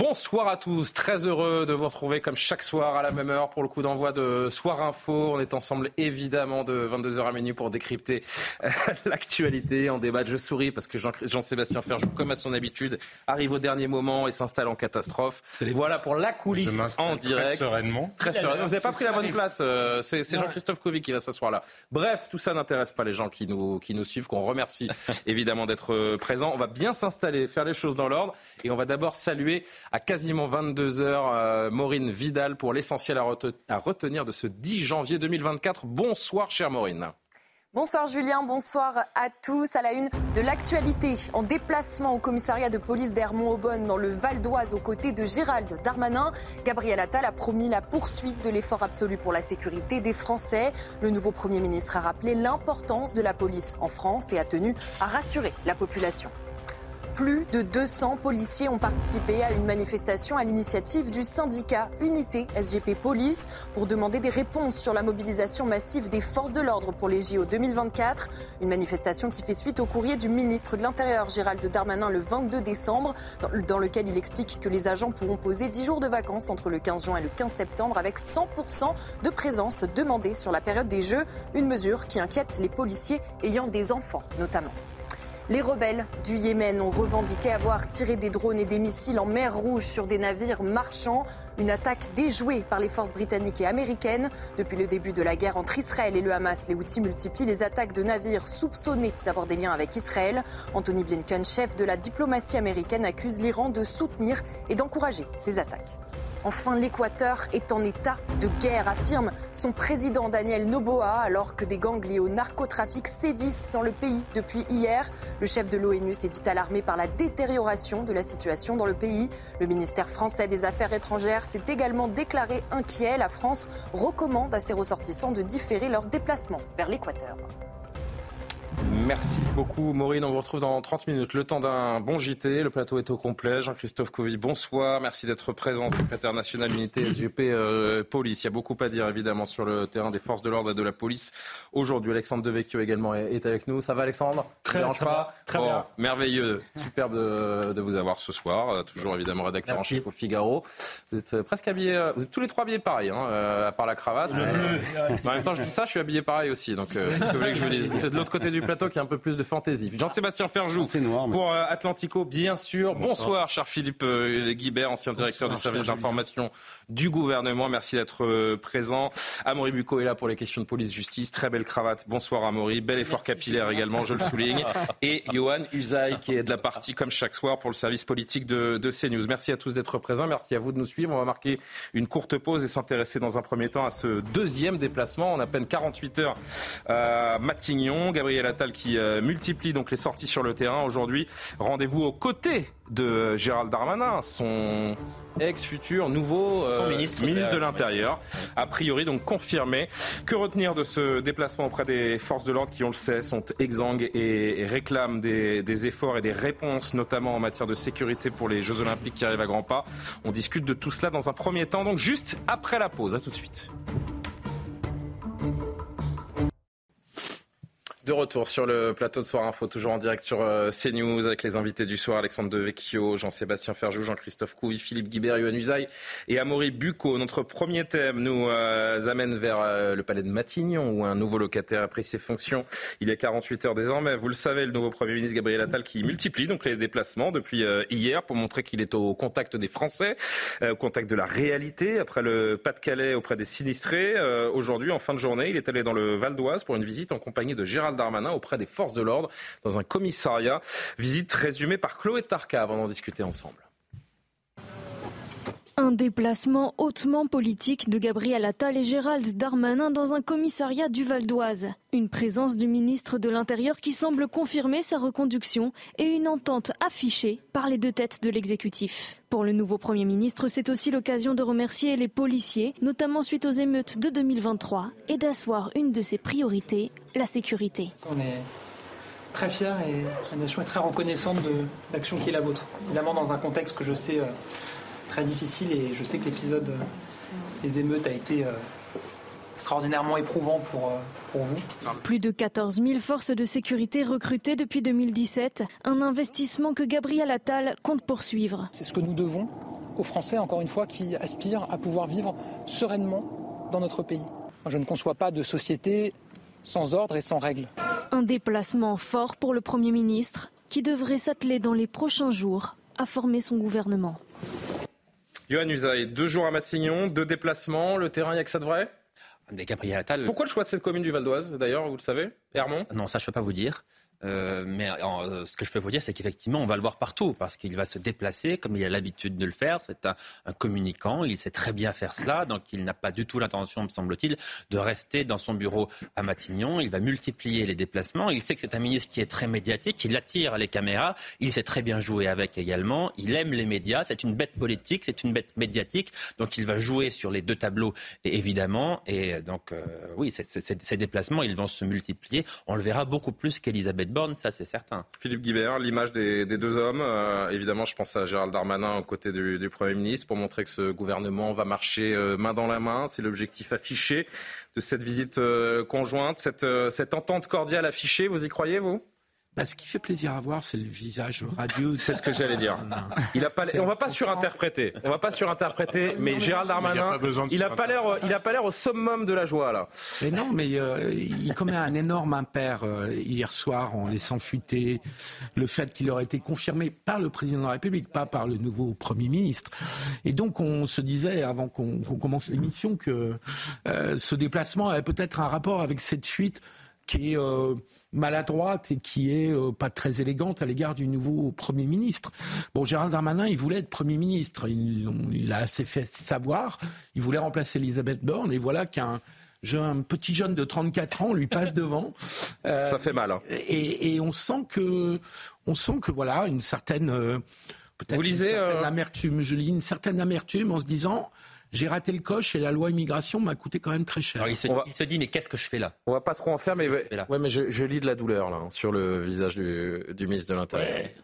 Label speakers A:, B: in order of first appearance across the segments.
A: Bonsoir à tous, très heureux de vous retrouver comme chaque soir à la même heure pour le coup d'envoi de Soir Info. On est ensemble évidemment de 22h à minuit pour décrypter euh, l'actualité, en débat. Je souris parce que Jean- Jean-Sébastien Ferjou, comme à son habitude, arrive au dernier moment et s'installe en catastrophe. Voilà pour la coulisse en
B: très
A: direct.
B: sereinement.
A: Très sereinement. Vous n'avez pas pris la bonne place. euh, C'est Jean-Christophe Couvi qui va s'asseoir là. Bref, tout ça n'intéresse pas les gens qui nous, qui nous suivent, qu'on remercie évidemment d'être euh, présents. On va bien s'installer, faire les choses dans l'ordre. Et on va d'abord saluer à quasiment 22 heures euh, Maureen Vidal pour l'essentiel à, à retenir de ce 10 janvier 2024. Bonsoir, chère Maureen.
C: Bonsoir Julien, bonsoir à tous. À la une de l'actualité, en déplacement au commissariat de police d'Hermont-Aubonne dans le Val d'Oise aux côtés de Gérald Darmanin, Gabriel Attal a promis la poursuite de l'effort absolu pour la sécurité des Français. Le nouveau Premier ministre a rappelé l'importance de la police en France et a tenu à rassurer la population. Plus de 200 policiers ont participé à une manifestation à l'initiative du syndicat Unité SGP Police pour demander des réponses sur la mobilisation massive des forces de l'ordre pour les JO 2024. Une manifestation qui fait suite au courrier du ministre de l'Intérieur Gérald Darmanin le 22 décembre, dans- lequel il explique que les agents pourront poser 10 jours de vacances entre le 15 juin et le 15 septembre avec 100% de présence demandée sur la période des Jeux, une mesure qui inquiète les policiers ayant des enfants notamment. Les rebelles du Yémen ont revendiqué avoir tiré des drones et des missiles en mer Rouge sur des navires marchands. Une attaque déjouée par les forces britanniques et américaines. Depuis le début de la guerre entre Israël et le Hamas, les Houthis multiplient les attaques de navires soupçonnés d'avoir des liens avec Israël. Anthony Blinken, chef de la diplomatie américaine, accuse l'Iran de soutenir et d'encourager ces attaques. Enfin, l'Équateur est en état de guerre, affirme son président Daniel Noboa, alors que des gangs liés au narcotrafic sévissent dans le pays depuis hier. Le chef de l'ONU s'est dit alarmé par la détérioration de la situation dans le pays. Le ministère français des Affaires étrangères s'est également déclaré inquiet. La France recommande à ses ressortissants de différer leur déplacement vers l'Équateur.
A: Merci beaucoup, Maureen. On vous retrouve dans 30 minutes. Le temps d'un bon JT. Le plateau est au complet. Jean-Christophe Covy, bonsoir. Merci d'être présent, secrétaire national unité SGP euh, Police. Il y a beaucoup à dire, évidemment, sur le terrain des forces de l'ordre et de la police. Aujourd'hui, Alexandre Devecchio également est, est avec nous. Ça va, Alexandre?
D: Très,
A: dérange
D: très
A: pas?
D: Bien. Très bien.
A: Merveilleux. Superbe de, de vous avoir ce soir. Euh, Toujours, évidemment, rédacteur
D: Merci.
A: en chef au Figaro. Vous êtes euh, presque habillé. euh, Vous êtes tous les trois habillés pareil, hein, euh, à part la cravate. Mais en même temps, je dis ça, je suis habillé pareil aussi. Donc, euh, que vous voulez que je vous dise C'est de l'autre côté du plateau qui a un peu plus de fantaisie. Jean-Sébastien Ferjou
E: noir, mais-
A: pour euh, Atlantico, bien sûr. Bonsoir, cher Philippe euh, Guibert, ancien directeur
D: Bonsoir,
A: du service d'information du gouvernement. Merci d'être euh, présent. Amaury Bucco est là pour les questions de police-justice. Très belle cravate. Bonsoir, Amaury. Bel effort capillaire également, je le souligne. Et Johan Usaï, qui est de la partie, comme chaque soir, pour le service politique de, de CNews. Merci à tous d'être présents. Merci à vous de nous suivre. On va marquer une courte pause et s'intéresser dans un premier temps à ce deuxième déplacement. On a à peine 48 heures à Matignon. Gabriel Attal qui euh, multiplie donc les sorties sur le terrain. Aujourd'hui, rendez-vous aux côtés de Gérald Darmanin, son ex-futur nouveau euh,
D: ministre de
A: ministre de
D: la-
A: l'Intérieur. A priori, donc confirmé. Que retenir de ce déplacement auprès des forces de l'ordre qui, on le sait, sont exsangues et, et réclament des, des efforts et des réponses, notamment en matière de sécurité pour les Jeux Olympiques qui arrivent à grands pas? On discute de tout cela dans un premier temps, donc juste après la pause. À tout de suite. De retour sur le plateau de Soir Info, toujours en direct sur euh, CNews avec les invités du soir, Alexandre Devecchio, Jean-Sébastien Ferjou, Jean-Christophe Couvi, Philippe Guibert, Yohann Usaï et Amaury Bucco. Notre premier thème nous euh, amène vers euh, le palais de Matignon où un nouveau locataire a pris ses fonctions il y a 48 heures désormais. Vous le savez, le nouveau Premier ministre Gabriel Attal qui multiplie donc les déplacements depuis hier pour montrer qu'il est au contact des Français, au contact de la réalité. Après le Pas-de-Calais auprès des sinistrés, aujourd'hui en fin de journée, il est allé dans le Val d'Oise pour une visite en compagnie de Gérald Darmanin auprès des forces de l'ordre dans un commissariat. Visite résumée par Chloé Tarka avant d'en discuter ensemble.
B: Un déplacement hautement politique de Gabriel Attal et Gérald Darmanin dans un commissariat du Val d'Oise. Une présence du ministre de l'Intérieur qui semble confirmer sa reconduction et une entente affichée par les deux têtes de l'exécutif. Pour le nouveau Premier ministre, c'est aussi l'occasion de remercier les policiers, notamment suite aux émeutes de 2023, et d'asseoir une de ses priorités, la sécurité.
D: On est très fiers et la nation est très reconnaissante de l'action qui est la vôtre. Évidemment dans un contexte que je sais euh, très difficile et je sais que l'épisode euh, des émeutes a été euh, extraordinairement éprouvant pour, euh, pour vous.
B: Plus de 14 000 forces de sécurité recrutées depuis 2017, un investissement que Gabriel Attal compte poursuivre.
D: C'est ce que nous devons aux Français, encore une fois, qui aspirent à pouvoir vivre sereinement dans notre pays. Je ne conçois pas de société sans ordre et sans règles.
B: Un déplacement fort pour le Premier ministre qui devrait s'atteler dans les prochains jours à former son gouvernement.
A: Johan Usaï, deux jours à Matignon, deux déplacements, le terrain, il n'y a que ça de vrai?
E: Gabriel Attal.
A: Pourquoi le choix de cette commune du Val d'Oise, d'ailleurs, vous le savez? Hermont
E: Non, ça je ne peux pas vous dire. Euh, mais euh, ce que je peux vous dire, c'est qu'effectivement, on va le voir partout parce qu'il va se déplacer comme il a l'habitude de le faire. C'est un, un, communicant, il sait très bien faire cela, donc il n'a pas du tout l'intention, me semble-t-il, de rester dans son bureau à Matignon. Il va multiplier les déplacements. Il sait que c'est un ministre qui est très médiatique, il attire les caméras, il sait très bien jouer avec également. Il aime les médias, c'est une bête politique, c'est une bête médiatique, donc il va jouer sur les deux tableaux, évidemment. Et donc, euh, oui, ces déplacements, ils vont se multiplier. On le verra beaucoup plus qu'Elisabeth Ça c'est certain.
A: Philippe Guibert, l'image des, deux hommes. Euh, évidemment, je pense à Gérald Darmanin aux côtés du, Premier ministre pour montrer que ce gouvernement va marcher euh, main dans la main. C'est l'objectif affiché de cette visite euh, conjointe, cette entente cordiale affichée. Vous y croyez, vous?
F: Bah, ce qui fait plaisir à voir, c'est le visage radieux.
A: C'est ce que j'allais dire. Il a pas, on va pas surinterpréter. On va pas surinterpréter, mais Gérald Darmanin, il a pas l'air, il a pas l'air au summum de la joie là.
F: Mais non, mais euh, il commet un énorme impair euh, hier soir en laissant fuiter le fait qu'il aurait été confirmé par le président de la République, pas par le nouveau Premier ministre. Et donc on se disait avant qu'on qu commence l'émission que euh, ce déplacement avait peut-être un rapport avec cette fuite qui est euh, maladroite et qui est euh, pas très élégante à l'égard du nouveau Premier ministre. Bon, Gérald Darmanin, il voulait être Premier ministre. Il, il a assez fait savoir. Il voulait remplacer Elisabeth Borne. Et voilà qu'un un petit jeune de 34 ans lui passe devant.
A: Euh, Ça fait mal. Hein.
F: Et, et, on sent que, on sent que voilà une certaine, euh, peut-être une certaine amertume. Je lis une certaine amertume en se disant j'ai raté le coche et la loi immigration m'a coûté quand même très cher.
E: Alors il, se, va... il, se, dit mais qu'est-ce que je fais là?
A: On va pas trop en faire, mais, ouais, ouais, mais je, je, lis de la douleur là sur le visage du, du ministre de l'Intérieur.
G: Ouais.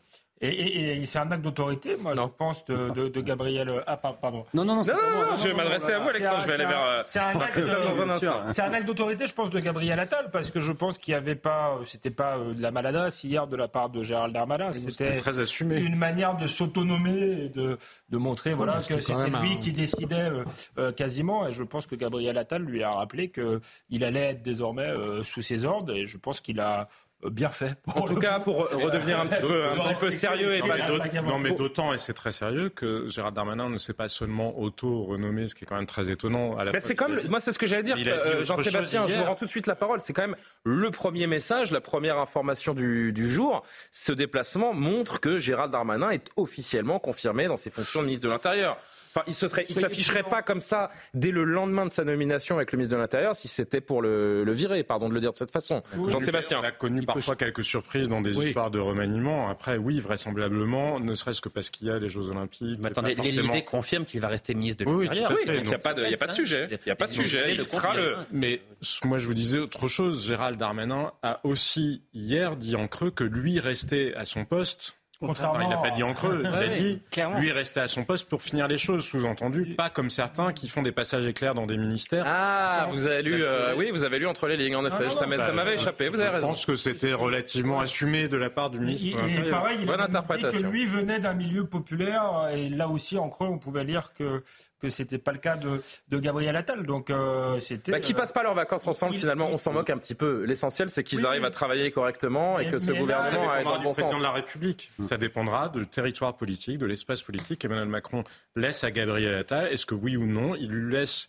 G: Et, et, et c'est un acte d'autorité, moi, non. je pense, de, de, de, Gabriel. Ah, pardon.
A: Non, non, non, non, non, non je vais m'adresser à vous, Alexandre. Je vais aller vers.
G: C'est un, un instant. C'est un acte d'autorité, je pense, de Gabriel Attal, parce que je pense qu'il n'y avait pas. C'était pas de la maladresse hier de la part de Gérald Darmanin. C'était
A: très assumé.
G: une manière de s'autonomer, de, de montrer voilà, que c'était lui un... qui décidait euh, quasiment. Et je pense que Gabriel Attal lui a rappelé qu'il allait être désormais euh, sous ses ordres. Et je pense qu'il a bien fait.
A: En tout cas, pour redevenir un petit peu, un petit peu sérieux et
H: non, pas non, mais d'autant, et c'est très sérieux, que Gérard Darmanin ne s'est pas seulement auto-renommé, ce qui est quand même très étonnant. À la
A: bah c'est comme, moi, c'est ce que j'allais dire, euh, Jean-Sébastien, je vous rends tout de suite la parole. C'est quand même le premier message, la première information du, du jour. Ce déplacement montre que Gérald Darmanin est officiellement confirmé dans ses fonctions de ministre de l'Intérieur. Enfin, il se serait, il s'afficherait pas comme ça dès le lendemain de sa nomination avec le ministre de l'Intérieur si c'était pour le, le, virer, pardon de le dire de cette façon. Jean-Sébastien.
H: On a connu parfois quelques surprises dans des oui. histoires de remaniement. Après, oui, vraisemblablement, ne serait-ce que parce qu'il y a les Jeux Olympiques.
E: Mais attendez,
H: forcément...
E: l'Élysée confirme qu'il va rester ministre de
A: oui,
E: l'Intérieur.
A: Oui, il n'y a pas de, il y a pas de sujet. Il n'y a pas de sujet. Il sera le.
H: Mais moi, je vous disais autre chose. Gérald Darmanin a aussi hier dit en creux que lui restait à son poste Contrairement enfin, il n'a pas dit en creux, il a dit clairement. lui rester à son poste pour finir les choses, sous-entendu, pas comme certains qui font des passages éclairs dans des ministères.
A: Ah, vous avez lu, euh, oui, vous avez lu entre les lignes, en effet, non, non, ça m'avait bah, échappé, vous avez raison.
H: Je pense que c'était relativement assumé de la part du ministre.
G: Et, et pareil, il Bonne a interprétation. dit que lui venait d'un milieu populaire, et là aussi, en creux, on pouvait lire que que c'était pas le cas de, de Gabriel Attal. Donc euh, c'était.
A: Bah, qui passent pas leurs vacances ensemble. Il, finalement, on s'en moque un petit peu. L'essentiel, c'est qu'ils oui, arrivent à travailler correctement et, et que ce gouvernement
H: là,
A: dans le bon
H: président
A: sens.
H: de la République. Mmh. Ça dépendra du territoire politique, de l'espace politique. Emmanuel Macron laisse à Gabriel Attal. Est-ce que oui ou non, il lui laisse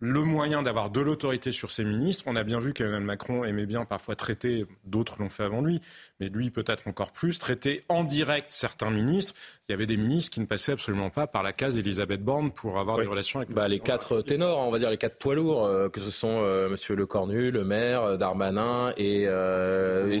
H: le moyen d'avoir de l'autorité sur ses ministres. On a bien vu qu'Emmanuel Macron aimait bien parfois traiter, d'autres l'ont fait avant lui, mais lui peut-être encore plus, traiter en direct certains ministres. Il y avait des ministres qui ne passaient absolument pas par la case Elisabeth Borne pour avoir des relations avec
A: bah, les quatre ténors, on va dire les quatre poids lourds, euh, que ce sont euh, Monsieur Le Cornu, Le Maire, euh, Darmanin et,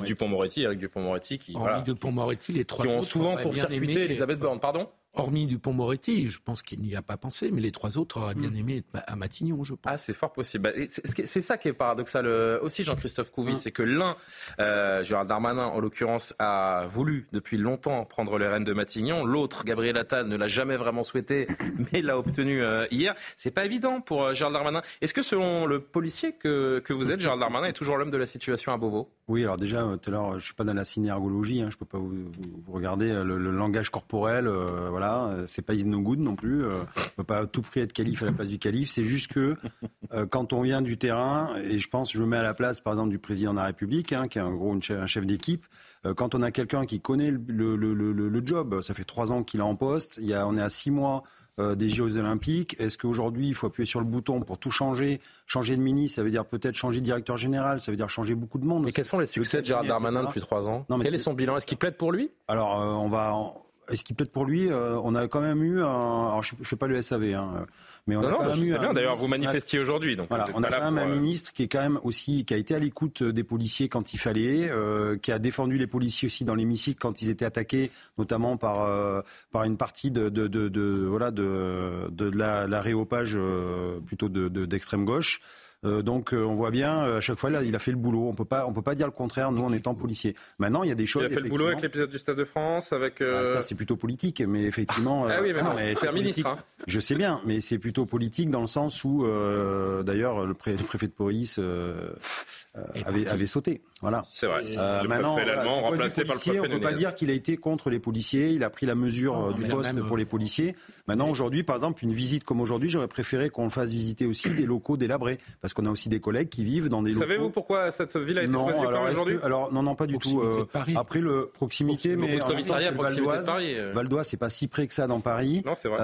A: Dupont-Moretti, avec Dupont-Moretti qui,
F: voilà, Dupont-Moretti, les trois
A: qui ont souvent court-circuité Elisabeth Borne. Pardon?
F: Hormis Dupont-Moretti, je pense qu'il n'y a pas pensé, mais les trois autres auraient bien hmm. aimé être à Matignon, je pense.
A: Ah, c'est fort possible. Bah, c'est ça qui est paradoxal euh, aussi, Jean-Christophe Couvi, hmm. c'est que l'un, euh, Gérald Darmanin, en l'occurrence, a voulu depuis longtemps prendre les rênes de Matignon. L'autre, Gabriel Attal, ne l'a jamais vraiment souhaité, mais l'a obtenu euh, hier. C'est pas évident pour euh, Gérald Darmanin. Est-ce que selon le policier que, que vous êtes, Gérald Darmanin est toujours l'homme de la situation à Beauvau?
I: Oui, alors déjà, tout à l'heure, je suis pas dans la synergologie, hein, je peux pas vous, regarder le, le, langage corporel. voilà, c'est pas is no good non plus. Euh, on peut pas tout prix être calife à la place du calife. C'est juste que euh, quand on vient du terrain, et je pense, je me mets à la place, par exemple, du président de la République, hein, qui est un gros un chef d'équipe. Euh, quand on a quelqu'un qui connaît le, le, le, le, job, ça fait trois ans qu'il est en poste. Il y a, on est à six mois des Jeux Olympiques. Est-ce qu'aujourd'hui, il faut appuyer sur le bouton pour tout changer Changer de ministre, ça veut dire peut-être changer de directeur général, ça veut dire changer beaucoup de monde.
A: Mais quels sont les succès de Gérard Darmanin depuis trois ans Quel est... son bilan Est-ce qu'il plaide pour lui
I: Alors, on va est-ce qu'il peut-être pour lui? Euh, On a quand même eu, un, alors je ne fais pas le SAV, hein,
A: mais on a quand même eu. bien. D'ailleurs, vous manifestiez aujourd'hui, donc
I: voilà, on a quand même un euh, ministre qui est quand même aussi, qui a été à l'écoute des policiers quand il fallait, euh, qui a défendu les policiers aussi dans l'hémicycle quand ils étaient attaqués, notamment par par une partie de, de, de, de voilà de de la, la réopage plutôt de d'extrême gauche. Euh, donc euh, on voit bien euh, à chaque fois là, il a fait le boulot. On peut pas, on peut pas dire le contraire. Nous, en étant policiers. Maintenant, il y a des choses.
A: Il a fait le boulot avec l'épisode du Stade de France, avec.
I: Ah, ça, c'est plutôt politique, mais effectivement.
A: ah oui, mais non, c'est un ministre. Hein.
I: Je sais bien, mais c'est plutôt politique dans le sens où, d'ailleurs, le, préfet de police avait, avait, sauté. Voilà.
A: C'est vrai. Euh, maintenant, remplacé par le
I: on ne peut pas dire qu'il a été contre les policiers. Il a pris la mesure du poste pour les policiers. Maintenant, aujourd'hui, par exemple, une visite comme aujourd'hui, j'aurais préféré qu'on fasse visiter aussi des locaux délabrés, parce qu'on a aussi des collègues qui vivent dans des locaux.
A: Savez-vous pourquoi cette ville a été non,
I: aujourd'hui Alors non, non, pas du tout. Euh, après le proximité, mais
A: commissariat, Val d'Oise.
I: Euh. Val d'Oise, c'est pas si près que ça dans Paris.
A: Non, c'est vrai.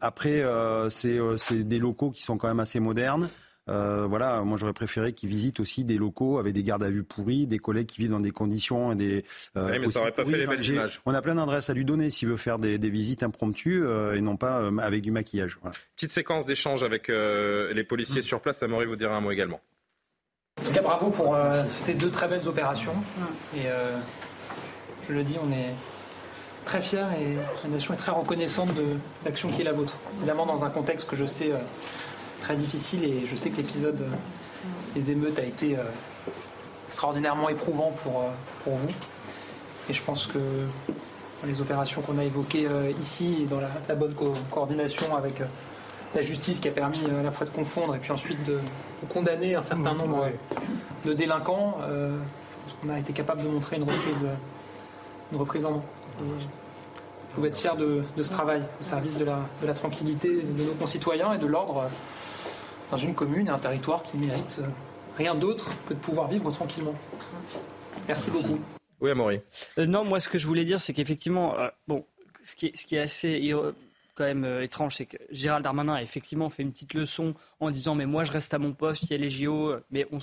I: après, c'est des locaux qui sont quand même assez modernes. Euh, voilà, moi j'aurais préféré qu'ils visitent aussi des locaux avec des gardes à vue pourris, des collègues qui vivent dans des conditions et des.
A: Euh, mais ça aurait pas fait les belles images.
I: On a plein d'adresses à lui donner s'il veut faire des, visites impromptues euh, et non pas avec du maquillage.
A: Petite séquence d'échange avec les policiers sur place. Ça m'aurait vous dire un mot également.
D: En tout cas, bravo pour ces deux très belles opérations. Et je le dis, on est très fiers et la nation est très reconnaissante de l'action qui est la vôtre. Évidemment, dans un contexte que je sais très difficile et je sais que l'épisode euh, des émeutes a été euh, extraordinairement éprouvant pour, euh, pour vous. Et je pense que les opérations qu'on a évoquées ici, dans la, bonne coordination avec la justice qui a permis à la fois de confondre et puis ensuite de, condamner un certain nombre de délinquants, je pense qu'on a été capable de montrer une reprise, une reprise en main. Vous pouvez être fier de, ce travail au service de la, de la tranquillité de nos concitoyens et de l'ordre dans une commune et un territoire qui mérite euh, rien d'autre que de pouvoir vivre tranquillement. Merci, beaucoup.
A: Oui, Amaury.
J: Euh, non, moi, ce que je voulais dire, c'est qu'effectivement, euh, bon, ce qui, est, ce qui est assez quand même étrange, c'est que Gérald Darmanin a effectivement fait une petite leçon en disant mais moi je reste à mon poste, il y a les JO, mais on,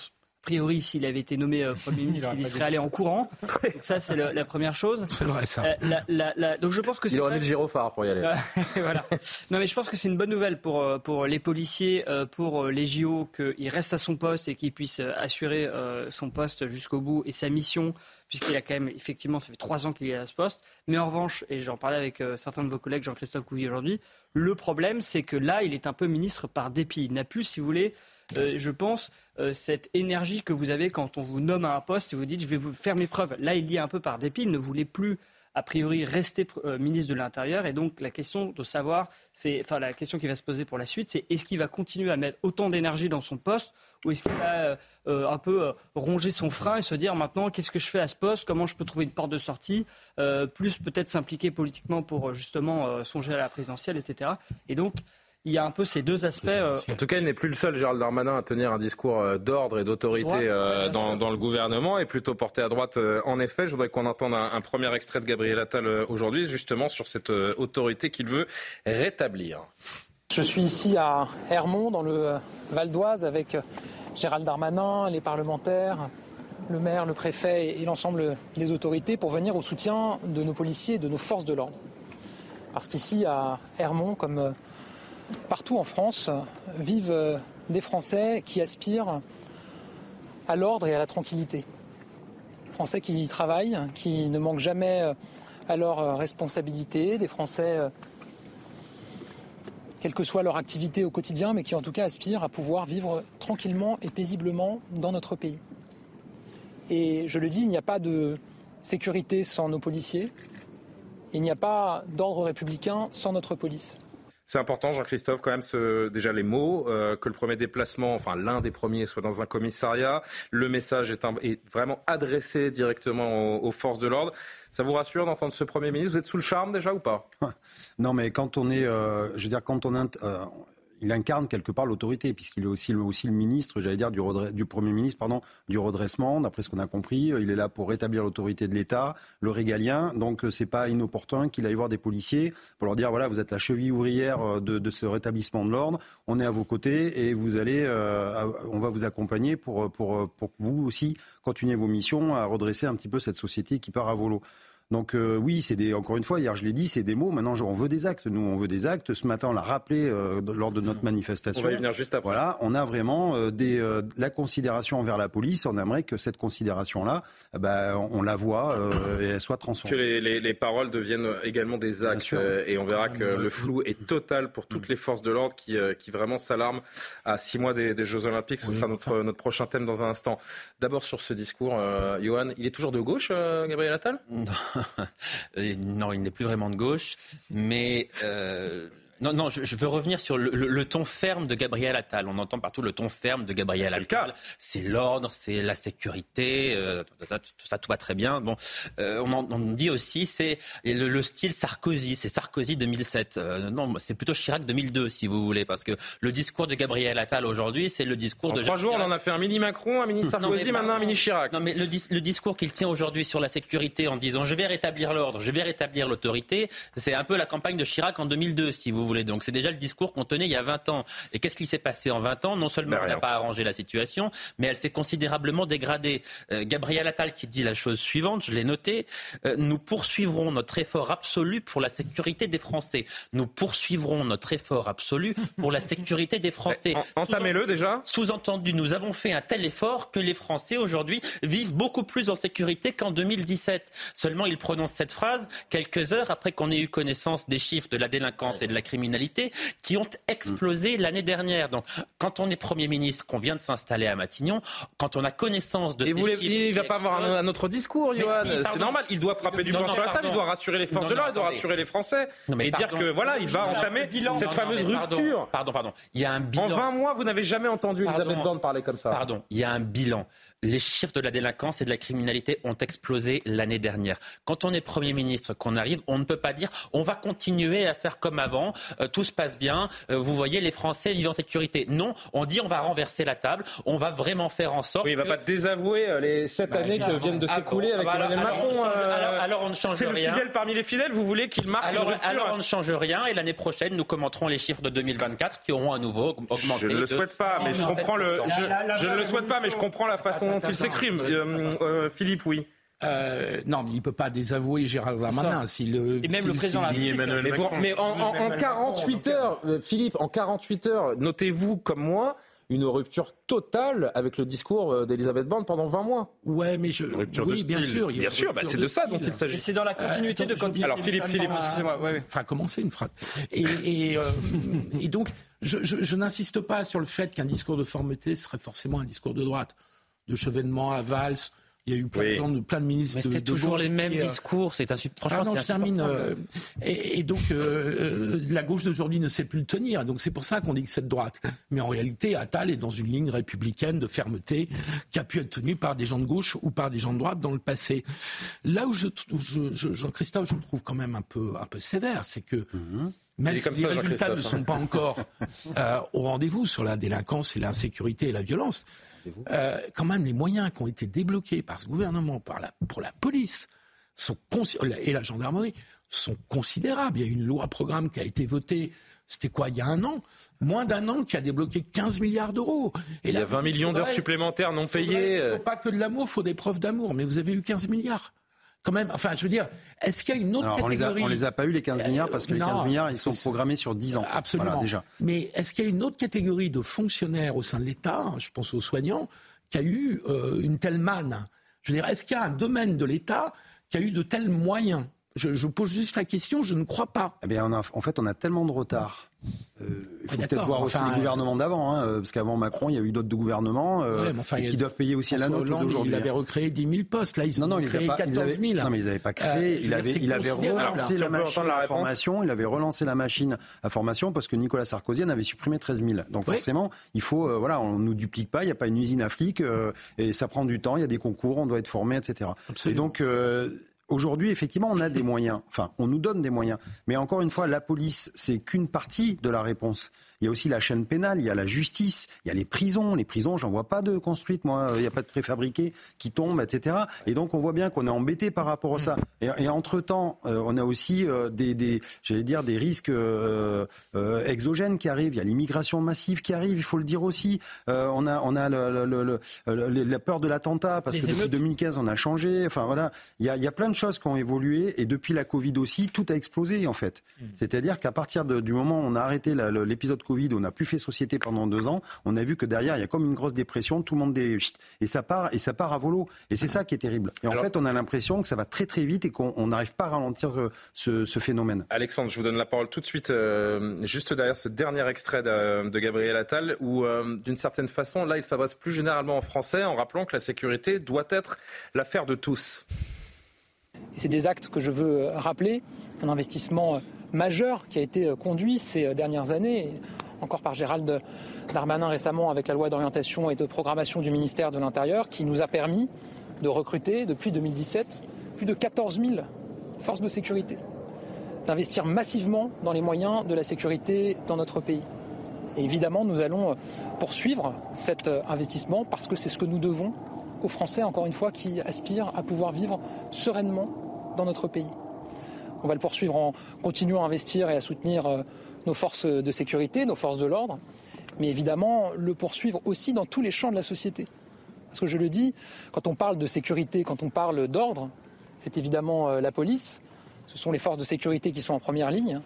J: priori, s'il avait été nommé euh, Premier ministre, il, serait allé en courant. Donc ça, c'est la première chose.
F: C'est vrai, ça.
J: Euh, donc je pense que
A: il aurait mis le gyrophare pour y aller.
J: voilà. Non, mais je pense que c'est une bonne nouvelle pour, euh, pour les policiers, pour les JO, qu'il reste à son poste et qu'il puisse assurer son poste jusqu'au bout et sa mission, puisqu'il a quand même, effectivement, ça fait trois ans qu'il est à ce poste. Mais en revanche, et j'en parlais avec certains de vos collègues, Jean-Christophe Couvi aujourd'hui, le problème, c'est que là, il est un peu ministre par dépit. Il n'a plus, si vous voulez, euh, je pense, euh, cette énergie que vous avez quand on vous nomme à un poste et vous dites je vais vous faire mes preuves. Là, il y a un peu par dépit, il ne voulait plus a priori rester euh, ministre de l'Intérieur. Et donc la question de savoir, c'est, la question qui va se poser pour la suite, c'est est-ce qu'il va continuer à mettre autant d'énergie dans son poste ou est-ce qu'il va un peu ronger son frein et se dire maintenant qu'est-ce que je fais à ce poste, comment je peux trouver une porte de sortie, plus peut-être s'impliquer politiquement pour justement songer à la présidentielle, etc. Et donc il y a un peu ces deux aspects. Euh,
A: en tout cas, il n'est plus le seul, Gérald Darmanin, à tenir un discours euh, d'ordre et d'autorité euh, dans, le gouvernement et plutôt porté à droite. En effet, je voudrais qu'on entende un, premier extrait de Gabriel Attal aujourd'hui, justement sur cette autorité qu'il veut rétablir.
D: Je suis ici à Hermont, dans le Val d'Oise, avec Gérald Darmanin, les parlementaires, le maire, le préfet et l'ensemble des autorités pour venir au soutien de nos policiers et de nos forces de l'ordre. Parce qu'ici, à Hermont, comme partout en France, vivent des Français qui aspirent à l'ordre et à la tranquillité. Français qui travaillent, qui ne manquent jamais à leurs responsabilités, des Français quelle que soit leur activité au quotidien, mais qui en tout cas aspirent à pouvoir vivre tranquillement et paisiblement dans notre pays. Et je le dis, il n'y a pas de sécurité sans nos policiers, il n'y a pas d'ordre républicain sans notre police.
A: C'est important, Jean-Christophe, quand même, ce, déjà les mots, euh, que le premier déplacement, enfin l'un des premiers, soit dans un commissariat. Le message est, est vraiment adressé directement aux, forces de l'ordre. Ça vous rassure d'entendre ce Premier ministre? Vous êtes sous le charme déjà ou pas?
I: Non, mais quand on est, euh, je veux dire, quand on, est, euh, il incarne quelque part l'autorité, puisqu'il est aussi, le ministre, j'allais dire, du, du, Premier ministre, pardon, du redressement, d'après ce qu'on a compris. Il est là pour rétablir l'autorité de l'État, le régalien. Donc, c'est pas inopportun qu'il aille voir des policiers pour leur dire voilà, vous êtes la cheville ouvrière euh, de, de ce rétablissement de l'ordre. On est à vos côtés et vous allez, euh, on va vous accompagner pour, pour, pour que vous aussi continuez vos missions à redresser un petit peu cette société qui part à volo. Donc euh, oui, c'est des, encore une fois, hier je l'ai dit, c'est des mots. Maintenant, on veut des actes. Nous, on veut des actes. Ce matin, on l'a rappelé euh, lors de notre manifestation.
A: On va y venir juste après.
I: Voilà, on a vraiment euh, des, la considération envers la police. On aimerait que cette considération-là, eh ben, on, la voit et elle soit transformée.
A: Que les, les, les, paroles deviennent également des actes. et on verra que le flou est total pour toutes les forces de l'ordre qui, qui vraiment s'alarment à six mois des, des Jeux Olympiques. Ce sera notre, notre prochain thème dans un instant. D'abord sur ce discours, Johan, il est toujours de gauche, Gabriel Attal?
E: non, il n'est plus vraiment de gauche, mais euh, non, non, je, veux revenir sur le, ton ferme de Gabriel Attal. On entend partout le ton ferme de Gabriel Attal. C'est l'ordre, c'est la sécurité, euh, tout ça, tout va très bien. Bon, euh, on, on, dit aussi c'est le, style Sarkozy, c'est Sarkozy 2007. Euh, non, c'est plutôt Chirac 2002 si vous voulez, parce que le discours de Gabriel Attal aujourd'hui, c'est le discours
A: en
E: de.
A: Trois jours, on en a fait un mini Macron, un mini Sarkozy, maintenant un mini Chirac.
E: Non, mais le, le discours qu'il tient aujourd'hui sur la sécurité en disant je vais rétablir l'ordre, je vais rétablir l'autorité, c'est un peu la campagne de Chirac en 2002 si vous voulez. Donc c'est déjà le discours qu'on tenait il y a 20 ans. Et qu'est-ce qui s'est passé en 20 ans? Non seulement on n'a pas arrangé la situation, mais elle s'est considérablement dégradée. Euh, Gabriel Attal qui dit la chose suivante, je l'ai noté, euh, nous poursuivrons notre effort absolu pour la sécurité des Français. Nous poursuivrons notre effort absolu pour la sécurité des Français.
A: Entamez-le déjà.
E: Sous-entendu, nous avons fait un tel effort que les Français aujourd'hui vivent beaucoup plus en sécurité qu'en 2017. Seulement, il prononce cette phrase quelques heures après qu'on ait eu connaissance des chiffres de la délinquance et de la criminalité qui ont explosé l'année dernière. Donc, quand on est Premier ministre, qu'on vient de s'installer à Matignon, quand on a connaissance de
A: Et vous il ne va pas avoir un, autre discours, Johan. c'est normal. Il doit frapper du poing sur la table, il doit rassurer les forces de l'ordre, il doit rassurer les Français. et dire que voilà, il va entamer cette fameuse rupture.
E: Pardon, pardon. Il y a un bilan.
A: En 20 mois, vous n'avez jamais entendu Elisabeth Borne parler comme ça.
E: Pardon. Il y a un bilan les chiffres de la délinquance et de la criminalité ont explosé l'année dernière. Quand on est Premier ministre, qu'on arrive, on ne peut pas dire on va continuer à faire comme avant, euh, tout se passe bien, euh, vous voyez, les Français vivent en sécurité. Non, on dit on va renverser la table, on va vraiment faire en sorte.
A: Oui, il ne va pas désavouer euh, les sept bah, années qui viennent de s'écouler avec ah bah, Emmanuel Macron.
E: Alors, on ne change rien.
A: C'est le fidèle parmi les fidèles, vous voulez qu'il marque
E: alors, alors on ne change rien et l'année prochaine, nous commenterons les chiffres de 2024 qui auront à nouveau augmenté.
A: Je ne le souhaite pas, mais je comprends le. Je, ne le souhaite pas, mais je comprends la façon dont il s'exprime. Euh, euh, Philippe, oui.
F: Euh, non, mais il ne peut pas désavouer Gérald Darmanin. le,
J: et même le président
A: Emmanuel mais, Macron. mais en, en, 48 heures, Philippe, en 48 heures, notez-vous comme moi une rupture totale avec le discours d'Elisabeth Borne pendant 20 mois.
F: Ouais, mais je. oui, bien sûr.
A: Bien sûr, bah, c'est de ça dont il s'agit.
J: C'est dans la continuité de quand
A: Alors, Philippe, Philippe, excusez-moi.
F: Ouais, Enfin, commencer une phrase. Et, et, et donc, je, je, je n'insiste pas sur le fait qu'un discours de fermeté serait forcément un discours de droite de Chevènement à Valls. Il y a eu plein, de, gens, plein de ministres.
E: Mais c'est toujours les mêmes euh, discours. C'est un franchement. Ah non,
F: je termine. Euh, et, donc euh, la gauche d'aujourd'hui ne sait plus le tenir. Donc c'est pour ça qu'on dit que c'est de droite. Mais en réalité, Attal est dans une ligne républicaine de fermeté qui a pu être tenue par des gens de gauche ou par des gens de droite dans le passé. Là où je, Jean-Christophe, je le trouve quand même un peu un peu sévère, c'est que. Mhm. Même si les résultats ne sont pas encore au rendez-vous sur la délinquance et l'insécurité et la violence, euh, quand même, les moyens qui ont été débloqués par ce gouvernement par la, pour la police sont et la gendarmerie sont considérables. Il y a une loi programme qui a été votée c'était quoi, il y a un an? Moins d'un an qui a débloqué 15 milliards d'euros.
A: il y a 20 millions d'heures supplémentaires non payées.
F: Il ne faut pas que de l'amour, il faut des preuves d'amour. Mais vous avez eu 15 milliards quand même, enfin, je veux dire, est-ce qu'il y a une autre catégorie
I: On les, les a pas eu les 15 milliards parce que les 15 milliards, ils sont programmés sur 10 ans.
F: Absolument. déjà. Mais est-ce qu'il y a une autre catégorie de fonctionnaires au sein de l'État, je pense aux soignants, qui a eu euh, une telle manne? Je veux dire, est-ce qu'il y a un domaine de l'État qui a eu de tels moyens? Je, je, pose juste la question, je ne crois pas.
I: Eh bien, en fait, on a tellement de retard euh, il faut peut-être voir aussi les gouvernements d'avant, hein, parce qu'avant Macron, il y a eu d'autres gouvernements euh, qui doivent payer aussi à la note
F: d'aujourd'hui. Il avait recréé 10 000 postes, là, ils ont créé 14 000.
I: Non, mais ils n'avaient pas créé, euh, il, avait, il avait relancé la machine à formation, il avait relancé la machine à formation parce que Nicolas Sarkozy en avait supprimé 13 000. Donc forcément, il faut, euh, voilà, on ne nous duplique pas, il n'y a pas une usine à flics, et ça prend du temps, il y a des concours, on doit être formé, etc. Absolument. Et donc, Aujourd'hui, effectivement, on a des moyens. Enfin, on nous donne des moyens. Mais encore une fois, la police, c'est qu'une partie de la réponse. Il y a aussi la chaîne pénale, il y a la justice, il y a les prisons. Les prisons, j'en vois pas de construites, moi. Il n'y a pas de préfabriqués qui tombent, etc. Et donc, on voit bien qu'on est embêté par rapport à ça. Et, entre-temps, euh, on a aussi euh, des, des j'allais dire, des risques euh, exogènes qui arrivent. Il y a l'immigration massive qui arrive, il faut le dire aussi. on a, on a le, la peur de l'attentat, parce que depuis 2015, on a changé. Enfin, voilà. Il y, a, il y a plein de choses qui ont évolué. Et depuis la Covid aussi, tout a explosé, en fait. Mmh. C'est-à-dire qu'à partir du moment où on a arrêté l'épisode Covid, on n'a plus fait société pendant deux ans, on a vu que derrière, il y a comme une grosse dépression, tout le monde est... et ça part et ça part à volo. Et c'est ça qui est terrible. Et en fait, on a l'impression que ça va très très vite et qu'on n'arrive pas à ralentir euh, ce, phénomène.
A: Alexandre, je vous donne la parole tout de suite, euh, juste derrière ce dernier extrait de, Gabriel Attal, où euh, d'une certaine façon, là, il s'adresse plus généralement en français, en rappelant que la sécurité doit être l'affaire de tous.
D: c'est des actes que je veux rappeler, un investissement majeur qui a été conduit ces dernières années encore par Gérald Darmanin récemment avec la loi d'orientation et de programmation du ministère de l'Intérieur, qui nous a permis de recruter depuis 2017 plus de 14 000 forces de sécurité, d'investir massivement dans les moyens de la sécurité dans notre pays. Et évidemment, nous allons poursuivre cet investissement parce que c'est ce que nous devons aux Français, encore une fois, qui aspirent à pouvoir vivre sereinement dans notre pays. On va le poursuivre en continuant à investir et à soutenir euh, nos forces de sécurité, nos forces de l'ordre, mais évidemment le poursuivre aussi dans tous les champs de la société. Parce que je le dis, quand on parle de sécurité, quand on parle d'ordre, c'est évidemment euh, la police, ce sont les forces de sécurité qui sont en première ligne,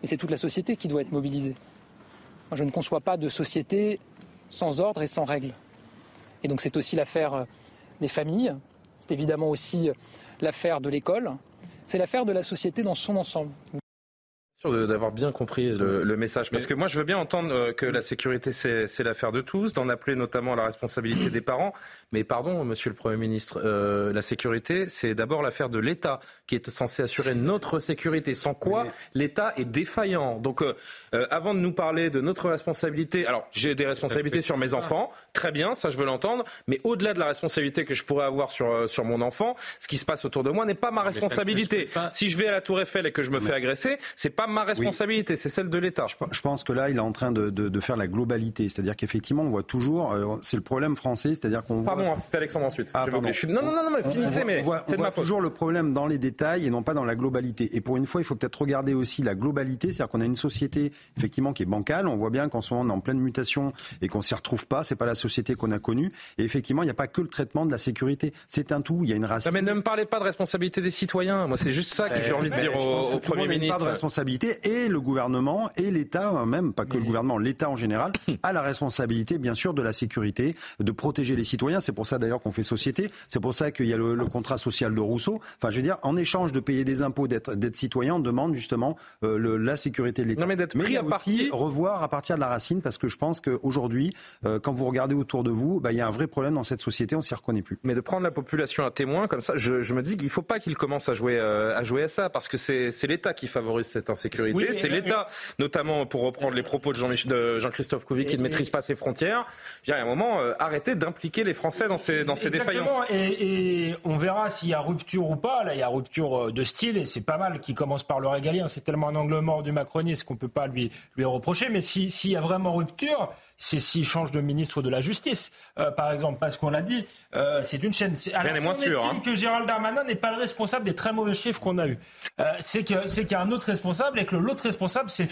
D: mais c'est toute la société qui doit être mobilisée. Je ne conçois pas de société sans ordre et sans règles. Et donc c'est aussi l'affaire euh, des familles, c'est évidemment aussi l'affaire de l'école, c'est l'affaire de la société dans son ensemble
A: d'avoir bien compris le, message. Parce que moi, je veux bien entendre euh, que la sécurité, c'est l'affaire de tous, d'en appeler notamment à la responsabilité des parents. Mais pardon, monsieur le Premier ministre, euh, la sécurité, c'est d'abord l'affaire de l'État qui est censé assurer notre sécurité, sans quoi l'État est défaillant. Donc, euh, avant de nous parler de notre responsabilité, alors j'ai des responsabilités sur mes enfants, très bien, ça je veux l'entendre, mais au-delà de la responsabilité que je pourrais avoir sur, sur mon enfant, ce qui se passe autour de moi n'est pas ma responsabilité. Si je vais à la Tour Eiffel et que je me fais agresser, c'est pas ma responsabilité, c'est celle de l'État.
I: Je, pense que là, il est en train de, faire la globalité. C'est-à-dire qu'effectivement, on voit toujours. Euh, c'est le problème français, c'est-à-dire qu'on voit.
A: Pardon, c'était Alexandre ensuite. Ah, non, non, non, mais finissez, mais c'est
I: de ma toujours le problème dans les détails et non pas dans la globalité. Et pour une fois, il faut peut-être regarder aussi la globalité, c'est-à-dire qu'on a une société effectivement qui est bancale. On voit bien qu'en ce moment, on est en pleine mutation et qu'on s'y retrouve pas. C'est pas la société qu'on a connue. Et effectivement, il n'y a pas que le traitement de la sécurité. C'est un tout. Il y a une racine.
A: mais ne me parlez pas de responsabilité des citoyens. Moi, c'est juste ça que j'ai envie de dire au, Premier ministre. Pas
I: de responsabilité et le gouvernement et l'État, même pas que le gouvernement, l'État en général, a la responsabilité, bien sûr, de la sécurité, de protéger les citoyens. C'est pour ça d'ailleurs qu'on fait société. C'est pour ça qu'il y a le, contrat social de Rousseau. Enfin, je veux dire, en échange de payer des impôts, d'être citoyen, on demande justement euh, le, la sécurité de l'État.
A: Mais d'être à
I: aussi revoir à partir de la racine, parce que je pense qu'aujourd'hui, euh, quand vous regardez autour de vous, bah, il y a un vrai problème dans cette société, on s'y reconnaît plus.
A: Mais de prendre la population à témoin comme ça, je, je me dis qu'il ne faut pas qu'il commence à jouer, euh, à jouer à ça, parce que c'est l'État qui favorise cette insécurité, c'est l'État notamment pour reprendre les propos de Jean-Christophe Couvi, qui ne maîtrise pas ses frontières. Il y a un moment, euh, arrêtez d'impliquer les Français dans ces, dans ces défaillances.
G: Et, et, on verra s'il y a rupture ou pas. Là, il y a rupture euh, de style, et c'est pas mal qui commence par le régalien. C'est tellement un angle mort du macronisme qu'on peut pas lui, lui reprocher. Mais s'il y a vraiment rupture, c'est s'il change de ministre de la Justice, euh, par exemple, parce qu'on l'a dit, euh, c'est une chaîne.
A: Alors, Rien moins sûr. Hein.
G: que Gérald Darmanin n'est pas le responsable des très mauvais chiffres qu'on a eus. Euh, c'est qu'il y a un autre responsable, et que l'autre responsable, c'est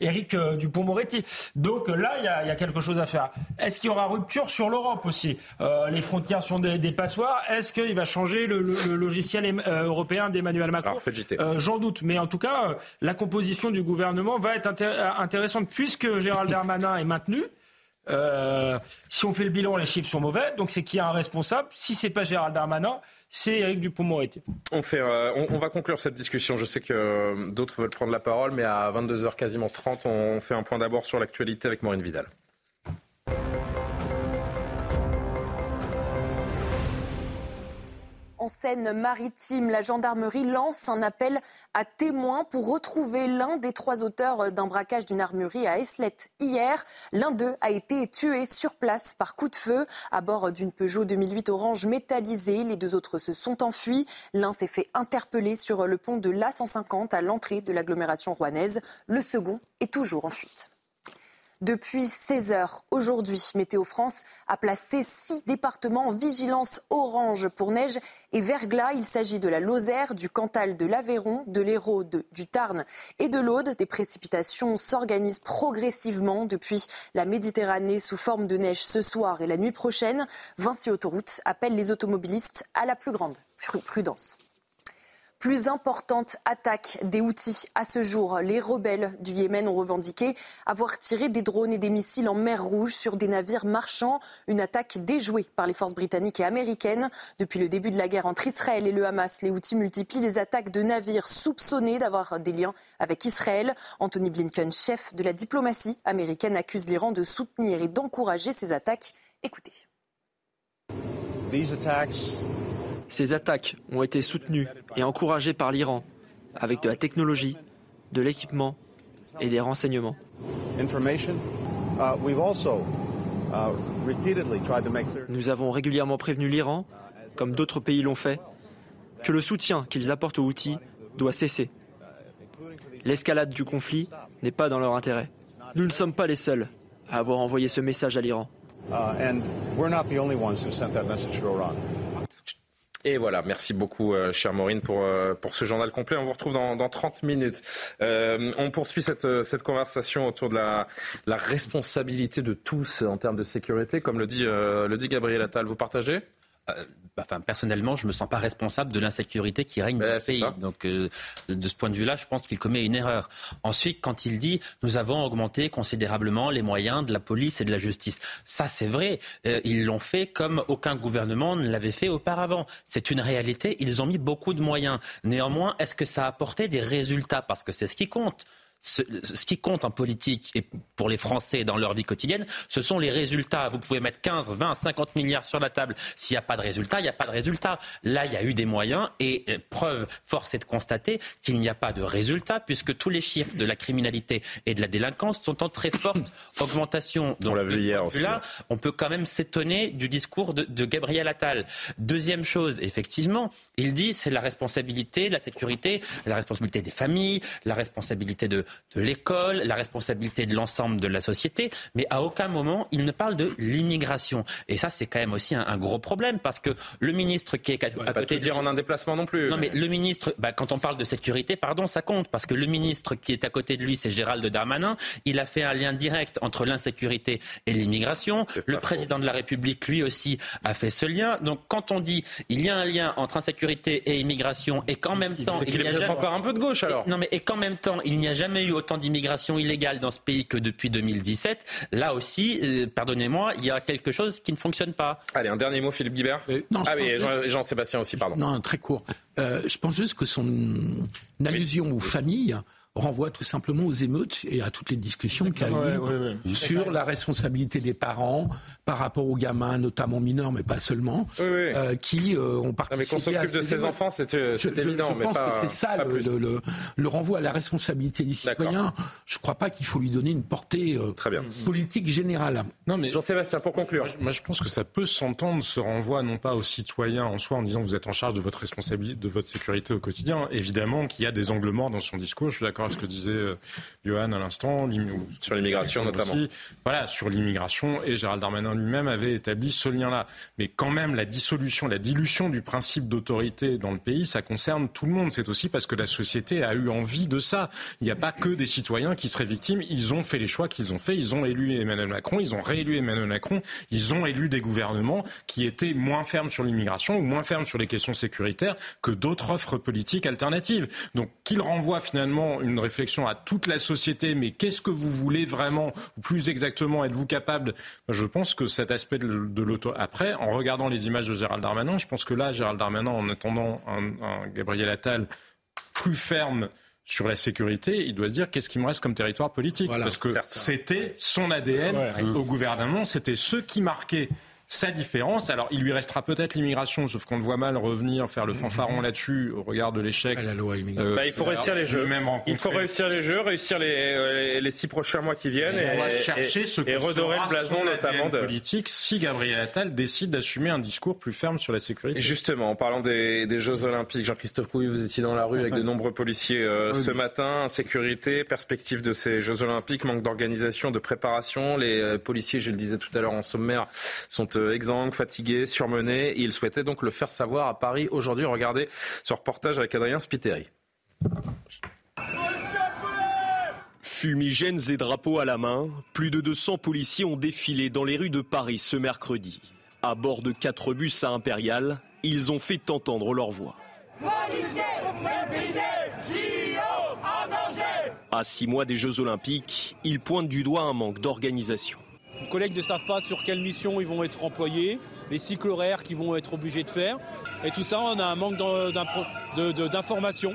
G: Éric euh, Dupont-Moretti. Donc là, il y, a, quelque chose à faire. Est-ce qu'il y aura rupture sur l'Europe aussi? Les frontières sont des, passoires. Est-ce qu'il va changer le, logiciel européen d'Emmanuel Macron? J'en doute. Mais en tout cas, la composition du gouvernement va être intéressante puisque Gérald Darmanin est maintenu. Euh, si on fait le bilan, les chiffres sont mauvais. Donc c'est qui a un responsable? Si c'est pas Gérald Darmanin, c'est Eric Dupont-Moretti.
A: On, euh, on, va conclure cette discussion. Je sais que euh, d'autres veulent prendre la parole, mais à 22h quasiment 30, on fait un point d'abord sur l'actualité avec Maureen Vidal.
C: En Seine-Maritime, la gendarmerie lance un appel à témoins pour retrouver l'un des trois auteurs d'un braquage d'une armurerie à Eslet hier. L'un d'eux a été tué sur place par coup de feu à bord d'une Peugeot 2008 orange métallisée. Les deux autres se sont enfuis. L'un s'est fait interpeller sur le pont de l'A150 à l'entrée de l'agglomération rouennaise. Le second est toujours en fuite. Depuis 16 heures aujourd'hui, Météo France a placé six départements en vigilance orange pour neige et verglas. Il s'agit de la Lozère, du Cantal, de l'Aveyron, de l'Hérault, du Tarn et de l'Aude. Des précipitations s'organisent progressivement depuis la Méditerranée sous forme de neige ce soir et la nuit prochaine. Vinci Autoroute appelle les automobilistes à la plus grande prudence plus importante attaque des Houthis à ce jour. Les rebelles du Yémen ont revendiqué avoir tiré des drones et des missiles en mer Rouge sur des navires marchands. Une attaque déjouée par les forces britanniques et américaines. Depuis le début de la guerre entre Israël et le Hamas, les Houthis multiplient les attaques de navires soupçonnés d'avoir des liens avec Israël. Anthony Blinken, chef de la diplomatie américaine, accuse l'Iran de soutenir et d'encourager ces attaques. Écoutez.
K: Ces attaques ont été soutenues et encouragées par l'Iran avec de la technologie, de l'équipement et des renseignements. Uh, uh, Nous avons régulièrement prévenu l'Iran, comme d'autres pays l'ont fait, que le soutien qu'ils apportent aux outils doit cesser. L'escalade du conflit n'est pas dans leur intérêt. Nous ne sommes pas les seuls à avoir envoyé ce message à l'Iran. Uh,
A: et voilà, merci beaucoup, euh, chère Maureen, pour, euh, pour ce journal complet. On vous retrouve dans, dans 30 minutes. Euh, on poursuit cette, cette conversation autour de la, la responsabilité de tous en termes de sécurité, comme le dit, le dit Gabriel Attal. Vous partagez?
E: Bah, enfin, personnellement, je me sens pas responsable de l'insécurité qui règne dans ce pays. Donc, euh, de ce point de vue-là, je pense qu'il commet une erreur. Ensuite, quand il dit nous avons augmenté considérablement les moyens de la police et de la justice, ça c'est vrai. Euh, ils l'ont fait comme aucun gouvernement ne l'avait fait auparavant. C'est une réalité. Ils ont mis beaucoup de moyens. Néanmoins, est-ce que ça a apporté des résultats? Parce que c'est ce qui compte ce, qui compte en politique et pour les Français dans leur vie quotidienne, ce sont les résultats. Vous pouvez mettre 15, 20, 50 milliards sur la table. S'il n'y a pas de résultat, il n'y a pas de résultat. Là, il y a eu des moyens et euh, preuve, force est de constater qu'il n'y a pas de résultat puisque tous les chiffres de la criminalité et de la délinquance sont en très forte augmentation.
A: Donc, on l'a vu hier aussi.
E: Là, on peut quand même s'étonner du discours de, de Gabriel Attal. Deuxième chose, effectivement, il dit c'est la responsabilité, la sécurité, la responsabilité des familles, la responsabilité de, de l'école, la responsabilité de l'ensemble de la société, mais à aucun moment il ne parle de l'immigration. Et ça, c'est quand même aussi un, gros problème parce que le ministre qui est à,
A: à côté
E: de
A: dire en un déplacement non plus.
E: Non, mais, le ministre, bah, quand on parle de sécurité, pardon, ça compte parce que le ministre qui est à côté de lui, c'est Gérald Darmanin. Il a fait un lien direct entre l'insécurité et l'immigration. Le président de la République, lui aussi, a fait ce lien. Donc, quand on dit il y a un lien entre insécurité et immigration et qu'en même temps,
A: il, y a encore un peu de gauche alors.
E: non, mais et qu'en même temps, il n'y a jamais eu autant d'immigration illégale dans ce pays que depuis 2017. Là aussi, euh, pardonnez-moi, il y a quelque chose qui ne fonctionne pas.
A: Allez, un dernier mot, Philippe Guibert. non, ah oui, Jean-Sébastien aussi, pardon.
F: Non, très court. Euh, je pense juste que son allusion aux familles renvoie tout simplement aux émeutes et à toutes les discussions qu'il y a eu sur la responsabilité des parents par rapport aux gamins, notamment mineurs, mais pas seulement, euh, qui euh, ont participé.
A: mais qu'on s'occupe de ces enfants, c'est évident.
F: Je, pense que c'est ça le, le, renvoi à la responsabilité des citoyens. Je ne crois pas qu'il faut lui donner une portée euh, politique générale.
A: Non, mais Jean-Sébastien, pour conclure.
H: Moi, je pense que ça peut s'entendre, ce renvoi, non pas aux citoyens en soi, en disant vous êtes en charge de votre responsabilité, de votre sécurité au quotidien. Évidemment qu'il y a des angles morts dans son discours, je suis d'accord d'accord avec ce que disait euh, Johan à l'instant.
A: Sur l'immigration notamment.
H: Voilà, sur l'immigration. Et Gérald Darmanin lui-même avait établi ce lien-là. Mais quand même, la dissolution, la dilution du principe d'autorité dans le pays, ça concerne tout le monde. C'est aussi parce que la société a eu envie de ça. Il n'y a pas que des citoyens qui seraient victimes. Ils ont fait les choix qu'ils ont fait. Ils ont élu Emmanuel Macron. Ils ont réélu Emmanuel Macron. Ils ont élu des gouvernements qui étaient moins fermes sur l'immigration ou moins fermes sur les questions sécuritaires que d'autres offres politiques alternatives. Donc qu'il renvoie finalement une réflexion à toute la société, mais qu'est-ce que vous voulez vraiment, ou plus exactement, êtes-vous capable? Je pense que cet aspect de l'auto... Après, en regardant les images de Gérald Darmanin, je pense que là, Gérald Darmanin, en attendant un, Gabriel Attal plus ferme sur la sécurité, il doit se dire qu'est-ce qui me reste comme territoire politique? Parce que c'était son ADN au gouvernement, c'était ce qui marquait sa différence. Alors, il lui restera peut-être l'immigration, sauf qu'on le voit mal revenir faire le fanfaron mhm. là-dessus au regard de l'échec.
A: La loi euh, bah, il faut réussir les jeux. il faut réussir les jeux, réussir les, les, six prochains mois qui viennent et,
H: et, chercher ce et redorer le blason notamment de politique si Gabriel Attal décide d'assumer un discours plus ferme sur la sécurité.
A: justement, en parlant des, des Jeux Olympiques, Jean-Christophe Couy, vous étiez dans la rue avec de nombreux policiers euh, ce matin. Sécurité, perspective de ces Jeux Olympiques, manque d'organisation, de préparation. Les euh, policiers, je le disais tout à l'heure en sommaire, sont exsangues, fatigués, surmenés. Il souhaitait donc le faire savoir à Paris aujourd'hui. Regardez ce reportage avec Adrien Spiteri.
L: Fumigènes et drapeaux à la main, plus de 200 policiers ont défilé dans les rues de Paris ce mercredi. À bord de quatre bus à Impérial, ils ont fait entendre leur voix. À six mois des Jeux Olympiques, ils pointent du doigt un manque d'organisation.
M: Les collègues ne savent pas sur quelle mission ils vont être employés, les cycles horaires qu'ils vont être obligés de faire. Et tout ça, on a un manque d'informations.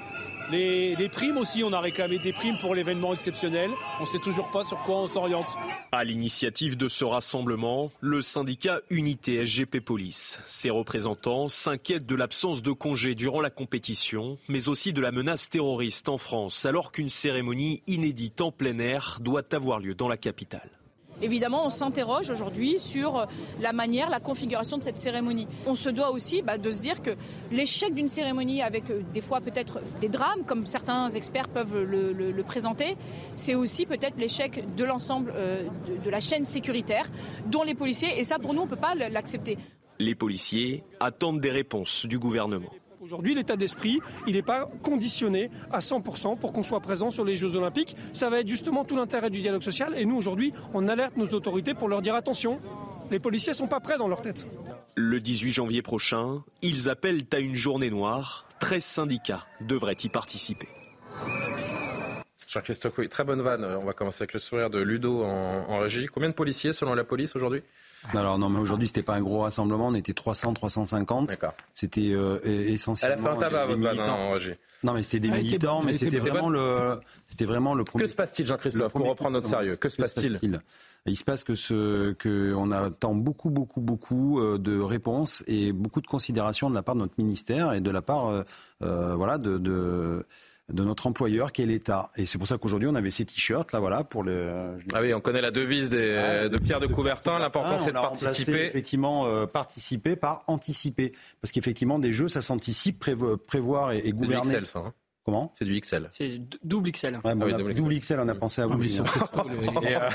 M: Les, primes aussi, on a réclamé des primes pour l'événement exceptionnel. On ne sait toujours pas sur quoi on s'oriente.
L: À l'initiative de ce rassemblement, le syndicat Unité SGP Police. Ses représentants s'inquiètent de l'absence de congés durant la compétition, mais aussi de la menace terroriste en France, alors qu'une cérémonie inédite en plein air doit avoir lieu dans la capitale.
N: Évidemment, on s'interroge aujourd'hui sur la manière, la configuration de cette cérémonie. On se doit aussi bah, de se dire que l'échec d'une cérémonie avec euh, des fois peut-être des drames, comme certains experts peuvent le, présenter, c'est aussi peut-être l'échec de l'ensemble euh, de la chaîne sécuritaire dont les policiers, et ça pour nous, on ne peut pas l'accepter.
L: Les policiers attendent des réponses du gouvernement.
O: Aujourd'hui, l'état d'esprit, il n'est pas conditionné à 100% pour qu'on soit présent sur les Jeux Olympiques. Ça va être justement tout l'intérêt du dialogue social. Et nous, aujourd'hui, on alerte nos autorités pour leur dire attention, les policiers ne sont pas prêts dans leur tête.
L: Le 18 janvier prochain, ils appellent à une journée noire. 13 syndicats devraient y participer.
A: Jean-Christophe, très bonne vanne. On va commencer avec le sourire de Ludo en régie. Combien de policiers selon la police aujourd'hui?
I: Alors non, mais aujourd'hui c'était pas un gros rassemblement, on était 300, 350. D'accord. C'était euh, essentiellement.
A: Elle a fait un tabac votre militants.
I: non, mais c'était des ah, militants, mais c'était vraiment le, c'était vraiment le
A: premier. Que se passe-t-il, Jean-Christophe, pour reprendre notre sérieux Que se passe-t-il?
I: Il se passe que ce, que on attend beaucoup, beaucoup, beaucoup euh, de réponses et beaucoup de considérations de la part de notre ministère et de la part, euh, euh voilà, de, de de notre employeur qui est l'État. Et c'est pour ça qu'aujourd'hui on avait ces t-shirts là, voilà, pour le.
A: Ah oui, on connaît la devise des, ah, de Pierre de Coubertin. L'important c'est de participer.
I: Effectivement, euh, participer par anticiper, parce qu'effectivement des jeux ça s'anticipe, prévoir et, et gouverner.
A: Excel, ça, hein.
I: Comment?
A: C'est du XL.
J: C'est double XL.
I: Ouais, ah double, XL. on a pensé à vous. mais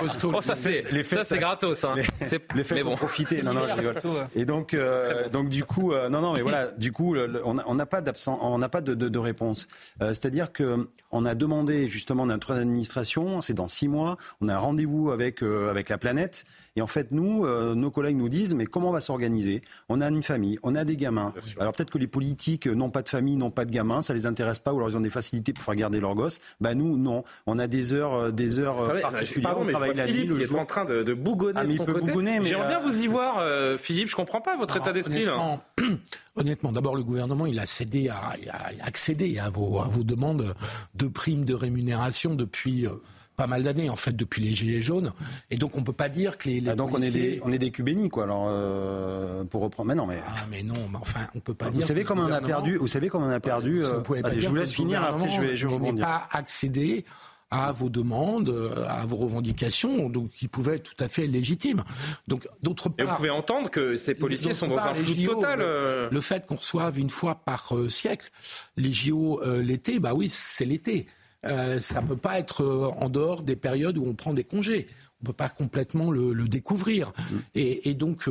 A: oh, ça c'est gratos. Hein.
I: Les, les fêtes bon. profiter. Non, non, je rigole. Et donc, euh, donc du coup, euh, non, non, mais voilà, du coup, on n'a pas d'absent, on n'a pas de, de, de réponse. Euh, C'est-à-dire que on a demandé justement notre administration, c'est dans six mois, on a un rendez-vous avec euh, avec la planète, et en fait, nous, euh, nos collègues nous disent, mais comment on va s'organiser? On a une famille, on a des gamins. Alors peut-être que les politiques n'ont pas de famille, n'ont pas de gamins, ça les intéresse pas, ou alors ils ont des facilités pour faire garder leurs gosses. Bah nous, non. On a des heures, euh, des heures euh, particulières.
A: Pardon, mais travaille Philippe qui est en train de, de bougonner ah, de son côté. J'aimerais bien vous y voir, Philippe. Je comprends pas votre état d'esprit.
F: Honnêtement, d'abord le gouvernement, il a cédé à, accédé à vos, à vos demandes de primes de rémunération depuis pas mal d'années en fait depuis les gilets jaunes et donc on peut pas dire que les, les
I: ah, donc on est des on est des cubénis quoi alors euh, pour reprendre mais non mais
F: ah mais non mais enfin on peut pas
I: vous
F: dire
I: savez comment on a perdu vous savez comment on a perdu euh, allez, je vous laisse finir après je vais je vais rebondir
F: pas accéder à vos demandes, à vos revendications, donc qui pouvaient être tout à fait légitimes. Donc, d'autre part,
A: Et vous pouvez entendre que ces policiers sont dans un flou total.
F: Euh. Le, fait qu'on reçoive une fois par siècle les JO l'été, bah oui, c'est l'été. Euh, ça ne peut pas être en dehors des périodes où on prend des congés. On ne peut pas complètement le, découvrir. Mmh. Et, donc,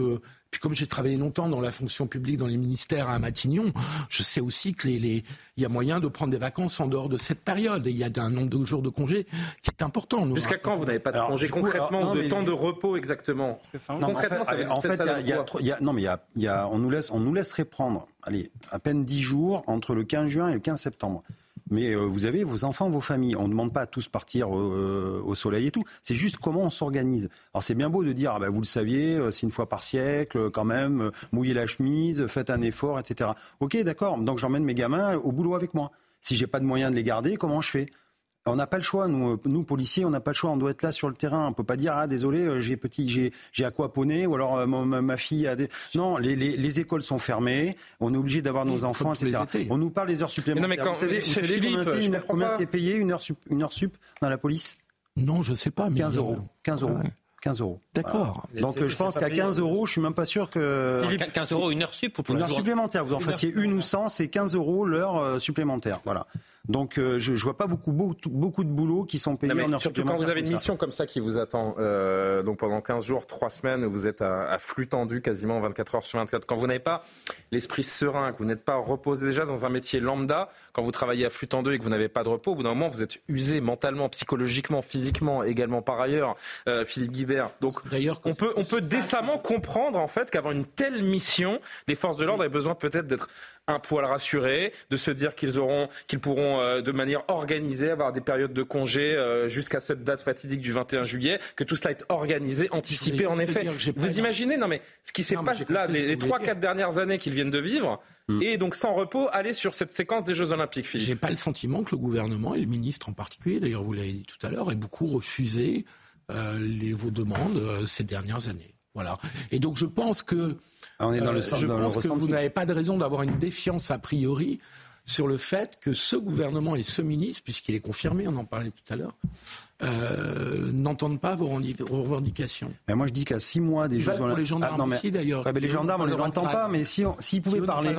F: puis comme j'ai travaillé longtemps dans la fonction publique, dans les ministères à Matignon, je sais aussi que les, il y a moyen de prendre des vacances en dehors de cette période. Et il y a un nombre de jours de congés qui est important.
A: Jusqu'à quand vous n'avez pas de congés concrètement, de temps de repos exactement?
I: Concrètement, en fait, il y a, non mais il y a, on nous laisse, on nous laisserait prendre, allez, à peine 10 jours entre le 15 juin et le 15 septembre. Mais euh, vous avez vos enfants, vos familles. On ne demande pas à tous partir euh, au soleil et tout. C'est juste comment on s'organise. Alors c'est bien beau de dire, ah ben, vous le saviez, euh, c'est une fois par siècle, quand même, mouillez la chemise, faites un effort, etc. Ok, d'accord. Donc j'emmène mes gamins au boulot avec moi. Si j'ai pas de moyen de les garder, comment je fais? On n'a pas le choix, nous, nous policiers, on n'a pas le choix. On doit être là sur le terrain. On peut pas dire ah désolé, euh, j'ai petit, j'ai j'ai aquaponé ou alors euh, ma, fille a des. Non, les, les, les, écoles sont fermées. On est obligé d'avoir nos enfants, etc. On nous parle des heures supplémentaires. Mais non, mais quand, vous savez, vous savez combien c'est payé une heure, sup, une heure sup dans la police?
F: Non, je sais pas. Mais
I: 15 euros. 15 euros. 15 euros.
F: D'accord.
I: Donc je pense qu'à 15 euros, je suis même pas sûr que.
E: 15 euros une heure sup
I: ou pour Une heure supplémentaire. Vous en fassiez une ou 100, c'est 15 euros l'heure euh, supplémentaire. Voilà. Donc euh, je, je vois pas beaucoup, beaucoup, de boulot qui sont payés en
A: Surtout quand vous avez une mission comme ça qui vous attend, euh, donc pendant 15 jours, 3 semaines, vous êtes à, flux tendu quasiment 24 heures sur 24. Quand vous n'avez pas l'esprit serein, que vous n'êtes pas reposé déjà dans un métier lambda, quand vous travaillez à flux tendu et que vous n'avez pas de repos, au bout d'un moment, vous êtes usé mentalement, psychologiquement, physiquement, également par ailleurs, euh, Philippe Guibert. Donc d'ailleurs, on peut, on peut décemment comprendre en fait qu'avant une telle mission, les forces de l'ordre aient besoin peut-être d'être un poil rassuré, de se dire qu'ils auront, qu'ils pourront euh, de manière organisée avoir des périodes de congé euh, jusqu'à cette date fatidique du 21 juillet, que tout cela est organisé, anticipé en effet. Vous imaginez, non mais ce qui s'est passé là, les trois quatre dernières années qu'ils viennent de vivre, mm. et donc sans repos, aller sur cette séquence des Jeux Olympiques.
F: J'ai pas le sentiment que le gouvernement et le ministre en particulier, d'ailleurs vous l'avez dit tout à l'heure, aient beaucoup refusé euh, les, vos demandes ces dernières années. Voilà. Et donc je pense que
I: on est dans le
F: euh, je pense que vous n'avez pas de raison d'avoir une défiance a priori sur le fait que ce gouvernement et ce ministre, puisqu'il est confirmé, on en parlait tout à l'heure, euh, n'entendent pas vos, revendications.
I: Mais moi, je dis qu'à six mois des
F: Jeux Olympiques. les gendarmes ah, aussi, d'ailleurs.
I: les gendarmes, on les entend pas, mais si s'ils pouvaient parler.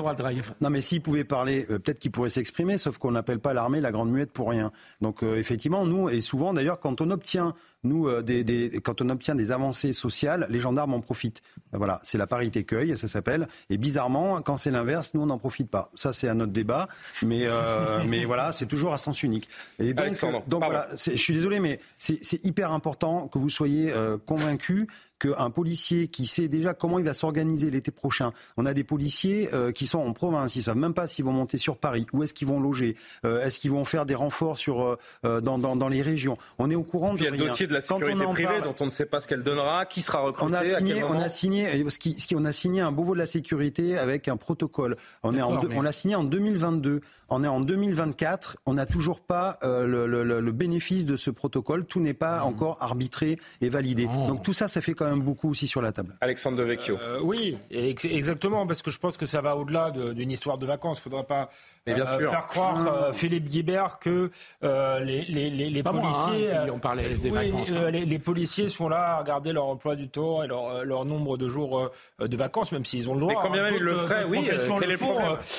I: Non, mais s'ils pouvaient parler, euh, peut-être qu'ils pourraient s'exprimer, sauf qu'on n'appelle pas l'armée la grande muette pour rien. Donc, effectivement, nous, et souvent d'ailleurs, quand on obtient nous, euh, des, quand on obtient des avancées sociales, les gendarmes en profitent. Ben voilà, c'est la parité cueil, ça s'appelle. Et bizarrement, quand c'est l'inverse, nous, on n'en profite pas. Ça, c'est un autre débat. Mais, euh, mais voilà, c'est toujours à sens unique. Et donc, donc voilà, je suis désolé, mais c'est hyper important que vous soyez euh, convaincus qu'un policier qui sait déjà comment il va s'organiser l'été prochain, on a des policiers euh, qui sont en province, ils savent même pas s'ils vont monter sur Paris, où est-ce qu'ils vont loger, euh, est-ce qu'ils vont faire des renforts sur, euh, dans, dans, dans, les régions? On est au courant de
A: Il y a le dossier de la sécurité privée dont on ne sait pas ce qu'elle donnera, qui sera recruté.
I: On a signé, on a signé, ce qui, ce qui, on a signé un Beauvau de la sécurité avec un protocole. On, est en, on l'a signé en 2022. On est en 2024. On n'a toujours pas le, le, le, bénéfice de ce protocole. Tout n'est pas mmh. encore arbitré et validé. Donc tout ça, ça fait quand même beaucoup aussi sur la table.
A: Alexandre de Vecchio.
G: Euh, oui, exactement, parce que je pense que ça va au-delà d'une histoire de vacances. Il ne faudra pas bien euh, sûr. faire croire, euh, Philippe Guibert, que les, les, les, policiers.
F: on parlait des vacances,
G: hein. les, policiers sont là à regarder leur emploi du temps et leur, leur nombre de jours de vacances, même s'ils ont le droit.
A: Mais quand bien hein, ils le feraient, oui,
G: le font,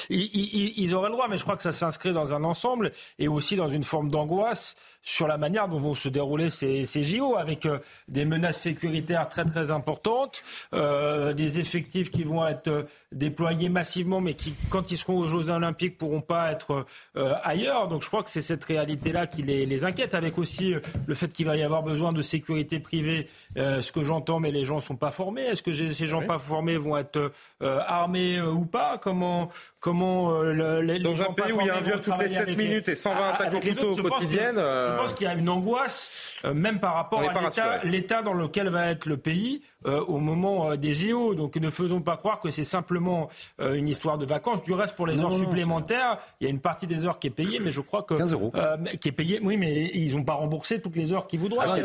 G: ils, ils, auraient le droit, mais je crois que ça s'inscrit dans un ensemble et aussi dans une forme d'angoisse sur la manière dont vont se dérouler ces, ces JO, avec des menaces sécuritaires très très importantes, euh, des effectifs qui vont être euh, déployés massivement, mais qui, quand ils seront aux Jeux Olympiques, pourront pas être euh, ailleurs. Donc je crois que c'est cette réalité-là qui les, les, inquiète, avec aussi le fait qu'il va y avoir besoin de sécurité privée, ce que j'entends, mais les gens sont pas formés. Est-ce que ces gens pas formés vont être armés ou pas? Comment comment
A: les, Dans un pays où il y a un viol toutes les 7 minutes et 120 attaques au couteau quotidiennes.
G: Je pense qu'il y a une angoisse, même par rapport à l'état dans lequel va être le pays euh, au moment euh, des JO. Donc ne faisons pas croire que c'est simplement euh, une histoire de vacances. Du reste, pour les heures supplémentaires, il y a une partie des heures qui est payée, mais je crois que
I: 15 euros.
G: qui est payée. Oui, mais ils n'ont pas remboursé toutes les heures qu'ils voudraient. Ah,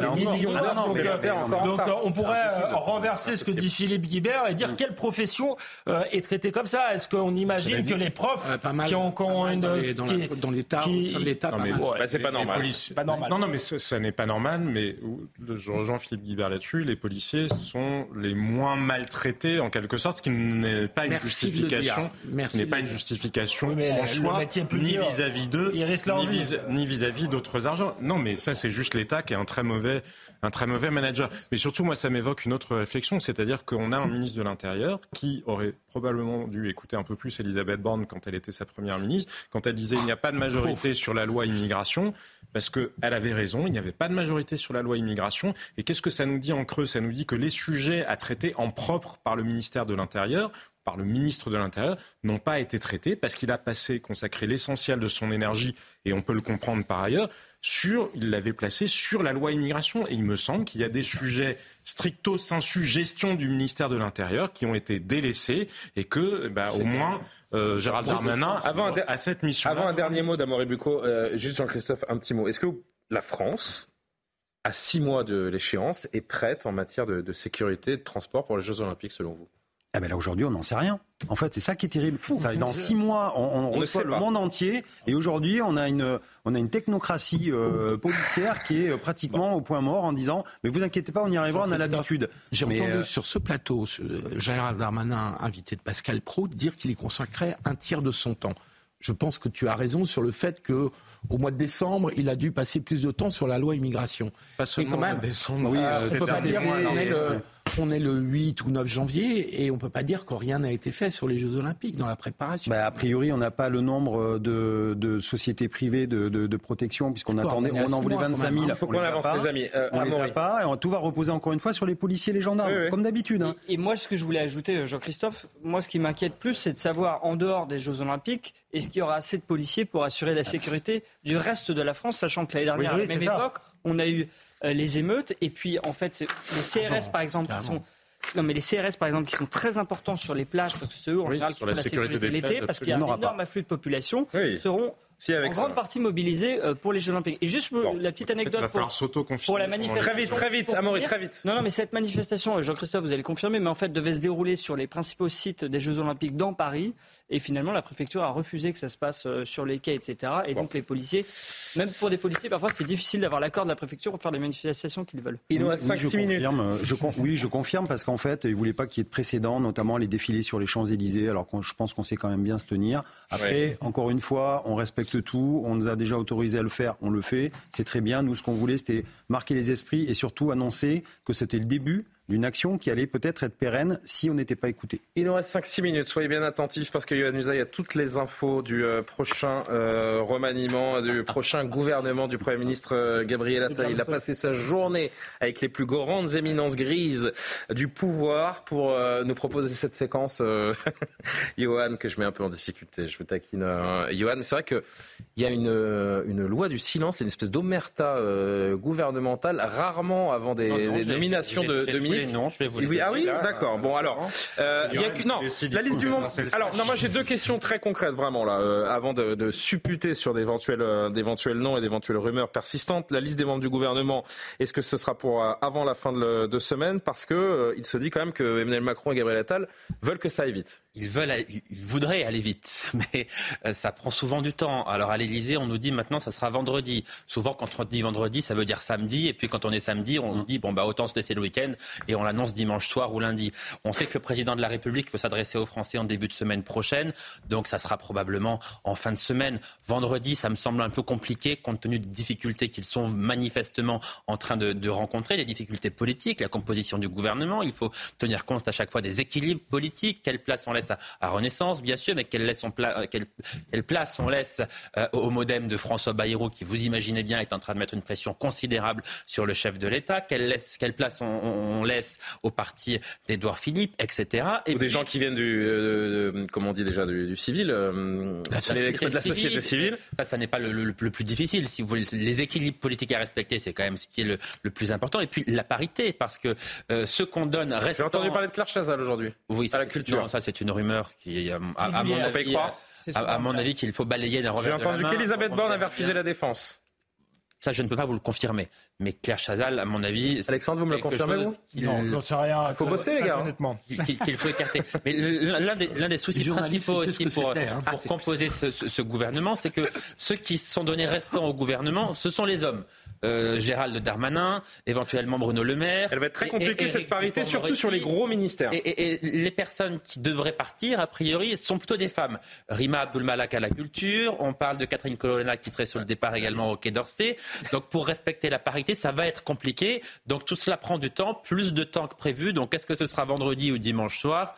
G: donc, on pourrait renverser ce que dit Philippe Guibert et dire quelle profession est traitée comme ça. Est-ce qu'on imagine que les profs qui ont encore
F: une dans l'État,
A: c'est pas normal.
H: Non, non, mais ce n'est pas normal Mais je rejoins Philippe Guibert là-dessus, les policiers sont les moins maltraités en quelque sorte, ce qui n'est pas une justification, ce n'est pas une justification en soi, ni vis-à-vis d'eux, ni vis-à-vis d'autres argents. Non, mais ça c'est juste l'État qui est un très mauvais, un très mauvais manager. Mais surtout, moi, ça m'évoque une autre réflexion, c'est-à-dire qu'on a un ministre de l'Intérieur qui aurait probablement dû écouter un peu plus Elisabeth Borne quand elle était sa première ministre, quand elle disait il n'y a pas de majorité sur la loi immigration, parce qu'elle avait raison, il n'y avait pas de majorité sur la loi immigration. Et qu'est-ce que ça nous dit en creux? Ça nous dit que les sujets à traiter en propre par le ministère de l'Intérieur par le ministre de l'Intérieur n'ont pas été traités parce qu'il a passé, consacré l'essentiel de son énergie, et on peut le comprendre par ailleurs, sur, il l'avait placé sur la loi immigration. Et il me semble qu'il y a des sujets stricto sensu gestion du ministère de l'Intérieur qui ont été délaissés et que, bah, au moins, euh, Gérald Darmanin avant à cette mission.
A: Avant un dernier mot d'Amory Bucco, euh, juste Jean-Christophe, un petit mot. Est-ce que la France, à six mois de l'échéance, est prête en matière de, de sécurité et de transport pour les Jeux Olympiques, selon vous?
I: Eh ben là aujourd'hui, on n'en sait rien. En fait, c'est ça qui est terrible. dans six mois, on, on, reçoit le monde entier, et aujourd'hui, on a une, on a une technocratie euh, policière qui est pratiquement au point mort en disant "Mais vous inquiétez pas, on y arrivera, on a l'habitude."
F: J'ai entendu euh, sur ce plateau, Gérald Darmanin, invité de Pascal Pro, dire qu'il y consacrait un tiers de son temps. Je pense que tu as raison sur le fait que au mois de décembre, il a dû passer plus de temps sur la loi immigration.
H: Pas seulement quand même,
F: décembre. Oui, euh, on peut pas dire on est, le, 8 ou 9 janvier et on peut pas dire que rien n'a été fait sur les Jeux Olympiques dans la préparation.
I: Bah, a priori, on n'a pas le nombre de, sociétés privées de, protection puisqu'on attendait, on, en voulait 25 000.
A: Il faut qu'on avance, les amis.
I: Euh, on les a pas. Et tout va reposer encore une fois sur les policiers et les gendarmes, comme d'habitude. Hein.
J: Et, et, moi, ce que je voulais ajouter, Jean-Christophe, moi, ce qui m'inquiète plus, c'est de savoir en dehors des Jeux Olympiques, est-ce qu'il y aura assez de policiers pour assurer la sécurité du reste de la France, sachant que l'année dernière, à la même époque, on a eu euh, les émeutes et puis en fait les CRS par exemple qui sont non, mais les CRS, par exemple, qui sont très importants sur les plages, parce que c'est eux, en général, qui font la sécurité, de l'été, parce qu'il y a un énorme afflux de population, seront en grande partie mobilisés euh, pour les Jeux Olympiques. Et juste la petite anecdote pour, la manifestation.
A: Très vite, très vite, Amaury, très vite.
J: Non, non, mais cette manifestation, Jean-Christophe, vous allez confirmer, mais en fait devait se dérouler sur les principaux sites des Jeux Olympiques dans Paris. Et finalement, la préfecture a refusé que ça se passe euh, sur les quais, etc. Et donc les policiers, même pour des policiers, parfois c'est difficile d'avoir l'accord de la préfecture pour faire des manifestations qu'ils veulent.
A: Il nous reste 5 minutes.
I: Euh, je oui, je confirme parce qu'en fait, ils ne voulaient pas qu'il y ait de précédents, notamment les défilés sur les Champs-Élysées, alors que je pense qu'on sait quand même bien se tenir. Après, encore une fois, on respecte tout, on nous a déjà autorisé à le faire, on le fait, c'est très bien. Nous, ce qu'on voulait, c'était marquer les esprits et surtout annoncer que c'était le début d'une action qui allait peut-être être pérenne si on n'était pas écouté.
A: Il nous reste 5-6 minutes. Soyez bien attentifs parce que Yohann Usaï a toutes les infos du euh, prochain euh, remaniement, du prochain gouvernement du Premier ministre euh, Gabriel Attal. Il a passé sa journée avec les plus grandes éminences grises du pouvoir pour nous proposer cette séquence. Johan, que je mets un peu en difficulté, je vous taquine. Johan, c'est vrai qu'il y a une, une loi du silence, une espèce d'omerta gouvernementale, rarement avant des, nominations de, de ministres
E: non, je vais vous
A: Ah oui, d'accord. Bon, alors, euh, y a que, non, la liste du monde. Alors, non, moi j'ai deux questions très concrètes vraiment là, euh, avant de, de, supputer sur d'éventuels, euh, d'éventuels noms et d'éventuelles rumeurs persistantes. La liste des membres du gouvernement, est-ce que ce sera pour euh, avant la fin de, de semaine? Parce que il se dit quand même que Emmanuel Macron et Gabriel Attal veulent que ça aille vite
E: ils voudraient aller vite, mais euh, ça prend souvent du temps. Alors à l'Élysée, on nous dit maintenant ça sera vendredi. Souvent, quand on dit vendredi, ça veut dire samedi, et puis quand on est samedi, on nous dit bon bah autant se laisser le week-end et on l'annonce dimanche soir ou lundi. On sait que le président de la République veut s'adresser aux Français en début de semaine prochaine, donc ça sera probablement en fin de semaine. Vendredi, ça me semble un peu compliqué compte tenu des difficultés qu'ils sont manifestement en train de, de rencontrer, des difficultés politiques, la composition du gouvernement. Il faut tenir compte à chaque fois des équilibres politiques, quelle place on laisse à, Renaissance, bien sûr, mais quelle, laisse euh, quelle, place on laisse euh, au modem de François Bayrou, qui, vous imaginez bien, est en train de mettre une pression considérable sur le chef de l'État, quelle, quelle place on, laisse au parti d'Édouard Philippe, etc.
A: Et Ou des gens qui viennent du, euh, comment on dit déjà, du, civil,
E: la, société de la société civile. Ça, ça n'est pas le, plus difficile. Si vous voulez, les équilibres politiques à respecter, c'est quand même ce qui est le, plus important. Et puis la parité, parce que ce qu'on donne reste.
A: J'ai entendu parler de Claire Chazal aujourd'hui.
E: Oui,
A: à la culture.
E: Non, ça c'est une rumeur qui, à, mon avis, à, mon avis, qu'il faut balayer d'un revers
A: J'ai entendu qu'Elisabeth Borne avait refusé la défense.
E: Ça, je ne peux pas vous le confirmer. Mais Claire Chazal, à mon avis.
A: Alexandre, vous me le confirmez, vous
G: Non, j'en sais rien.
A: Il faut bosser, les gars.
E: Honnêtement. Qu'il faut écarter. Mais l'un des, des, soucis principaux aussi pour, hein. composer ce, ce, gouvernement, c'est que ceux qui sont donnés restants au gouvernement, ce sont les hommes. Euh, Gérald Darmanin, éventuellement Bruno Le Maire.
A: Elle va être très compliquée cette parité, surtout sur les gros ministères.
E: Et, les personnes qui devraient partir, a priori, sont plutôt des femmes. Rima Abdulmalak à la culture, on parle de Catherine Colonna qui serait sur le départ également au Quai d'Orsay. Donc pour respecter la parité, ça va être compliqué. Donc tout cela prend du temps, plus de temps que prévu. Donc est-ce que ce sera vendredi ou dimanche soir?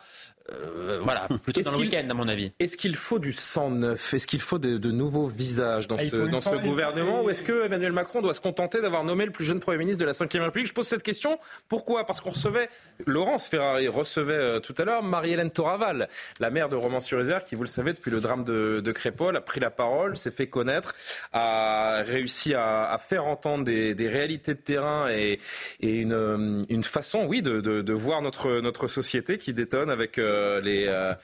E: Euh, voilà, plutôt dans le week-end, à mon avis.
A: Est-ce qu'il faut du sang neuf? Est-ce qu'il faut de, nouveaux visages dans ah, ce, dans ce gouvernement? Ou est-ce que Emmanuel Macron doit se contenter d'avoir nommé le plus jeune Premier ministre de la Ve République? Je pose cette question. Pourquoi? Parce qu'on recevait, Laurence Ferrari recevait euh, tout à l'heure Marie-Hélène Toraval, la maire de Romans-sur-Isère, qui, vous le savez, depuis le drame de, de Crépol, a pris la parole, s'est fait connaître, a réussi à, faire entendre des, réalités de terrain et, et une, une, façon, oui, de, de, voir notre, notre société qui détonne avec... Euh, euh, euh,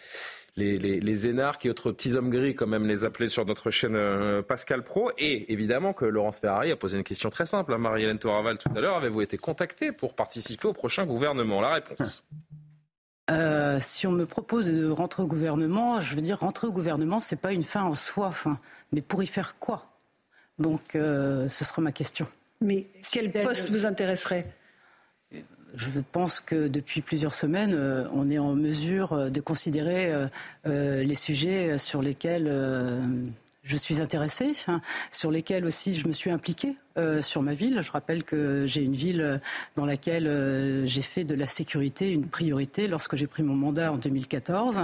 A: les, les, les, énarques et autres petits hommes gris, comme même les appeler sur notre chaîne euh, Pascal Pro. Et évidemment que Laurence Ferrari a posé une question très simple à Marie-Hélène Toraval tout à l'heure. Avez-vous été contacté pour participer au prochain gouvernement? La réponse.
P: si on me propose de rentrer au gouvernement, je veux dire, rentrer au gouvernement, c'est pas une fin en soi. mais pour y faire quoi? Donc, ce sera ma question.
Q: Mais quel poste vous intéresserait?
P: Je pense que depuis plusieurs semaines, euh, on est en mesure euh, de considérer euh, les sujets sur lesquels je suis intéressée, hein, sur lesquels aussi je me suis impliquée sur ma ville. Je rappelle que j'ai une ville dans laquelle j'ai fait de la sécurité une priorité lorsque j'ai pris mon mandat en 2014,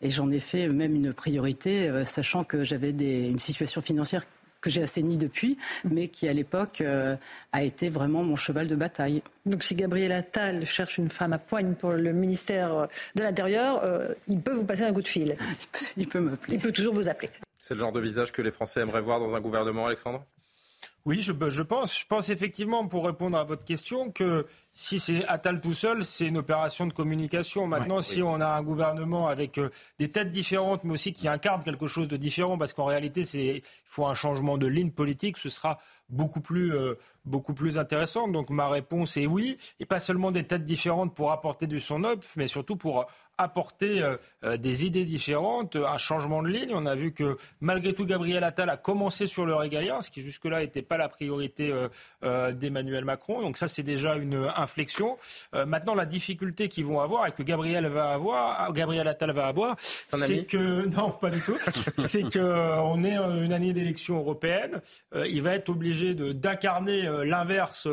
P: et j'en ai fait même une priorité, sachant que j'avais une situation financière que j'ai assaini depuis, mais qui à l'époque euh, a été vraiment mon cheval de bataille.
Q: Donc si Gabriel Attal cherche une femme à poigne pour le ministère de l'Intérieur, euh, il peut vous passer un coup de fil.
P: Il peut m'appeler.
Q: Il peut toujours vous appeler.
A: C'est le genre de visage que les Français aimeraient voir dans un gouvernement, Alexandre?
G: Oui, je, je, pense. Je pense effectivement, pour répondre à votre question, que si c'est Attal tout seul, c'est une opération de communication. Maintenant, si on a un gouvernement avec euh, des têtes différentes, mais aussi qui incarne quelque chose de différent, parce qu'en réalité, il faut un changement de ligne politique, ce sera beaucoup plus, euh, beaucoup plus intéressant. Donc ma réponse est oui, et pas seulement des têtes différentes pour apporter du son neuf, mais surtout pour apporter euh, euh, des idées différentes, un changement de ligne. On a vu que malgré tout, Gabriel Attal a commencé sur le régalien, ce qui jusque-là n'était pas la priorité euh, d'Emmanuel Macron. Donc ça, c'est déjà une inflexion. maintenant, la difficulté qu'ils vont avoir et que Gabriel va avoir, Gabriel Attal va avoir, c'est que non, pas du tout. c'est que on est une année d'élection européenne. il va être obligé d'incarner l'inverse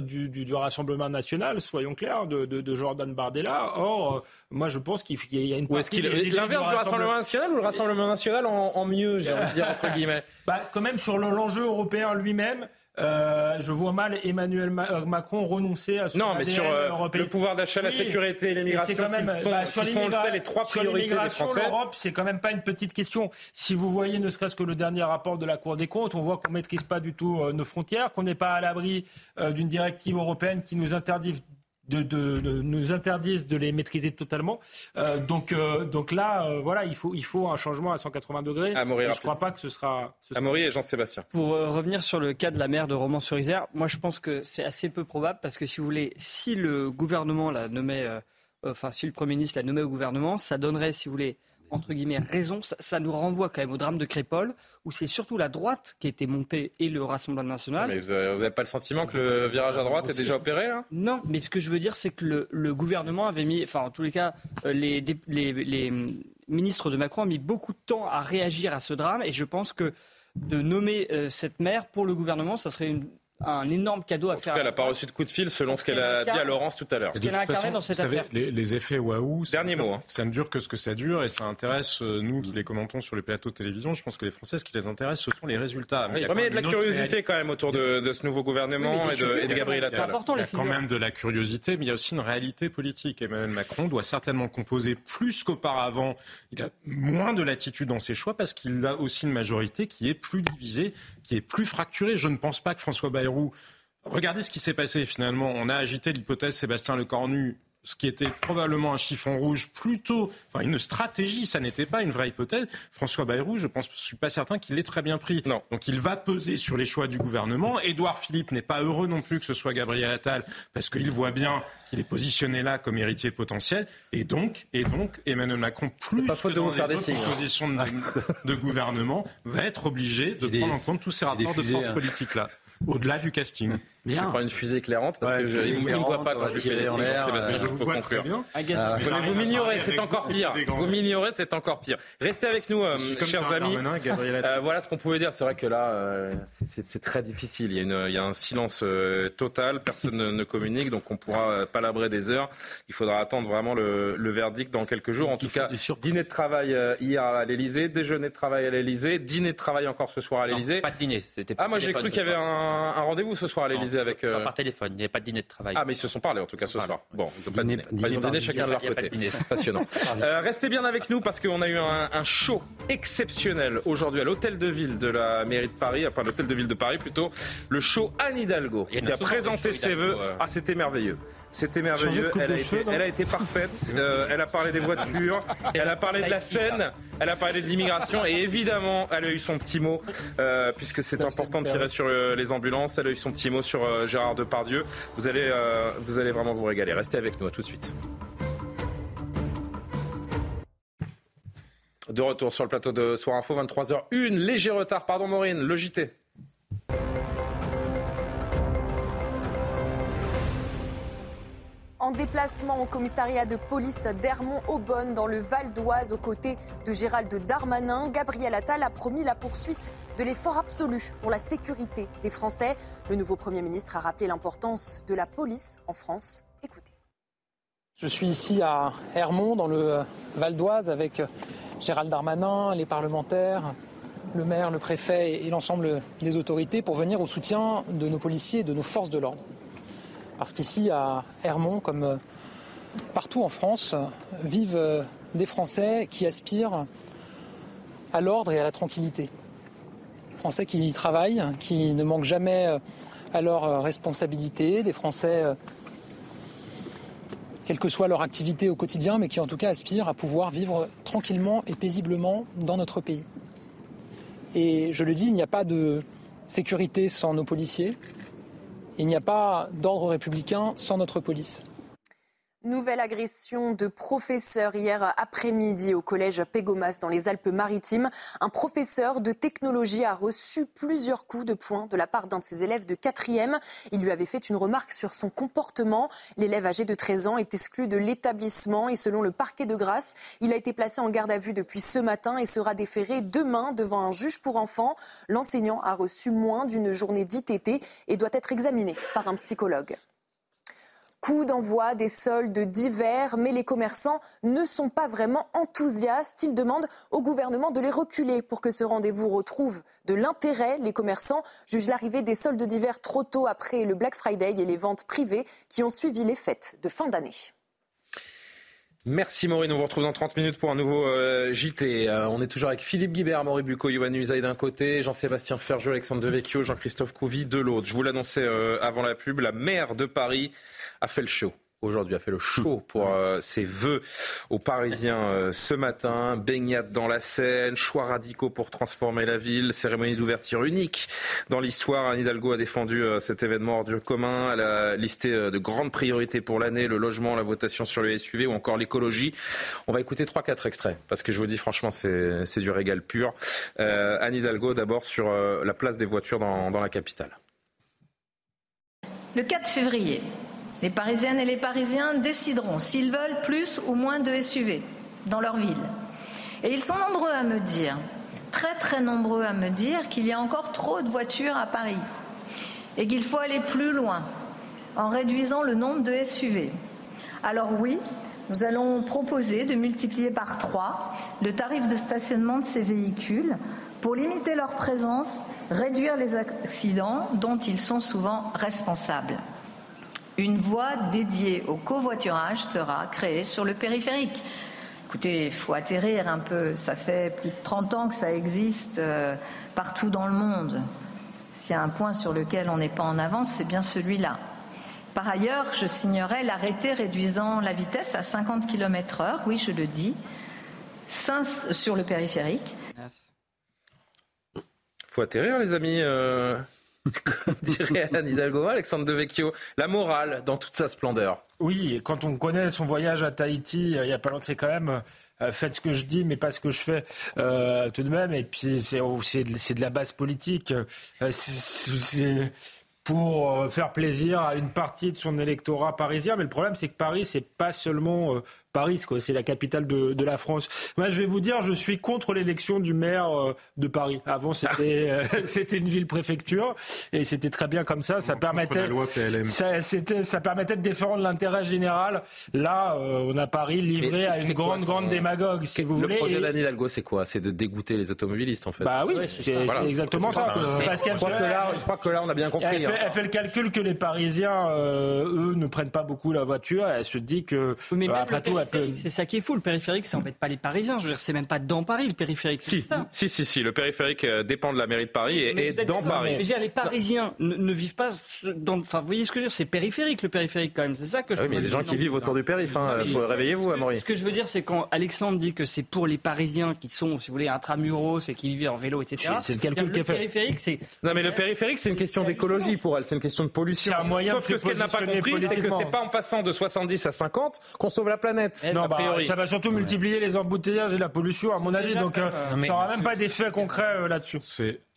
G: du, du, Rassemblement national, soyons clairs, de, de, de Jordan Bardella. Or, moi je pense qu'il y a une
A: partie. L'inverse du Rassemblement national ou le Rassemblement national en, mieux, j'ai envie de dire, entre guillemets?
G: Bah, Quand même, sur l'enjeu européen lui-même, euh, je vois mal Emmanuel euh, Macron renoncer à
A: son Non, mais sur euh, le pouvoir d'achat, la sécurité et l'immigration, qui sont, bah, sont les trois priorités des Français.
G: L'Europe, c'est quand même pas une petite question. Si vous voyez ne serait-ce que le dernier rapport de la Cour des comptes, on voit qu'on maîtrise pas du tout nos frontières, qu'on n'est pas à l'abri d'une directive européenne qui nous interdit de, nous interdisent de les maîtriser totalement. Euh, donc, euh, donc là, euh, voilà, il faut, il faut un changement à 180 degrés. je ne crois pas que ce sera.
A: Ce et Jean-Sébastien.
J: Pour revenir sur le cas de la maire de Romans-sur-Isère, moi je pense que c'est assez peu probable parce que si vous voulez, si le gouvernement la nommait, enfin si le Premier ministre la nommait au gouvernement, ça donnerait, si vous voulez, entre guillemets, raison, ça, nous renvoie quand même au drame de Crépol, où c'est surtout la droite qui a été montée et le Rassemblement national.
A: Mais vous n'avez pas le sentiment que le virage à droite est déjà opéré, là?
J: Non, mais ce que je veux dire, c'est que le, gouvernement avait mis, enfin, en tous les cas, euh, les, les, ministres de Macron ont mis beaucoup de temps à réagir à ce drame, et je pense que de nommer euh, cette maire pour le gouvernement, ça serait une un énorme cadeau à faire.
A: elle n'a pas reçu de coup de fil selon ce qu'elle a dit à Laurence tout à l'heure.
H: Vous savez, les, effets waouh,
A: Dernier mot, hein.
H: ça ne dure que ce que ça dure et ça intéresse euh, nous qui les commentons sur les plateaux de télévision. Je pense que les Français, ce qui les intéresse, ce sont les résultats.
A: il y a, de la curiosité quand même autour de, ce nouveau gouvernement et, de, Gabriel Attal.
H: il y a quand même de la curiosité, mais il y a aussi une réalité politique. Emmanuel Macron doit certainement composer plus qu'auparavant. Il a moins de latitude dans ses choix parce qu'il a aussi une majorité qui est plus divisée qui est plus fracturé. Je ne pense pas que François Bayrou. Regardez ce qui s'est passé finalement. On a agité l'hypothèse Sébastien Lecornu ce qui était probablement un chiffon rouge, plutôt, enfin une stratégie, ça n'était pas une vraie hypothèse. François Bayrou, je pense, je suis pas certain qu'il l'ait très bien pris.
A: Non.
H: Donc il va peser sur les choix du gouvernement. Édouard Philippe n'est pas heureux non plus que ce soit Gabriel Attal, parce qu'il voit bien qu'il est positionné là comme héritier potentiel. Et donc, et donc Emmanuel Macron, plus que dans les autres positions de, de, gouvernement, va être obligé de prendre en compte tous ces rapports de force politique là. Au-delà du casting.
A: Bien. Je prends une fusée éclairante parce que je ne me vois pas quand je fais en l'air. Sébastien, je vous conclure. Euh, vous m'ignorez, c'est encore pire. Vous m'ignorez, c'est encore pire. Restez avec nous, euh, chers amis. Euh, voilà ce qu'on pouvait dire. C'est vrai que là, euh, c'est très difficile. Il y a, une, il y a un silence euh, total. Personne ne, ne, communique, donc on pourra palabrer des heures. Il faudra attendre vraiment le, le verdict dans quelques jours. En tout cas, dîner de travail hier à l'Elysée, déjeuner de travail à l'Elysée, dîner de travail encore ce soir à l'Elysée.
E: Pas de dîner.
A: Ah, moi j'ai cru qu'il y avait un, un rendez-vous ce soir à l'Elysée avec.
E: Euh... Par téléphone, il n'y avait pas de dîner de travail.
A: Ah, mais ils se sont parlé en tout cas ce soir. Bon, ils ont pas dîné. Ils ont dîné chacun de leur côté. Passionnant. euh, restez bien avec nous parce qu'on a eu un, un show exceptionnel aujourd'hui à l'hôtel de ville de la mairie de Paris, enfin l'hôtel de ville de Paris plutôt, le show Anne Hidalgo qui a présenté ses vœux. Euh. Ah, c'était merveilleux. C'était merveilleux. Elle a, été, elle a, été, parfaite. Euh, elle a parlé des voitures. elle a parlé de la scène. Elle a parlé de l'immigration. Et évidemment, elle a eu son petit mot, euh, puisque c'est important de tirer sur euh, les ambulances. Elle a eu son petit mot sur euh, Gérard Depardieu. Vous allez, euh, vous allez vraiment vous régaler. Restez avec nous. À tout de suite. De retour sur le plateau de Soir Info, 23h01. Léger retard, pardon Maureen, le JT.
C: En déplacement au commissariat de police d'Hermont-Aubonne dans le Val d'Oise aux côtés de Gérald Darmanin. Gabriel Attal a promis la poursuite de l'effort absolu pour la sécurité des Français. Le nouveau Premier ministre a rappelé l'importance de la police en France. Écoutez.
D: Je suis ici à Hermont dans le Val d'Oise avec Gérald Darmanin, les parlementaires, le maire, le préfet et l'ensemble des autorités pour venir au soutien de nos policiers et de nos forces de l'ordre. Parce qu'ici, à Hermont, comme partout en France, vivent des Français qui aspirent à l'ordre et à la tranquillité. Français qui travaillent, qui ne manquent jamais à leurs responsabilités, des Français, quelle que soit leur activité au quotidien, mais qui en tout cas aspirent à pouvoir vivre tranquillement et paisiblement dans notre pays. Et je le dis, il n'y a pas de sécurité sans nos policiers, il n'y a pas d'ordre républicain sans notre police.
C: Nouvelle agression de professeur hier après-midi au collège Pégomas dans les Alpes-Maritimes. Un professeur de technologie a reçu plusieurs coups de poing de la part d'un de ses élèves de quatrième. Il lui avait fait une remarque sur son comportement. L'élève âgé de 13 ans est exclu de l'établissement et selon le parquet de Grasse, il a été placé en garde à vue depuis ce matin et sera déféré demain devant un juge pour enfants. L'enseignant a reçu moins d'une journée d'ITT et doit être examiné par un psychologue. Coup d'envoi des soldes d'hiver, mais les commerçants ne sont pas vraiment enthousiastes. Ils demandent au gouvernement de les reculer pour que ce rendez-vous retrouve de l'intérêt. Les commerçants jugent l'arrivée des soldes d'hiver trop tôt après le Black Friday et les ventes privées qui ont suivi les fêtes de fin d'année.
A: Merci Maureen, on vous retrouve dans 30 minutes pour un nouveau euh, JT. Euh, on est toujours avec Philippe Guibert, Maurice Bucco, Yohann Usaï d'un côté, Jean-Sébastien Ferjeux, Alexandre Devecchio, Jean-Christophe Couvi de l'autre. Je vous l'annonçais euh, avant la pub, la maire de Paris a fait le show aujourd'hui a fait le show pour euh, ses vœux aux Parisiens euh, ce matin. Baignade dans la Seine, choix radicaux pour transformer la ville, cérémonie d'ouverture unique dans l'histoire. Anne Hidalgo a défendu euh, cet événement hors du commun. Elle a listé de grandes priorités pour l'année, le logement, la votation sur le SUV ou encore l'écologie. On va écouter trois quatre extraits parce que je vous dis franchement c'est du régal pur. Anne Hidalgo d'abord sur la place des voitures dans, dans la capitale.
R: Le 4 février, les Parisiennes et les Parisiens décideront s'ils veulent plus ou moins de SUV dans leur ville. Et ils sont nombreux à me dire, très très nombreux à me dire qu'il y a encore trop de voitures à Paris et qu'il faut aller plus loin en réduisant le nombre de SUV. Alors oui, nous allons proposer de multiplier par trois le tarif de stationnement de ces véhicules pour limiter leur présence, réduire les accidents dont ils sont souvent responsables. Une voie dédiée au covoiturage sera créée sur le périphérique. Écoutez, il faut atterrir un peu. Ça fait plus de 30 ans que ça existe euh, partout dans le monde. S'il y a un point sur lequel on n'est pas en avance, c'est bien celui-là. Par ailleurs, je signerai l'arrêté réduisant la vitesse à 50 km/h, oui, je le dis, sur le périphérique.
A: Il faut atterrir, les amis. Euh, comme dirait Anne Hidalgo, Alexandre Devecchio, la morale dans toute sa splendeur.
G: Oui, quand on connaît son voyage à Tahiti, euh, il y a pas longtemps, c'est quand même faites ce que je dis, mais pas ce que je fais tout de même. Et puis c'est de la base politique. c'est pour faire plaisir à une partie de son électorat parisien. Mais le problème, c'est que Paris, c'est pas seulement Paris, quoi. C'est la capitale de, de, la France. Moi, je vais vous dire, je suis contre l'élection du maire euh, de Paris. Avant, c'était euh, c'était une ville-préfecture et c'était très bien comme ça. Ça permettait, ça, c'était, ça permettait de défendre l'intérêt général. Là, euh, on a Paris livré à une grande, grande démagogue, si vous voulez.
A: Le projet d'Anne Hidalgo, c'est quoi? C'est de dégoûter les automobilistes, en fait.
G: Bah oui, c'est, exactement ça.
A: Parce je, crois que là, je crois que là, on a bien compris.
G: Elle fait, hein. elle fait le calcul que les Parisiens, eux, ne prennent pas beaucoup la voiture. Elle se dit que, après tout,
J: c'est ça qui est fou. Le périphérique, ça n'embête pas les Parisiens. Je veux dire, c'est même pas dans Paris le périphérique.
A: Si, si, si, si. Le périphérique euh, dépend de la mairie de Paris et, est dans Paris.
J: Mais, les Parisiens ne, vivent pas dans. Enfin, vous voyez ce que je veux dire C'est périphérique le périphérique quand même. C'est ça que je.
A: Ah oui, mais il y a des gens qui vivent autour du périph'. Hein. Réveillez-vous, Amaury.
J: Ce que je veux dire, c'est quand Alexandre dit que c'est pour les Parisiens qui sont, si vous voulez, intramuros et qui vivent en vélo, etc.
G: C'est le calcul est fait.
J: périphérique, c'est.
A: Non, mais le périphérique, c'est une question d'écologie pour elle. C'est une question de pollution.
G: C'est un moyen
A: Sauf que ce qu'elle n'a pas compris, c'est que c'est pas en passant de 70 à 50 qu'on sauve la planète.
G: Non, a bah, priori. Ça va surtout multiplier les embouteillages et la pollution, à mon avis. Donc, euh, ça n'aura même pas d'effet concret euh, là-dessus.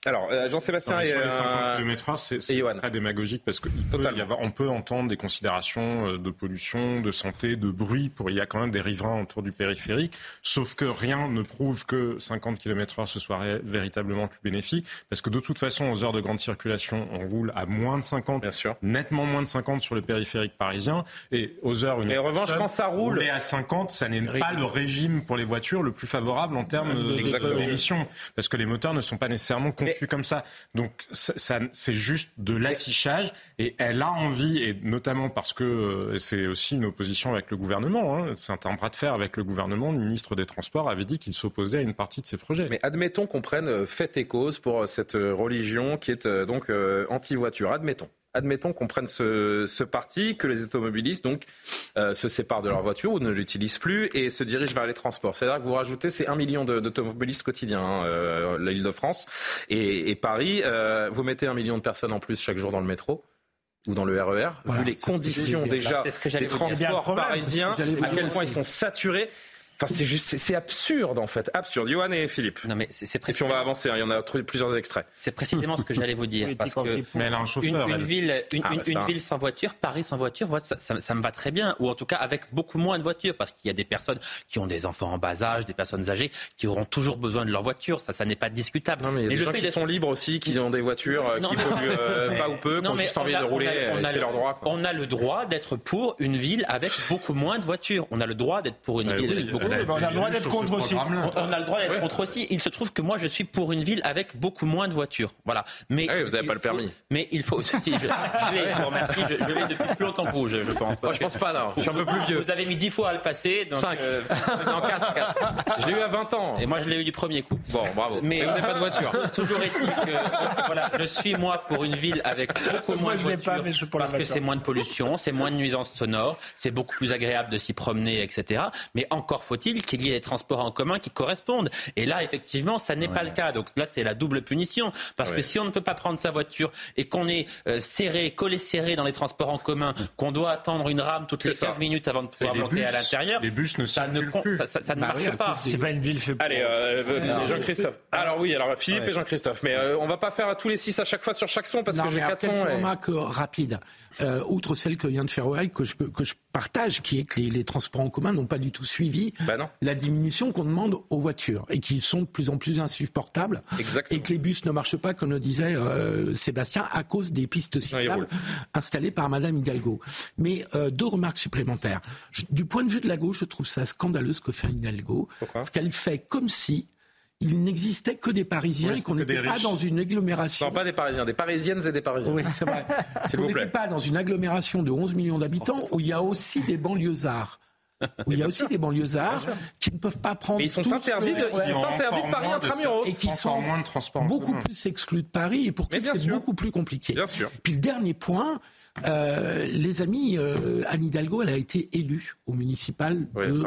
A: Alors, euh, Jean-Sébastien et,
H: sur les 50 km c'est très démagogique parce qu'on peut entendre des considérations euh, de pollution, de santé, de bruit. Pour il y a quand même des riverains autour du périphérique. Sauf que rien ne prouve que 50 km/h ce soit véritablement plus bénéfique, parce que de toute façon, aux heures de grande circulation, on roule à moins de 50,
A: Bien sûr.
H: nettement moins de 50 sur le périphérique parisien, et aux heures
A: une. en revanche, quand ça roule,
H: à 50, ça n'est pas le régime pour les voitures le plus favorable en termes d'émissions, parce que les moteurs ne sont pas nécessairement comme ça. Donc ça, c'est juste de l'affichage et elle a envie, et notamment parce que euh, c'est aussi une opposition avec le gouvernement, hein. c'est un bras de fer avec le gouvernement, le ministre des Transports avait dit qu'il s'opposait à une partie de ces projets.
A: Mais admettons qu'on prenne euh, fait et cause pour euh, cette religion qui est donc anti-voiture, admettons admettons qu'on prenne ce, parti, que les automobilistes donc euh, se séparent de leur voiture ou ne l'utilisent plus et se dirigent vers les transports. C'est-à-dire que vous rajoutez ces 1 million d'automobilistes quotidiens, hein, euh, l'île de France et, Paris. Euh, vous mettez un million de personnes en plus chaque jour dans le métro ou dans le RER, e vu les conditions déjà des transports parisiens, à quel point ils sont saturés. Enfin, c'est juste, c'est absurde en fait, absurde. Johan et Philippe.
E: Non, mais c'est
A: précisément. Et puis on va avancer. Hein, il y en a plusieurs extraits.
E: C'est précisément ce que j'allais vous dire, parce que mais elle a un chauffeur, une, ville, une, ah, une, ville sans voiture, Paris sans voiture, ça, ça, ça, me va très bien. Ou en tout cas avec beaucoup moins de voitures, parce qu'il y a des personnes qui ont des enfants en bas âge, des personnes âgées, qui auront toujours besoin de leur voiture. Ça, ça n'est pas discutable.
A: Non, mais il y a des gens qui sont libres aussi, qui ont des voitures, euh, qui polluent euh, pas ou peu, qui ont juste envie de rouler. On a, leur droit.
E: On a le droit d'être pour une ville avec beaucoup moins de voitures. On a le droit d'être pour une ville avec beaucoup.
G: On a le droit d'être contre aussi.
E: On a le droit d'être contre aussi. Il se trouve que moi, je suis pour une ville avec beaucoup moins de voitures. Voilà.
A: Mais ah vous n'avez pas le permis.
E: Mais il faut aussi. Je, je l'ai, je vous remercie. Je, je l'ai depuis plus longtemps que vous, je, pense.
A: Moi, je pense pas, non. Je suis un peu plus vieux.
E: Vous avez mis 10 fois à le passer.
A: Donc, 5. Euh, non, 4, 4. Je l'ai eu à 20 ans.
E: Et moi, je l'ai eu du premier coup.
A: Bon, bravo. Mais, vous n'avez pas de voiture.
E: Toujours est-il que, voilà, je suis moi pour une ville avec beaucoup moins de voitures. Pas, mais je parce que c'est moins de pollution, c'est moins de nuisances sonores, c'est beaucoup plus agréable de s'y promener, etc. Mais encore faut-il qu'il y ait des transports en commun qui correspondent? Et là, effectivement, ça n'est pas le cas. Donc là, c'est la double punition. Parce que si on ne peut pas prendre sa voiture et qu'on est euh, serré, collé serré dans les transports en commun, qu'on doit attendre une rame toutes les 15 minutes avant de pouvoir monter à l'intérieur,
H: les bus ne
E: ça ne,
H: plus.
E: Ça, ne bah marche pas.
G: C'est pas une ville fait
A: Allez, euh, Jean-Christophe. Alors oui, alors Philippe et Jean-Christophe. Mais euh, on va pas faire tous les six à chaque fois sur chaque son parce que j'ai quatre sons.
F: Une remarque rapide. outre celle que vient de faire que je, que je partage, qui est que les, transports en commun n'ont pas du tout suivi
A: bah
F: la diminution qu'on demande aux voitures et qui sont de plus en plus insupportables. Et que les bus ne marchent pas, comme le disait euh, Sébastien, à cause des pistes cyclables installées par Madame Hidalgo. Mais euh, deux remarques supplémentaires. du point de vue de la gauche, je trouve ça scandaleux ce que fait Hidalgo. ce qu'elle fait comme si il n'existait que des Parisiens et qu'on n'était pas dans une agglomération.
A: Non, pas des Parisiens, des Parisiennes et des Parisiens.
F: Oui, c'est vrai. on n'était pas dans une agglomération de 11 millions d'habitants où il y a aussi des banlieusards où il y a aussi des banlieusards qui ne peuvent pas prendre.
A: Mais ils sont interdits de, ils sont interdits de Paris intramuros.
F: Et qui sont
H: moins de transport
F: beaucoup plus exclus de Paris et pour qui c'est beaucoup plus compliqué.
A: Bien sûr.
F: Puis le dernier point, euh, les amis, euh, Anne Hidalgo, elle a été élue au municipal de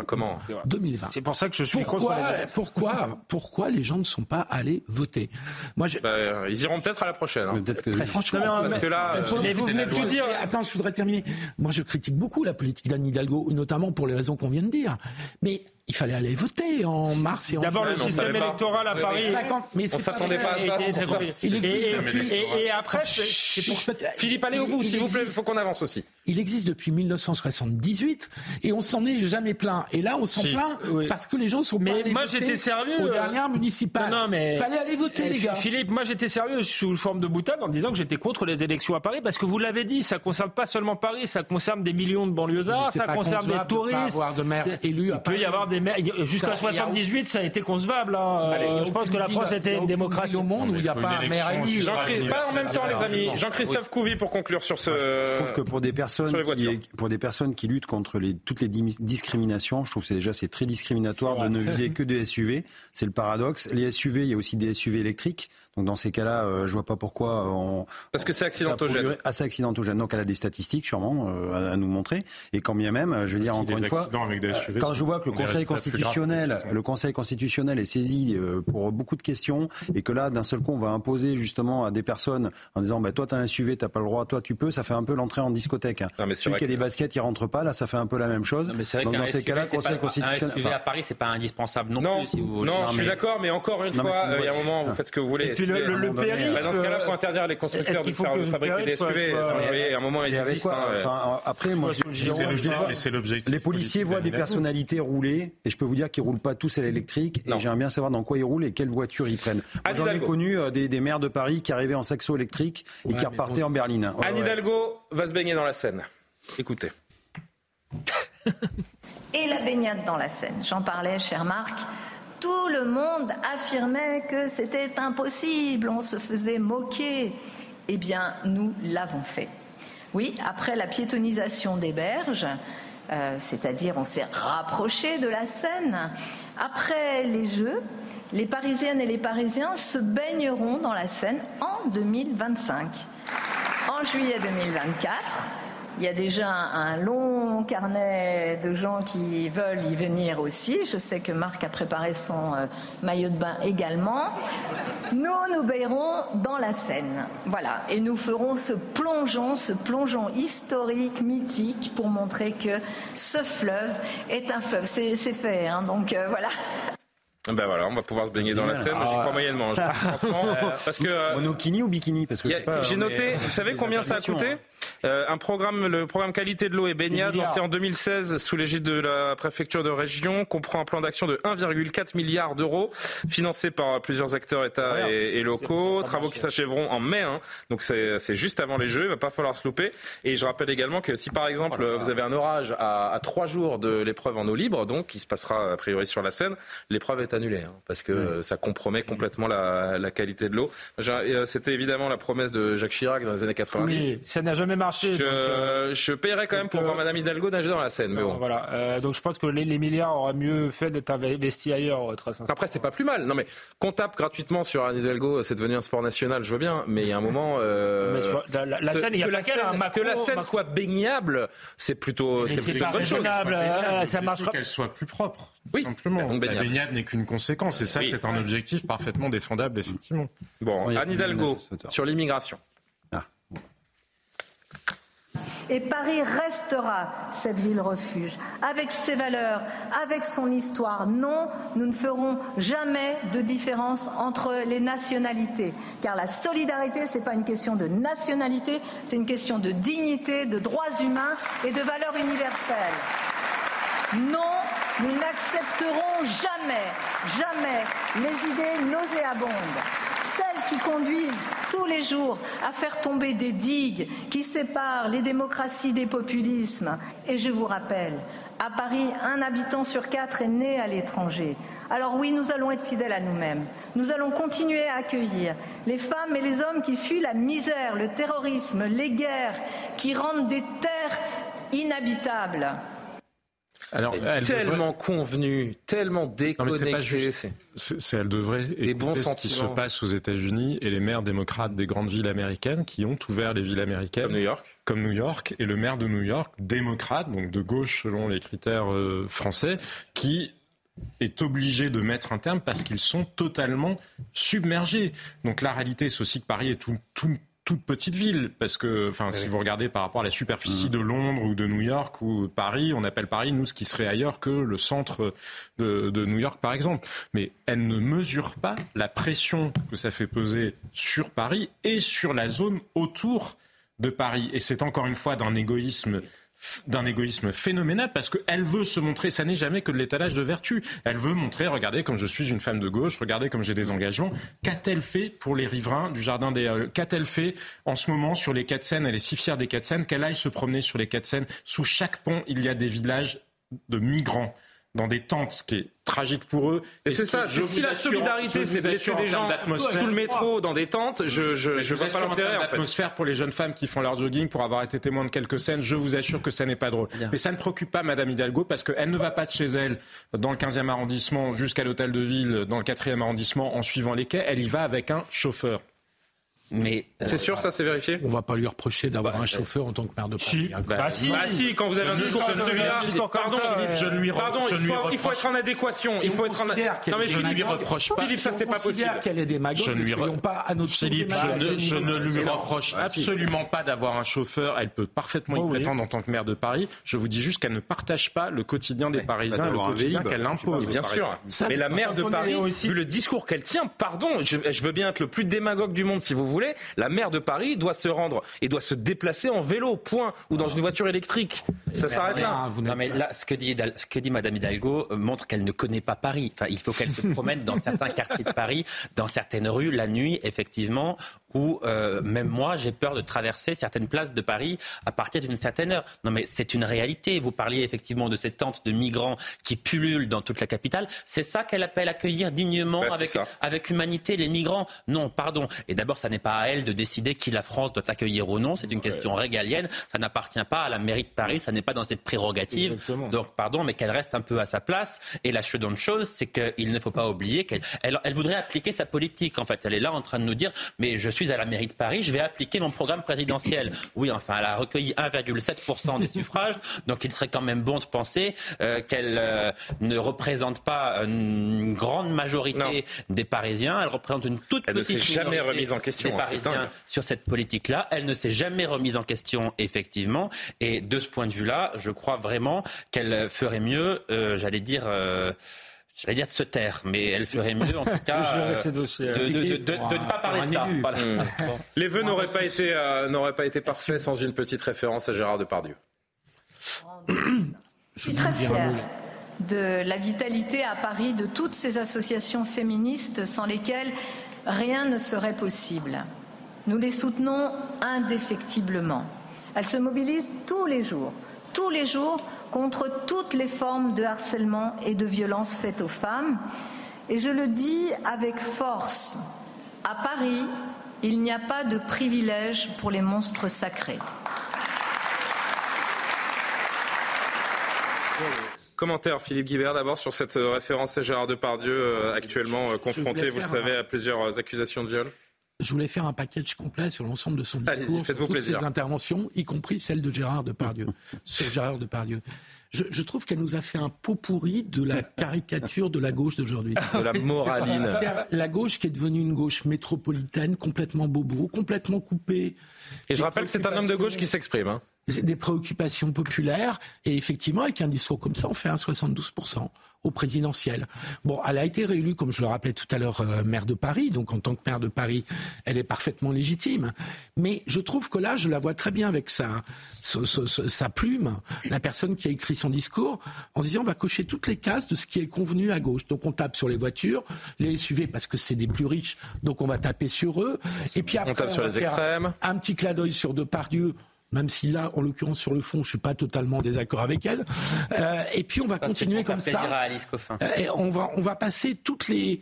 F: 2020.
G: C'est pour ça que je suis
F: pourquoi, pourquoi, pourquoi les gens ne sont pas allés voter?
A: Moi, bah, ils iront peut-être à la prochaine. Hein.
F: Que Très franchement,
A: parce que là,
G: mais, vous venez de tout dire.
F: Attends, je voudrais terminer. Moi, je critique beaucoup la politique d'Anne Hidalgo, notamment pour les raisons qu'on vient de dire. Mais il fallait aller voter en mars et en
G: D'abord le système électoral à Paris.
A: 50, mais on s'attendait pas à ça.
G: Et, après,
A: Philippe, allez au bout, s'il vous plaît. Il faut qu'on avance aussi.
F: Il existe depuis 1978 et on s'en est jamais plaint. Et là, on s'en plaint parce que les gens sont
G: mais moi j'étais sérieux
F: aux dernières municipales. Non, mais fallait aller voter, les gars.
G: Philippe, moi j'étais sérieux sous forme de boutade en disant que j'étais contre les élections à Paris parce que vous l'avez dit, ça concerne pas seulement Paris, ça concerne des millions de banlieusards, ça concerne des touristes. De
F: avoir de maires élus.
G: Il peut y avoir des Jusqu'à 78, ça a été concevable. Hein. Euh, je pense que la France était une démocratie
F: au monde où il n'y a pas un maire élu.
A: Pas en même temps, les amis. Jean-Christophe Couvi pour conclure sur ce.
I: Je trouve que pour des personnes, qui, pour des personnes qui luttent contre les, toutes les discriminations, je trouve que déjà c'est très discriminatoire de ne viser que des SUV. C'est le paradoxe. Les SUV, il y a aussi des SUV électriques. Donc dans ces cas-là, euh, je vois pas pourquoi on.
A: Parce que c'est accidentogène.
I: Assez accidentogène. Donc elle a des statistiques sûrement euh, à, nous montrer. Et quand bien même, je veux dire encore une fois, quand je vois que le Conseil constitutionnel, le Conseil constitutionnel est saisi euh, pour beaucoup de questions et que là, d'un seul coup, on va imposer justement à des personnes en disant, bah, toi t'as un SUV, t'as pas le droit, toi tu peux, ça fait un peu l'entrée en discothèque. Hein. Celui qui a des baskets, il rentre pas, là, ça fait un peu la même chose.
E: Donc dans ces cas-là, Conseil constitutionnel. Un SUV à Paris, c'est pas indispensable non, plus. Si vous voulez.
A: Non, je suis d'accord, mais encore une fois, il y a un moment, vous faites ce que vous voulez
G: le, le, périph.
A: Bah, dans ce cas-là, il faut interdire les constructeurs de, faire, de fabriquer des SUV. à un moment, ils existent.
I: Hein, après, moi,
H: c'est l'objectif.
I: Les policiers voient des personnalités rouler, et je peux vous dire qu'ils roulent pas tous à l'électrique. Et j'aimerais bien savoir dans quoi ils roulent et quelle voiture ils prennent. J'en ai connu euh, des maires de Paris qui arrivaient en saxo électrique et qui repartaient en berline.
A: Anne Hidalgo va se baigner dans la Seine. Écoutez.
R: Et la baignade dans la Seine. J'en parlais, cher Marc tout le monde affirmait que c'était impossible, on se faisait moquer. Eh bien, nous l'avons fait. Oui, après la piétonisation des berges, euh, c'est-à-dire on s'est rapproché de la Seine, après les Jeux, les Parisiennes et les Parisiens se baigneront dans la Seine en 2025. En juillet 2024, il y a déjà un long carnet de gens qui veulent y venir aussi. Je sais que Marc a préparé son euh, maillot de bain également. Nous nous baillerons dans la Seine. Voilà. Et nous ferons ce plongeon, ce plongeon historique, mythique, pour montrer que ce fleuve est un fleuve. C'est fait, hein, donc euh, voilà.
A: Ben voilà, on va pouvoir se baigner dans la Seine. J'y crois moyennement.
I: parce que euh, monokini ou bikini Parce que
A: j'ai noté. Vous savez combien ça a coûté euh, Un programme, le programme qualité de l'eau et baignade, lancé en 2016 sous l'égide de la préfecture de région, comprend un plan d'action de 1,4 milliard d'euros, financé par plusieurs acteurs États et, locaux. Travaux qui s'achèveront en mai. Hein, donc c'est juste avant les Jeux. Il va pas falloir se louper. Et je rappelle également que si par exemple oh vous avez un orage à, trois jours de l'épreuve en eau libre, donc qui se passera a priori sur la Seine, l'épreuve est annulé hein, parce que ça compromet complètement la, qualité de l'eau. Euh, c'était évidemment la promesse de Jacques Chirac dans les années 90. Oui,
G: ça n'a jamais marché.
A: Je, euh, je paierais quand même pour voir euh, Madame Hidalgo nager dans la Seine. Mais bon.
G: Voilà. donc je pense que les, milliards auraient mieux fait d'être investis ailleurs. Très
A: Après, c'est pas plus mal. Non mais qu'on tape gratuitement sur Anne Hidalgo, c'est devenu un sport national. Je veux bien, mais il y a un moment.
G: la, Seine, il y a
A: que, la Seine, que la Seine soit baignable, c'est plutôt, c'est plutôt
G: pas raisonnable.
H: Ça marche. Qu'elle soit plus propre. Oui. Simplement. La baignade n'est qu'une conséquence. Et ça, c'est un objectif parfaitement défendable, effectivement.
A: Bon, Anne Hidalgo, sur l'immigration. Ah.
R: Et Paris restera cette ville refuge, avec ses valeurs, avec son histoire. Non, nous ne ferons jamais de différence entre les nationalités, car la solidarité, ce n'est pas une question de nationalité, c'est une question de dignité, de droits humains et de valeurs universelles. Non, nous n'accepterons jamais, jamais les idées nauséabondes, celles qui conduisent tous les jours à faire tomber des digues qui séparent les démocraties des populismes. Et je vous rappelle, à Paris, un habitant sur quatre est né à l'étranger. Alors oui, nous allons être fidèles à nous-mêmes. Nous allons continuer à accueillir les femmes et les hommes qui fuient la misère, le terrorisme, les guerres, qui rendent des terres inhabitables.
A: Alors, tellement convenu, tellement déconnecté.
H: C'est, elle devrait les bons ce qui se passe aux États-Unis et les maires démocrates des grandes villes américaines qui ont ouvert les villes américaines.
A: Comme New York.
H: Comme New York. Et le maire de New York, démocrate, donc de gauche selon les critères euh, français, qui est obligé de mettre un terme parce qu'ils sont totalement submergés. Donc la réalité, c'est aussi que Paris est tout, tout toute petite ville, parce que, enfin, si vous regardez par rapport à la superficie de Londres ou de New York ou Paris, on appelle Paris, nous, ce qui serait ailleurs que le centre de, de New York, par exemple. Mais elle ne mesure pas la pression que ça fait peser sur Paris et sur la zone autour de Paris. Et c'est encore une fois d'un égoïsme d'un égoïsme phénoménal parce qu'elle veut se montrer, ça n'est jamais que de l'étalage de vertu. Elle veut montrer, regardez comme je suis une femme de gauche, regardez comme j'ai des engagements. Qu'a-t-elle fait pour les riverains du Jardin des Halles Qu'a-t-elle fait en ce moment sur les quatre scènes Elle est si fière des quatre scènes qu'elle aille se promener sur les quatre scènes. Sous chaque pont, il y a des villages de migrants dans des tentes, ce qui est tragique pour eux.
A: Et, c'est ça, si la solidarité, c'est de laisser des gens sous le métro dans des tentes, je je, je vois pas l'intérêt.
H: L'atmosphère pour les jeunes femmes qui font leur jogging pour avoir été témoin de quelques scènes, je vous assure que ça n'est pas drôle. Mais ça ne préoccupe pas Madame Hidalgo parce qu'elle ne va pas de chez elle dans le 15e arrondissement jusqu'à l'hôtel de ville dans le 4e arrondissement en suivant les quais. Elle y va avec un chauffeur.
A: Mais c'est sûr, ça c'est vérifié.
F: On va pas lui reprocher d'avoir un chauffeur en tant que maire de Paris.
A: Si. Hein, bah, si. Bah, si. quand vous avez un discours comme celui-là, pardon, Philippe, je ne lui pardon, il faut, il faut être en adéquation. il faut être en.
H: Non mais je ne lui reproche pas.
A: Philippe, ça c'est pas possible.
F: qu'elle est démagogue. Je ne lui
H: pas à notre Philippe, je ne lui reproche absolument pas d'avoir un chauffeur. Elle peut parfaitement y oh prétendre en tant que maire de Paris. Je vous dis juste qu'elle ne partage pas le quotidien des Parisiens, le quotidien qu'elle impose.
A: Bien sûr. Mais la maire de Paris, vu le discours qu'elle tient, pardon, je veux bien être le plus démagogue du monde si vous voulez. La maire de Paris doit se rendre et doit se déplacer en vélo, point, ou dans une voiture électrique. Ça s'arrête là.
E: Non, mais là, ce que dit, ce que dit Madame Hidalgo euh, montre qu'elle ne connaît pas Paris. Enfin, il faut qu'elle se promène dans certains quartiers de Paris, dans certaines rues, la nuit, effectivement, où euh, même moi, j'ai peur de traverser certaines places de Paris à partir d'une certaine heure. Non, mais c'est une réalité. Vous parliez effectivement de ces tentes de migrants qui pullulent dans toute la capitale. C'est ça qu'elle appelle accueillir dignement,
A: ben,
E: avec, avec humanité, les migrants. Non, pardon. Et d'abord, ça n'est pas à elle de décider qui la France doit accueillir ou non. C'est une question régalienne. Ça n'appartient pas à la mairie de Paris. Ça n'est pas dans ses prérogatives. Donc, pardon, mais qu'elle reste un peu à sa place. Et la seconde chose, c'est qu'il ne faut pas oublier qu'elle elle, elle voudrait appliquer sa politique. En fait, elle est là en train de nous dire, mais je suis à la mairie de Paris, je vais appliquer mon programme présidentiel. Oui, enfin, elle a recueilli 1,7% des suffrages, donc il serait quand même bon de penser euh, qu'elle euh, ne représente pas une grande majorité des Parisiens. Elle représente une toute
A: elle
E: petite
A: ne s'est jamais remise en question,
E: des Parisiens sur cette politique-là. Elle ne s'est jamais remise en question, effectivement. Et de ce point de vue-là, je crois vraiment qu'elle ferait mieux, euh, j'allais dire j'allais dire de se taire, mais elle ferait mieux en tout cas euh, de, ne pas parler de ça.
A: Mmh. Les vœux n'auraient pas été euh, n'auraient pas été parfaits sans une petite référence à Gérard Depardieu.
R: Je suis très fière de la vitalité à Paris de toutes ces associations féministes sans lesquelles rien ne serait possible. Nous les soutenons indéfectiblement. Elles se mobilisent tous les jours, tous les jours contre toutes les formes de harcèlement et de violence faites aux femmes. Et je le dis avec force, à Paris, il n'y a pas de privilège pour les monstres sacrés.
A: Commentaire Philippe Guibert d'abord sur cette référence à Gérard Depardieu euh, actuellement euh, confronté, vous le savez, à plusieurs accusations de viol
F: je voulais faire un package complet sur l'ensemble de son discours, sur toutes ses interventions, y compris celle de Gérard Depardieu, sur Gérard Depardieu. Je, je trouve qu'elle nous a fait un pot pourri de la caricature de la gauche d'aujourd'hui.
A: De la moraline.
F: La gauche qui est devenue une gauche métropolitaine, complètement bobo, complètement coupée.
A: Et je rappelle que c'est un homme de gauche qui s'exprime. Hein.
F: Des préoccupations populaires. Et effectivement, avec un discours comme ça, on fait un 72% au présidentiel. Bon, elle a été réélue, comme je le rappelais tout à l'heure, euh, maire de Paris. Donc, en tant que maire de Paris, elle est parfaitement légitime. Mais je trouve que là, je la vois très bien avec sa, sa, plume, la personne qui a écrit son discours, en disant on va cocher toutes les cases de ce qui est convenu à gauche. Donc, on tape sur les voitures, les SUV parce que c'est des plus riches, donc on va taper sur eux. Et puis après,
A: on, tape sur les extrêmes.
F: un petit clin d'œil sur Depardieu même si là, en l'occurrence, sur le fond, je suis pas totalement désaccord avec elle. Euh, et puis on va continuer comme ça.
E: À Alice
F: euh, et on va on va passer toutes les.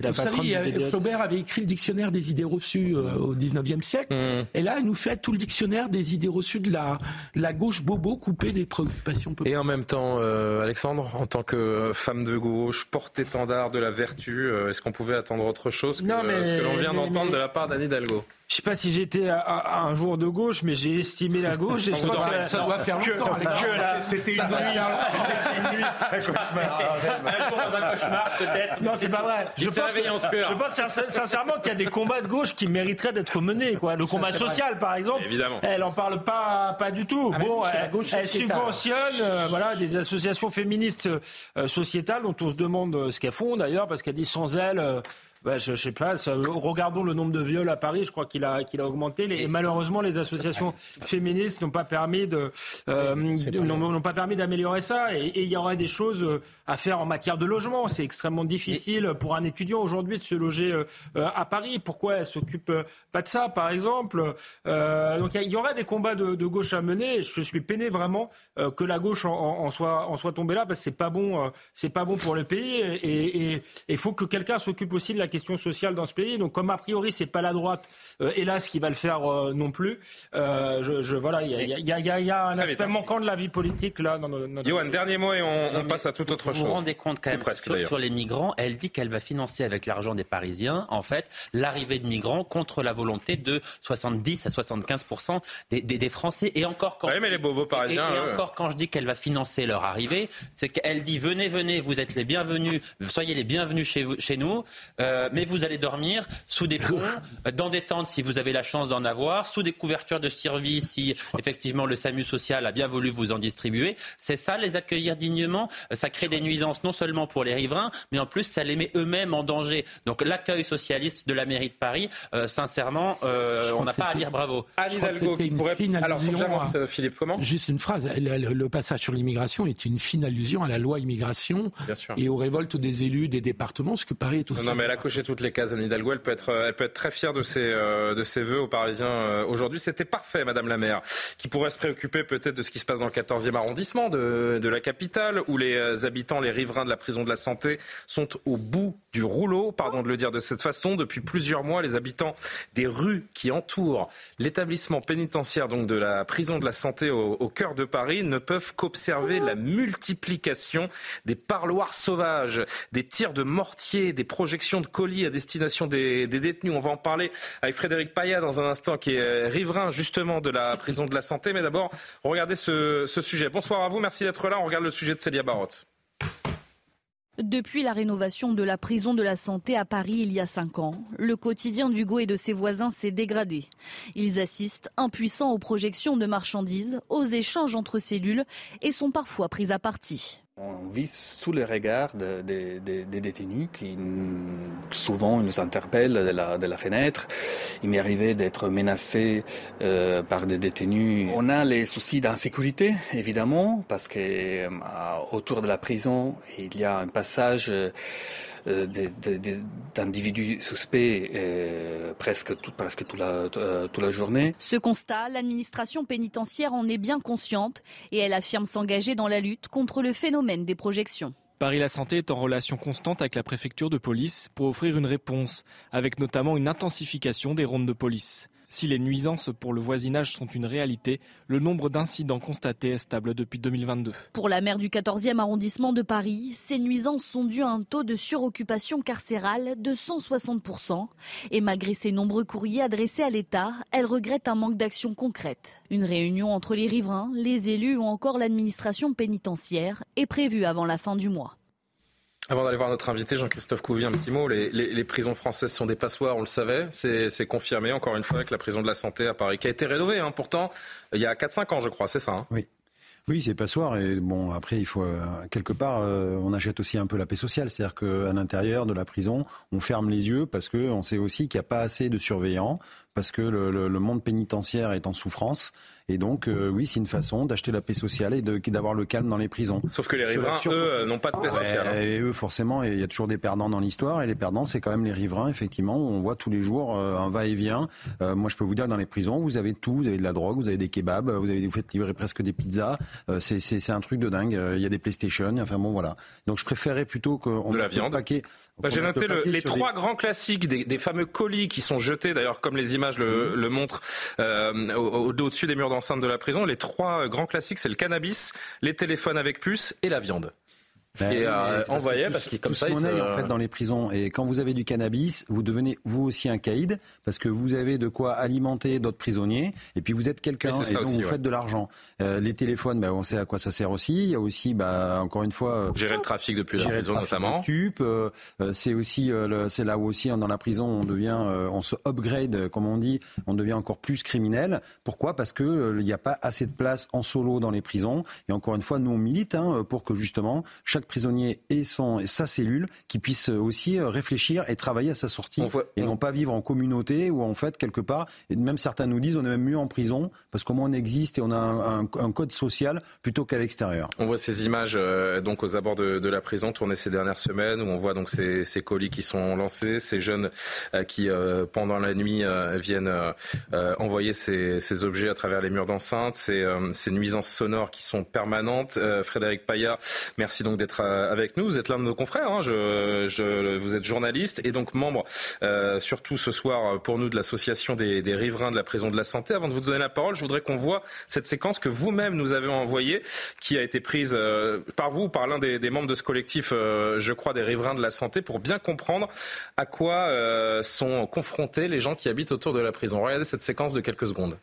F: Vous savez, euh, Flaubert avait écrit le dictionnaire des idées reçues au 19e siècle. Mm. Et là, elle nous fait tout le dictionnaire des idées reçues de la, la gauche bobo coupée des préoccupations
A: populaires. Et en même temps, Alexandre, en tant que femme de gauche, porte-étendard de la vertu, est-ce qu'on pouvait attendre autre chose que ce que l'on vient d'entendre de la part d'Anne Hidalgo?
G: Je sais pas si j'étais un jour de gauche, mais j'ai estimé la gauche. Et
F: je ça doit faire longtemps.
G: C'était une, nuit. Un cauchemar. Un jour dans un cauchemar, peut-être. Non, c'est pas vrai. Je pense, je pense sincèrement qu'il y a des combats de gauche qui mériteraient d'être menés. Quoi. Le combat social, par exemple,
A: Évidemment.
G: elle en parle pas, pas du tout.
F: Ah,
G: bon,
F: elle,
G: elle subventionne euh, voilà, des associations féministes euh, sociétales dont on se demande euh, ce qu'elles font d'ailleurs, parce qu'elle dit sans elles bah, je, ne sais pas. regardons le nombre de viols à Paris. Je crois qu'il a, qu'il a augmenté. et malheureusement, les associations féministes n'ont pas permis de, euh, n'ont pas permis d'améliorer ça. Et, il y aurait des choses euh, à faire en matière de logement. C'est extrêmement difficile pour un étudiant aujourd'hui de se loger euh, à Paris. Pourquoi elle s'occupe pas de ça, par exemple Donc il y, aurait des combats de, gauche à mener. Je suis peiné vraiment que la gauche en, soit, en soit tombée là, parce que c'est pas bon, c'est pas bon pour le pays. Et il faut que quelqu'un s'occupe aussi de la question sociale dans ce pays. Donc, comme a priori, c'est pas la droite, euh, hélas, qui va le faire euh, non plus. Euh, je, voilà, il y a, un aspect manquant de la vie politique là. Dans notre...
A: Johan, dernier mot et on, passe à toute autre chose.
E: Vous vous rendez compte quand même presque, sur, les migrants, elle dit qu'elle va financer avec l'argent des Parisiens, en fait, l'arrivée de migrants contre la volonté de 70 à 75 des, des, Français. Et encore quand,
A: mais les bobos parisiens,
E: et, encore quand je dis qu'elle va financer leur arrivée, c'est qu'elle dit venez, venez, vous êtes les bienvenus, soyez les bienvenus chez, chez nous. Euh, mais vous allez dormir sous des ponts, dans des tentes si vous avez la chance d'en avoir, sous des couvertures de survie si effectivement le SAMU social a bien voulu vous en distribuer. C'est ça, les accueillir dignement? Ça crée des nuisances non seulement pour les riverains, mais en plus ça les met eux-mêmes en danger. Donc l'accueil socialiste de la mairie de Paris, euh, sincèrement, euh, on n'a pas à dire bravo.
A: Anne Hidalgo qui pourrait... Alors, Philippe, comment?
F: Juste une phrase. Le, passage sur l'immigration est une fine allusion à la loi immigration et aux révoltes des élus des départements, ce que Paris est aussi.
A: Non, mais elle a coché toutes les cases, Anne Hidalgo. Elle peut être, elle peut être très fière de ses, euh, de ses voeux aux Parisiens euh, aujourd'hui. C'était parfait, Madame la maire, qui pourrait se préoccuper peut-être de ce qui se passe dans le 14e arrondissement de, de la capitale, où les euh, habitants, les riverains de la prison de la santé sont au bout du rouleau, pardon de le dire de cette façon. Depuis plusieurs mois, les habitants des rues qui entourent l'établissement pénitentiaire donc de la prison de la santé au, au cœur de Paris ne peuvent qu'observer la multiplication des parloirs sauvages, des tirs de mortier, des projections de colis à destination des, détenus. On va en parler avec Frédéric Payat dans un instant, qui est riverain justement de la prison de la santé. Mais d'abord, regardez ce, ce sujet. Bonsoir à vous, merci d'être là. On regarde le sujet de Célia Barotte.
B: Depuis la rénovation de la prison de la santé à Paris il y a cinq ans, le quotidien d'Hugo et de ses voisins s'est dégradé. Ils assistent impuissants aux projections de marchandises, aux échanges entre cellules et sont parfois pris à partie.
S: On vit sous le regard des détenus qui souvent nous interpellent de la, fenêtre. Il m'est arrivé d'être menacé euh, par des détenus. On a les soucis d'insécurité, évidemment, parce que euh, autour de la prison, il y a un passage euh, d'individus suspects euh, presque, tout, presque toute, la, euh, toute la journée.
B: Ce constat, l'administration pénitentiaire en est bien consciente et elle affirme s'engager dans la lutte contre le phénomène des projections.
T: Paris La Santé est en relation constante avec la préfecture de police pour offrir une réponse, avec notamment une intensification des rondes de police. Si les nuisances pour le voisinage sont une réalité, le nombre d'incidents constatés est stable depuis 2022.
B: Pour la maire du 14e arrondissement de Paris, ces nuisances sont dues à un taux de suroccupation carcérale de 160%. Et malgré ses nombreux courriers adressés à l'État, elle regrette un manque d'action concrète. Une réunion entre les riverains, les élus ou encore l'administration pénitentiaire est prévue avant la fin du mois.
A: Avant d'aller voir notre invité, Jean-Christophe Couvi, un petit mot. Les, prisons françaises sont des passoires, on le savait. C'est confirmé, encore une fois, avec la prison de la santé à Paris, qui a été rénovée, hein, pourtant, il y a 4-5 ans, je crois, c'est ça hein?
I: Oui. Oui, c'est passoire. Et bon, après, il faut euh, quelque part, euh, on achète aussi un peu la paix sociale, c'est-à-dire qu'à l'intérieur de la prison, on ferme les yeux parce que on sait aussi qu'il n'y a pas assez de surveillants, parce que le, monde pénitentiaire est en souffrance. Et donc, euh, oui, c'est une façon d'acheter la paix sociale et d'avoir le calme dans les prisons.
A: Sauf que les riverains, eux, n'ont pas de paix sociale. Hein.
I: Et eux, forcément, il y a toujours des perdants dans l'histoire. Et les perdants, c'est quand même les riverains, effectivement, où on voit tous les jours un va-et-vient. moi, je peux vous dire, dans les prisons, vous avez tout. Vous avez de la drogue, vous avez des kebabs, vous, avez, vous faites livrer presque des pizzas. Euh, c'est un truc de dingue. Euh, il y a des PlayStation. Enfin bon, voilà. Donc je préférais plutôt qu'on
A: de la viande. Bah, J'ai noté les trois grands classiques des, fameux colis qui sont jetés, d'ailleurs comme les images le, mhm. montrent, euh, au-dessus des murs d'enceinte de la prison. Les trois grands classiques, c'est le cannabis, les téléphones avec puce et la viande. Ben, et euh, envoyé parce, que comme ça,
I: en fait dans les prisons. Et quand vous avez du cannabis, vous devenez vous aussi un caïd parce que vous avez de quoi alimenter d'autres prisonniers et puis vous êtes quelqu'un et donc vous faites de l'argent. Euh, les téléphones, ben, on sait à quoi ça sert aussi. Il y a aussi, bah, encore une fois,
A: euh, gérer le trafic depuis la prison notamment.
I: Euh, c'est aussi, c'est là où aussi dans la prison on devient, on se upgrade, comme on dit, on devient encore plus criminel. Pourquoi? Parce que il n'y a pas assez de place en solo dans les prisons. Et encore une fois, nous on milite hein, pour que justement chaque prisonnier ait son, sa cellule, qui puisse aussi euh, réfléchir et travailler à sa sortie, et non pas vivre en communauté ou en fait quelque part. Et même certains nous disent on est même mieux en prison parce qu'au moins on existe et on a un, code social plutôt qu'à l'extérieur.
A: On voit ces images euh, donc aux abords de, la prison tournées ces dernières semaines où on voit donc ces, colis qui sont lancés, ces jeunes euh, qui pendant la nuit viennent envoyer ces, objets à travers les murs d'enceinte, ces, ces nuisances sonores qui sont permanentes. Frédéric Paya, merci donc d'être euh, avec nous. Vous êtes l'un de nos confrères. Hein. Vous êtes journaliste et donc membre, euh, surtout ce soir pour nous, de l'association des, riverains de la prison de la santé. Avant de vous donner la parole, je voudrais qu'on voit cette séquence que vous-même nous avez envoyée, qui a été prise euh, par vous, par l'un des, membres de ce collectif, je crois, des riverains de la santé, pour bien comprendre à quoi sont confrontés les gens qui habitent autour de la prison. Regardez cette séquence de quelques secondes.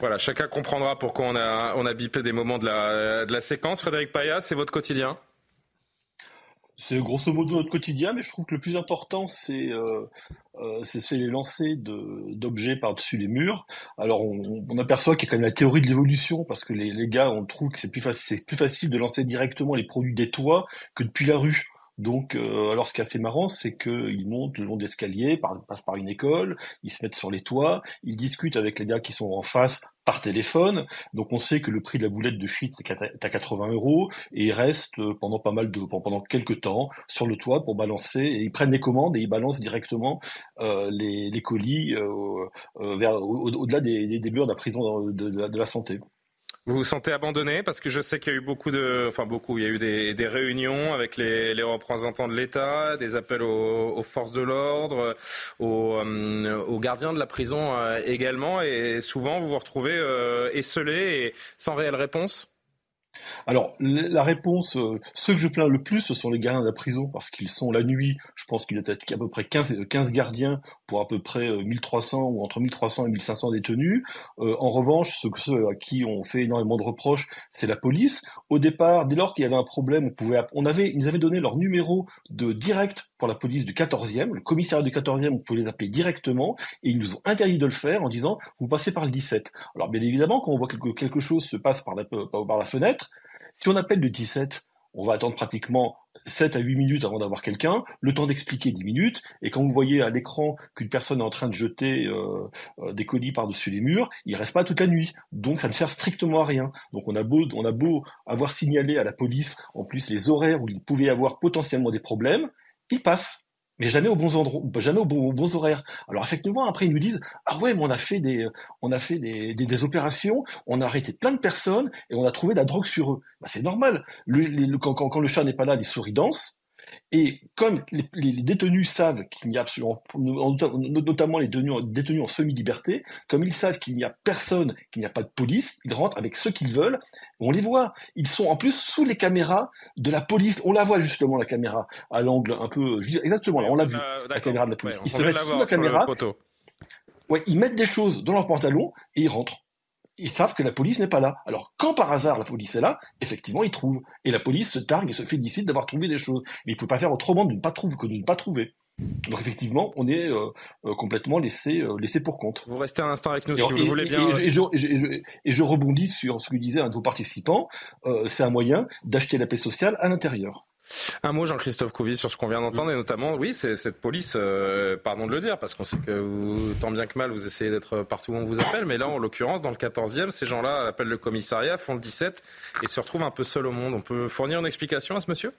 A: Voilà, chacun comprendra pourquoi on a, on a bipé des moments de la, de la séquence. Frédéric Paya, c'est votre quotidien?
U: C'est grosso modo notre quotidien, mais je trouve que le plus important, c'est euh, euh les lancers d'objets par-dessus les murs. Alors, on, aperçoit qu'il y a quand même la théorie de l'évolution, parce que les, les, gars, on trouve que c'est plus, facile, plus facile de lancer directement les produits des toits que depuis la rue. Donc, euh, alors ce qui est assez marrant, c'est qu'ils montent le long d'escaliers, passent par une école, ils se mettent sur les toits, ils discutent avec les gars qui sont en face par téléphone. Donc on sait que le prix de la boulette de shit est à 80 euros et ils restent euh, pendant pas mal de pendant quelques temps sur le toit pour balancer et ils prennent des commandes et ils balancent directement euh, les, colis vers au-delà des, des, murs de la prison de la santé.
A: Vous vous sentez abandonné parce que je sais qu'il y a eu beaucoup de, enfin beaucoup, il y a eu des, réunions avec les, représentants de l'État, des appels aux, forces de l'ordre, euh, aux, gardiens de la prison euh, également, et souvent vous vous retrouvez euh, esselé et sans réelle réponse.
U: Alors, la réponse, euh, ceux que je plains le plus, ce sont les gardiens de la prison, parce qu'ils sont la nuit, je pense qu'il y a à peu près 15, 15 gardiens pour à peu près 1300 euh, ou entre 1300 et 1500 détenus. Euh, en revanche, ceux, à qui on fait énormément de reproches, c'est la police. Au départ, dès lors qu'il y avait un problème, on pouvait, on avait, ils avaient donné leur numéro de direct pour la police du 14e, le commissariat du 14e, on pouvait les appeler directement, et ils nous ont interdit de le faire en disant, vous passez par le 17. Alors, bien évidemment, quand on voit que quelque chose se passe par la fenêtre, si on appelle le 17, on va attendre pratiquement 7 à 8 minutes avant d'avoir quelqu'un, le temps d'expliquer 10 minutes, et quand vous voyez à l'écran qu'une personne est en train de jeter euh, euh, des colis par-dessus les murs, il reste pas toute la nuit. Donc ça ne sert strictement à rien. Donc on a beau, on a beau avoir signalé à la police en plus les horaires où il pouvait y avoir potentiellement des problèmes, il passe mais jamais aux bons endroits, jamais aux bons, horaires. Alors effectivement, après ils nous disent ah ouais, mais on a fait des, on a fait des, des, opérations, on a arrêté plein de personnes et on a trouvé de la drogue sur eux. Bah, c'est normal. Quand, quand, le chat n'est pas là, les souris dansent. Et comme les, détenus savent qu'il n'y a absolument, notamment les détenus, en semi-liberté, comme ils savent qu'il n'y a personne, qu'il n'y a pas de police, ils rentrent avec ceux qu'ils veulent. On les voit. Ils sont en plus sous les caméras de la police. On la voit justement, la caméra, à l'angle un peu, exactement, là, on l'a vu, la caméra de la police. ils se mettent sous la caméra. Ouais, ils mettent des choses dans leur pantalon et ils rentrent ils savent que la police n'est pas là. Alors, quand par hasard la police est là, effectivement, ils trouvent. Et la police se targue et se félicite d'avoir trouvé des choses. Mais il ne faut pas faire autrement de ne pas trouver que de ne pas trouver. Donc effectivement, on est euh, euh, complètement laissé, euh, laissé pour compte.
A: Vous restez un instant avec nous si vous le voulez bien.
U: Et, je, rebondis sur ce que disait un de vos participants. c'est un moyen d'acheter la paix sociale à l'intérieur.
A: Un mot, Jean-Christophe Couvis, sur ce qu'on vient d'entendre, et notamment, oui, c'est cette police, euh, pardon de le dire, parce qu'on sait que vous, tant bien que mal, vous essayez d'être partout où on vous appelle, mais là, en l'occurrence, dans le 14e, ces gens-là appellent le commissariat, font le 17 et se retrouvent un peu seuls au monde. On peut fournir une explication à ce monsieur?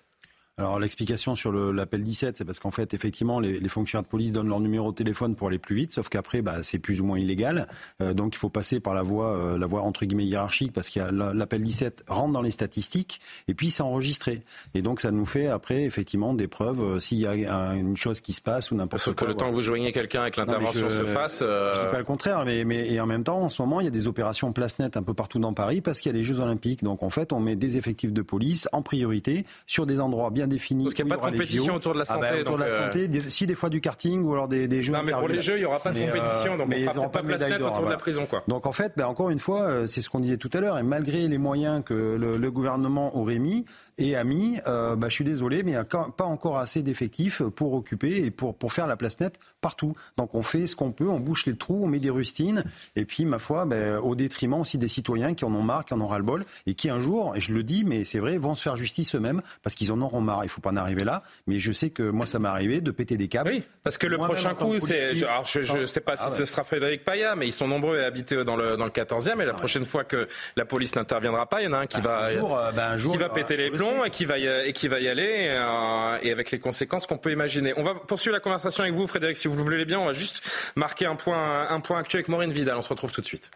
I: Alors l'explication sur l'appel 17, c'est parce qu'en fait, effectivement, les, les, fonctionnaires de police donnent leur numéro de téléphone pour aller plus vite, sauf qu'après, bah, c'est plus ou moins illégal. Euh, donc il faut passer par la voie, euh, la voie entre guillemets hiérarchique, parce qu'il l'appel 17 rentre dans les statistiques et puis c'est enregistré. Et donc ça nous fait après effectivement des preuves euh, s'il y a une chose qui se passe ou n'importe quoi.
A: Sauf que le temps que vous joignez quelqu'un avec l'intervention se fasse.
I: Je dis pas le contraire, mais, mais et en même temps, en ce moment, il y a des opérations place nette un peu partout dans Paris parce qu'il y a les Jeux Olympiques. Donc en fait, on met des effectifs de police en priorité sur des endroits bien définis.
A: Parce qu'il n'y a pas de compétition autour de la santé. Ah
I: autour de la
A: euh,
I: santé, si des fois du karting ou alors des, des jeux.
A: Non, mais pour les jeux, il n'y aura pas de compétition, donc mais on ne pas de place nette autour de la prison, quoi.
I: Donc en fait, ben, encore une fois, euh, c'est ce qu'on disait tout à l'heure, et malgré les moyens que le, le gouvernement aurait mis et a mis, euh, ben, je suis désolé, mais il n'y a pas encore assez d'effectifs pour occuper et pour, pour faire la place nette partout. Donc on fait ce qu'on peut, on bouche les trous, on met des rustines, et puis ma foi, ben, au détriment aussi des citoyens qui en ont marre, qui en ont ras-le-bol, et qui un jour, et je le dis, mais c'est vrai, vont se faire justice eux-mêmes, parce qu'ils en auront marre. Il ne faut pas en arriver là, mais je sais que moi, ça m'est arrivé de péter des câbles.
A: Oui, parce que le prochain coup, c'est. Je ne sais pas si ah ce sera Frédéric Paya, mais ils sont nombreux à habiter dans le, dans le 14e, et la ah prochaine fois que la police n'interviendra pas, il y en a un qui bah, va,
I: euh, bah,
A: qui va péter les plombs et qui va y, et qui va y aller, euh, et avec les conséquences qu'on peut imaginer. On va poursuivre la conversation avec vous, Frédéric, si vous le voulez bien. On va juste marquer un point, un point actuel avec Maureen Vidal. On se retrouve tout de suite.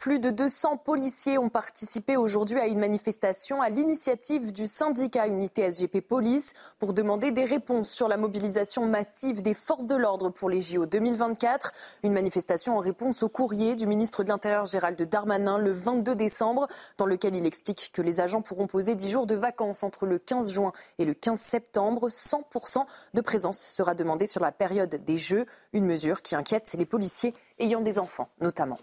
C: Plus de 200 policiers ont participé aujourd'hui à une manifestation à l'initiative du syndicat Unité SGP Police pour demander des réponses sur la mobilisation massive des forces de l'ordre pour les JO 2024. Une manifestation en réponse au courrier du ministre de l'Intérieur Gérald Darmanin le 22 décembre dans lequel il explique que les agents pourront poser 10 jours de vacances entre le 15 juin et le 15 septembre. 100% de présence sera demandée sur la période des Jeux, une mesure qui inquiète les policiers ayant des enfants notamment.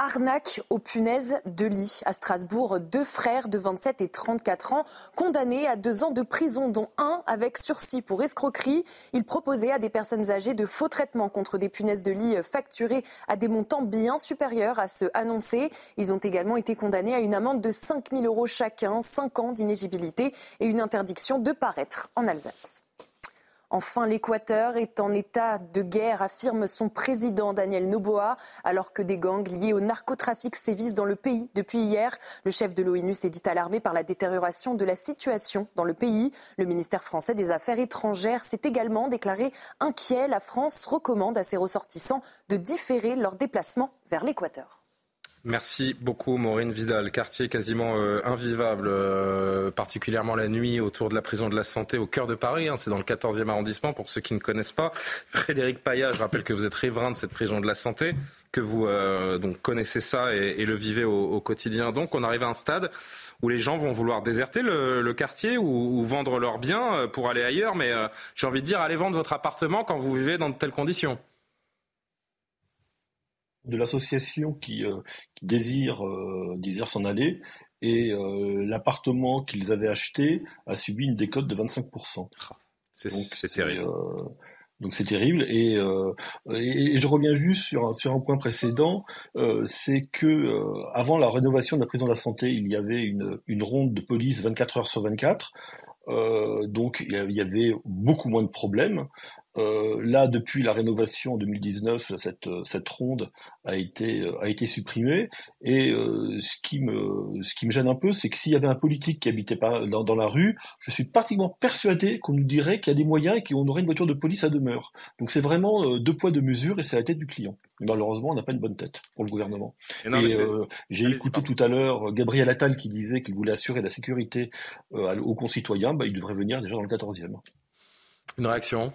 C: Arnaque aux punaises de lit. À Strasbourg, deux frères de 27 et 34 ans condamnés à deux ans de prison, dont un avec sursis pour escroquerie. Ils proposaient à des personnes âgées de faux traitements contre des punaises de lit facturées à des montants bien supérieurs à ceux annoncés. Ils ont également été condamnés à une amende de 5 000 euros chacun, 5 ans d'inégibilité et une interdiction de paraître en Alsace. Enfin, l'Équateur est en état de guerre, affirme son président Daniel Noboa, alors que des gangs liés au narcotrafic sévissent dans le pays depuis hier. Le chef de l'ONU s'est dit alarmé par la détérioration de la situation dans le pays. Le ministère français des Affaires étrangères s'est également déclaré inquiet. La France recommande à ses ressortissants de différer leur déplacement vers l'Équateur.
A: Merci beaucoup Maureen Vidal. Quartier quasiment euh, invivable, euh, particulièrement la nuit autour de la prison de la santé au cœur de Paris. Hein, c'est dans le 14e arrondissement pour ceux qui ne connaissent pas. Frédéric Paya, je rappelle que vous êtes riverain de cette prison de la santé, que vous euh, donc connaissez ça et, le vivez au, quotidien. Donc on arrive à un stade où les gens vont vouloir déserter le, quartier ou, vendre leurs biens pour aller ailleurs. Mais j'ai envie de dire, allez vendre votre appartement quand vous vivez dans de telles conditions
U: de l'association qui, euh, désire, euh, désire s'en aller et euh, l'appartement qu'ils avaient acheté a subi une décote de 25%.
A: Ah, c'est terrible.
U: donc c'est terrible et, et, je reviens juste sur un, sur un point précédent, c'est que avant la rénovation de la prison de la santé, il y avait une, une ronde de police 24 heures sur 24. donc il y avait beaucoup moins de problèmes. Euh, là, depuis la rénovation en 2019, cette, cette ronde a été, euh, a été supprimée. Et euh, ce, qui me, ce qui me gêne un peu, c'est que s'il y avait un politique qui habitait pas dans, dans la rue, je suis pratiquement persuadé qu'on nous dirait qu'il y a des moyens et qu'on aurait une voiture de police à demeure. Donc c'est vraiment deux poids, deux mesures et c'est la tête du client. malheureusement, on n'a pas une bonne tête pour le gouvernement. Et, j'ai écouté tout à l'heure Gabriel Attal qui disait qu'il voulait assurer la sécurité aux concitoyens. Bah, il devrait venir déjà dans le 14e.
A: Une réaction?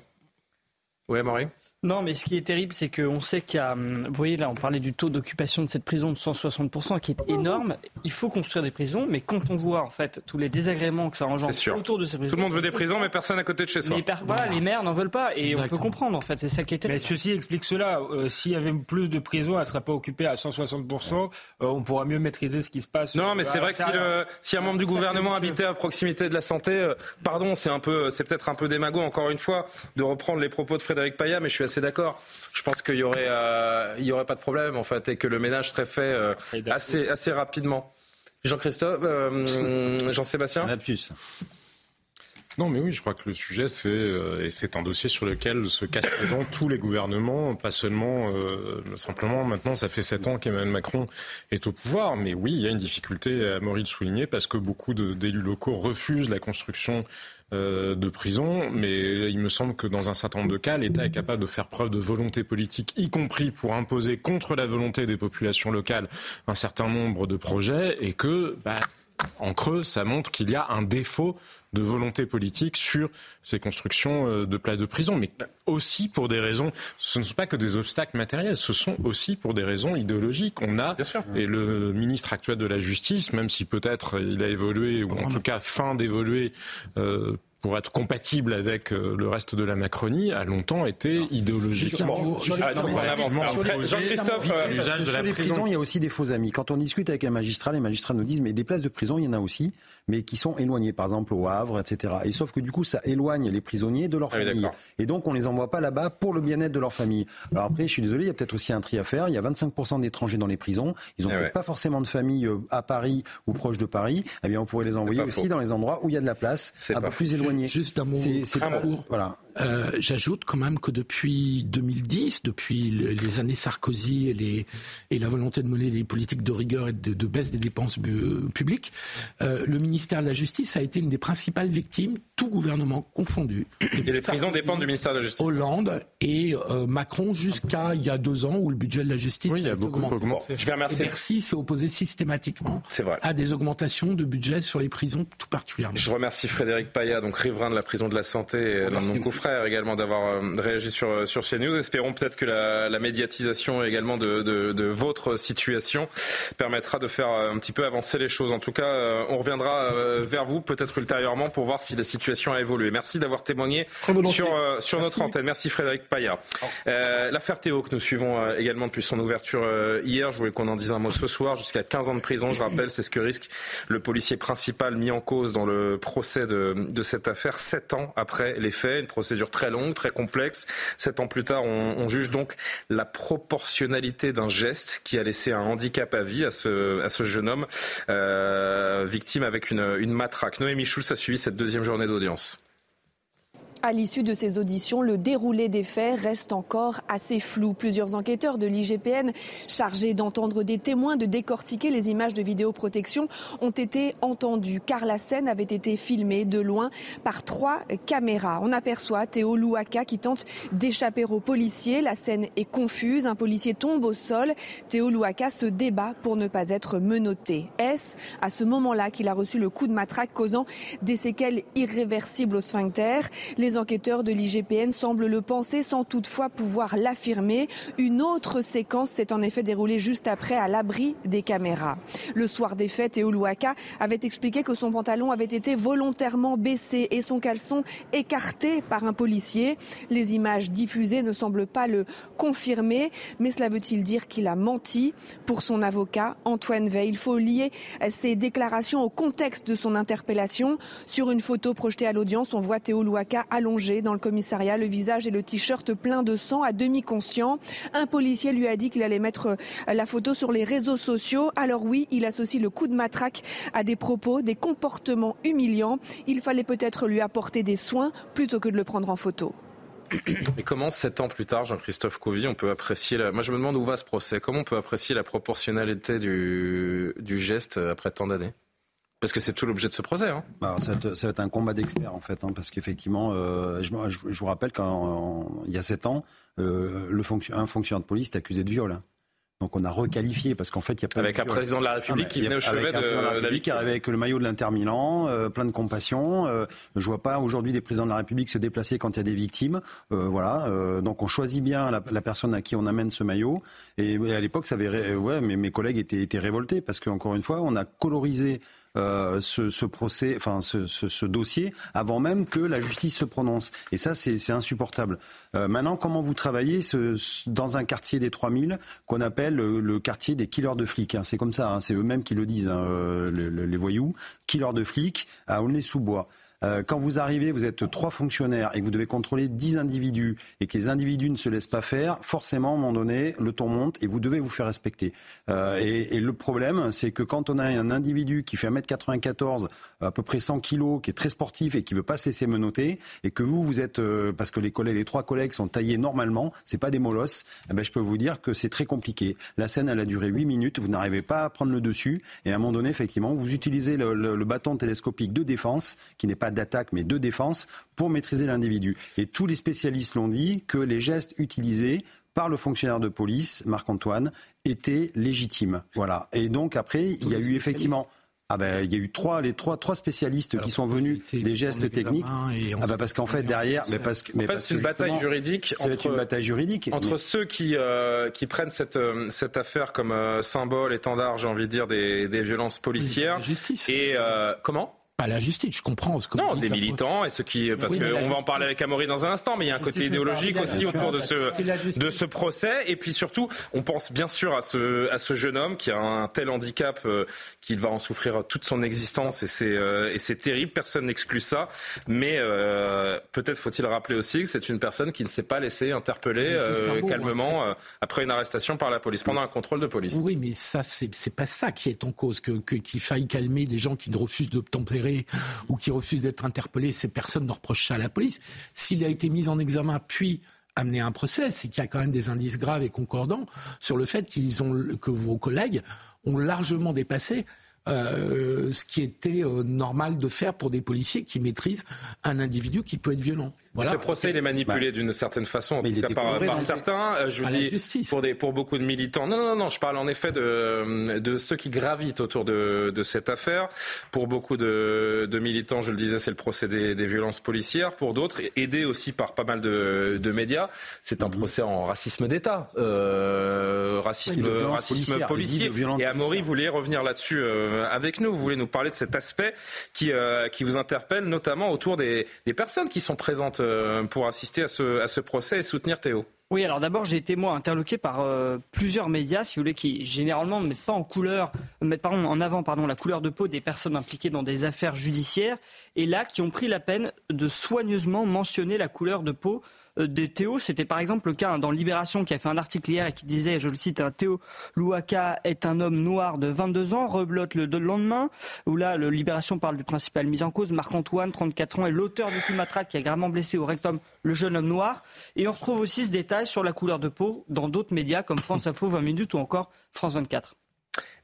A: Oui, Marie
J: non, mais ce qui est terrible, c'est qu'on sait qu'il y a. Hum, vous voyez, là, on parlait du taux d'occupation de cette prison de 160%, qui est énorme. Il faut construire des prisons, mais quand on voit, en fait, tous les désagréments que ça engendre autour de ces prisons.
A: Tout le monde veut des prisons, mais personne à côté de chez soi.
J: Mais voilà, les maires n'en veulent pas, et on peut comprendre, en fait. C'est ça qui est terrible.
G: Mais ceci explique cela. Euh, s'il y avait plus de prisons, elles ne seraient pas occupées à 160%. Euh, on pourra mieux maîtriser ce qui se passe.
A: Non, mais c'est vrai que si, le, si, un membre du gouvernement habitait à proximité de la santé, euh, pardon, c'est un peu, c'est peut-être un peu démago, encore une fois, de reprendre les propos de Frédéric Paya, mais je suis assez d'accord je pense qu'il y aurait, euh, il y aurait pas de problème en fait, et que le ménage serait fait euh, assez, assez rapidement. Jean-Christophe, euh, Jean-Sébastien.
H: Non, mais oui, je crois que le sujet, c'est euh, et c'est un dossier sur lequel se cassent les tous les gouvernements, pas seulement euh, simplement. Maintenant, ça fait sept ans qu'Emmanuel Macron est au pouvoir, mais oui, il y a une difficulté à Maurice de souligner parce que beaucoup d'élus locaux refusent la construction euh, de prison, mais il me semble que dans un certain nombre de cas, l'État est capable de faire preuve de volonté politique, y compris pour imposer contre la volonté des populations locales un certain nombre de projets, et que, bah, en creux, ça montre qu'il y a un défaut de volonté politique sur ces constructions euh, de places de prison, mais aussi pour des raisons, ce ne sont pas que des obstacles matériels, ce sont aussi pour des raisons idéologiques. On a, et le ministre actuel de la Justice, même si peut-être il a évolué, ou en tout cas fin d'évoluer, euh, pour être compatible avec euh, le reste de la Macronie, a longtemps été idéologiquement.
I: Jean-Christophe, l'usage de la prison, il y a aussi des faux amis. Quand on discute avec un magistrat, les magistrats nous disent mais des places de prison, il y en a aussi, mais qui sont éloignées, par exemple au Havre, etc. Et sauf que du coup, ça éloigne les prisonniers de leur ah famille. et donc, on les envoie pas là-bas pour le bien-être de leur famille. Alors après, je suis désolé, il y a peut-être aussi un tri à faire. Il y a 25% d'étrangers dans les prisons. Ils ont eh peut-être pas forcément de famille euh, à Paris ou proche de Paris. Eh bien, on pourrait les envoyer aussi dans les endroits où il y a de la place, un peu plus éloignés.
F: Juste un mot. C'est Voilà. Euh, J'ajoute quand même que depuis 2010, depuis les années Sarkozy et, les, et la volonté de mener des politiques de rigueur et de, baisse des dépenses publiques, euh, le ministère de la Justice a été une des principales victimes, tout gouvernement confondu.
A: Et les prisons dépendent du ministère de la Justice.
F: Hollande et euh, Macron jusqu'à il y a deux ans où le budget de la justice
A: oui, a, beaucoup augmenté. Je vais remercier.
F: Merci s'est opposé systématiquement à des augmentations de budget sur les prisons tout particulièrement.
A: Je remercie Frédéric Payat, donc riverain de la prison de la santé, et l'un de mon frère également d'avoir euh, réagi sur, euh, sur CNews. Espérons peut-être que la, la, médiatisation également de, de, de, votre situation permettra de faire euh, un petit peu avancer les choses. En tout cas, on reviendra vers vous peut-être ultérieurement pour voir si la situation a évolué. Merci d'avoir témoigné sur, sur notre antenne. Merci Frédéric Payat. Euh, L'affaire Théo que nous suivons également depuis son ouverture hier, je voulais qu'on en dise un mot ce soir. Jusqu'à 15 ans de prison, je rappelle, c'est ce que risque le policier principal mis en cause dans le procès de, de cette affaire, 7 ans après les faits. Une procédure très longue, très complexe. Sept ans plus tard, on, juge donc la proportionnalité d'un geste qui a laissé un handicap à vie à ce, à ce jeune homme, euh, victime avec une, une matraque. Noémie Schulz a suivi cette deuxième journée d'audience.
V: À l'issue de ces auditions, le déroulé des faits reste encore assez flou. Plusieurs enquêteurs de l'IGPN chargés d'entendre des témoins, de décortiquer les images de vidéoprotection ont été entendus car la scène avait été filmée de loin par trois caméras. On aperçoit Théo Louaka qui tente d'échapper aux policiers. La scène est confuse. Un policier tombe au sol. Théo Louaka se débat pour ne pas être menotté. Est-ce à ce moment-là qu'il a reçu le coup de matraque causant des séquelles irréversibles au sphincter? Enquêteurs de l'IGPN semblent le penser sans toutefois pouvoir l'affirmer. Une autre séquence s'est en effet déroulée juste après à l'abri des caméras. Le soir des fêtes, Théo Louaka avait expliqué que son pantalon avait été volontairement baissé et son caleçon écarté par un policier. Les images diffusées ne semblent pas le confirmer, mais cela veut-il dire qu'il a menti? Pour son avocat, Antoine Veil, il faut lier ses déclarations au contexte de son interpellation. Sur une photo projetée à l'audience, on voit Théo Louaka allongé dans le commissariat, le visage et le t-shirt plein de sang, à demi conscient. Un policier lui a dit qu'il allait mettre euh, la photo sur les réseaux sociaux. Alors oui, il associe le coup de matraque à des propos, des comportements humiliants. Il fallait peut-être lui apporter des soins plutôt que de le prendre en photo.
A: Mais comment, sept ans plus tard, Jean-Christophe Couvi, on peut apprécier la... Moi, je me demande où va ce procès. Comment on peut apprécier la proportionnalité du geste après tant d'années? Parce que c'est tout l'objet de ce procès. Hein.
I: Bah, ça, va être, un combat d'experts en fait, hein, parce qu'effectivement, euh, je, vous rappelle qu'il y a sept ans, euh, le un fonctionnaire de police est accusé de viol. Hein. Donc on a requalifié parce qu'en fait il y a
A: avec un président de la République qui venait au chevet de,
I: la République qui arrivait avec le maillot de l'Inter Milan, euh, plein de compassion. Euh, je vois pas aujourd'hui des présidents de la République se déplacer quand il y a des victimes. Euh, voilà. Donc on choisit bien la, la, personne à qui on amène ce maillot. Et, à l'époque, ça avait ouais, mes collègues étaient, étaient révoltés parce qu'encore une fois, on a colorisé euh, ce, ce, procès, enfin ce, ce, ce, dossier avant même que la justice se prononce. Et ça, c'est insupportable. Euh, maintenant, comment vous travaillez dans un quartier des 3000 qu'on appelle le, quartier des killers de flics hein. C'est comme ça, hein, c'est eux-mêmes qui le disent, hein, euh, les, les, voyous, killers de flics à Aulnay-sous-Bois. Euh, quand vous arrivez, vous êtes trois fonctionnaires et vous devez contrôler dix individus et que les individus ne se laissent pas faire, forcément, à un moment donné, le ton monte et vous devez vous faire respecter. Euh, et, et, le problème, c'est que quand on a un individu qui fait 1m94, à peu près 100 kg, qui est très sportif et qui veut pas cesser menotter, et que vous, vous êtes, euh, parce que les collègues, les trois collègues sont taillés normalement, c'est pas des molosses, eh ben, je peux vous dire que c'est très compliqué. La scène, elle a duré 8 minutes, vous n'arrivez pas à prendre le dessus, et à un moment donné, effectivement, vous utilisez le, le, le bâton télescopique de défense, qui n'est pas d'attaque, mais de défense, pour maîtriser l'individu. Et tous les spécialistes l'ont dit, que les gestes utilisés par le fonctionnaire de police, Marc-Antoine, étaient légitimes. Voilà. Et donc après, il y a eu effectivement ah ben, il y a eu trois, les trois, trois spécialistes qui sont venus des gestes techniques. Ah ben parce qu'en fait derrière, mais parce que,
A: mais en fait, c'est une bataille juridique
I: entre une bataille juridique
A: entre ceux qui euh, qui prennent cette euh, cette affaire comme euh, symbole, étendard, j'ai envie de dire des, des violences policières.
F: justice.
A: Et euh, comment?
F: Pas la justice, je comprends ce que
A: Non, des militants et ceux qui parce
F: Oui,
A: qu'on va en parler avec Amaury dans un instant, mais il y a un
F: La
A: côté idéologique aussi autour de ce de ce procès. Et puis surtout, on pense bien sûr à ce à ce jeune homme qui a un tel handicap euh, qu'il va en souffrir toute son existence et c'est euh, et c'est terrible, personne n'exclut ça, mais euh, peut-être faut-il rappeler aussi que c'est une personne qui ne s'est pas laissée interpeller euh, calmement après une arrestation par la police pendant un contrôle de police.
F: Oui, mais ça, c'est c'est pas ça qui est en cause, que que- qu'il faille calmer des gens qui ne refusent d'obtempérer ou qui refusent d'être interpellés. Ces personnes ne reprochent ça à la police. S'il a été mis en examen puis amené à un procès, c'est qu'il y a quand même des indices graves et concordants sur le fait qu'ils ont que vos collègues ont largement dépassé euh, ce qui était euh, normal de faire pour des policiers qui maîtrisent un individu qui peut être violent. Voilà.
A: Ce procès, il est manipulé d'une certaine façon, en tout cas par, certains. Euh, Je vous dis,
F: justice.
A: pour, des, pour beaucoup de militants. Non, non, non, non, je parle en effet de, de ceux qui gravitent autour de, de cette affaire. Pour beaucoup de, de militants, je le disais, c'est le procès des, des violences policières. Pour d'autres, aidés aussi par pas mal de, de médias, c'est un procès en racisme d'État, euh, racisme,
I: Oui,
A: racisme policier. Et Amaury voulait revenir là-dessus euh, avec nous. Vous voulez nous parler de cet aspect qui, qui vous interpelle, notamment autour des, des personnes qui sont présentes pour assister à ce, procès et soutenir Théo.
J: Oui, alors d'abord, j'ai été moi interloqué par euh, plusieurs médias, si vous voulez, qui généralement ne mettent pas en couleur, mettent en avant la couleur de peau des personnes impliquées dans des affaires judiciaires, et là, qui ont pris la peine de soigneusement mentionner la couleur de peau euh, de Théo. C'était par exemple le cas hein, dans Libération qui a fait un article hier et qui disait, je le cite, un Théo Louaka est un homme noir de 22 ans, reblote le, le lendemain, où là, Libération parle du principal mis en cause, Marc-Antoine, 34 ans, est l'auteur du coup matraque qui a gravement blessé au rectum le jeune homme noir. Et on retrouve aussi ce détail sur la couleur de peau dans d'autres médias comme France Info 20 minutes ou encore France 24.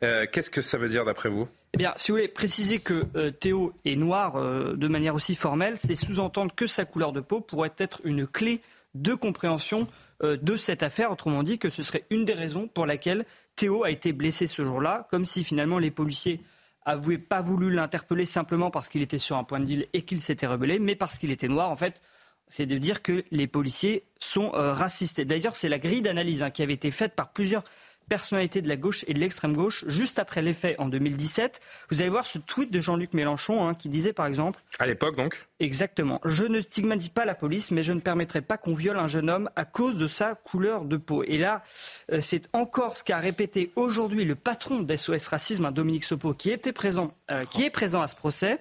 A: Euh, Qu'est-ce que ça veut dire d'après vous?
J: Eh bien, si vous voulez préciser que euh, Théo est noir euh, de manière aussi formelle, c'est sous-entendre que sa couleur de peau pourrait être une clé de compréhension de cette affaire. Autrement dit, que ce serait une des raisons pour laquelle Théo a été blessé ce jour-là, comme si finalement les policiers n'avaient pas voulu l'interpeller simplement parce qu'il était sur un point de deal et qu'il s'était rebellé, mais parce qu'il était noir. En fait, c'est de dire que les policiers sont racistes. D'ailleurs, c'est la grille d'analyse hein, qui avait été faite par plusieurs personnalités de la gauche et de l'extrême gauche juste après les faits en 2017. Vous allez voir ce tweet de Jean-Luc Mélenchon hein, qui disait par exemple
A: À l'époque, donc
J: Exactement. Je ne stigmatise pas la police, mais je ne permettrai pas qu'on viole un jeune homme à cause de sa couleur de peau. Et là, euh, c'est encore ce qu'a répété aujourd'hui le patron d'SOS Racisme, hein, Dominique Sopo, qui était présent, euh, qui est présent à ce procès.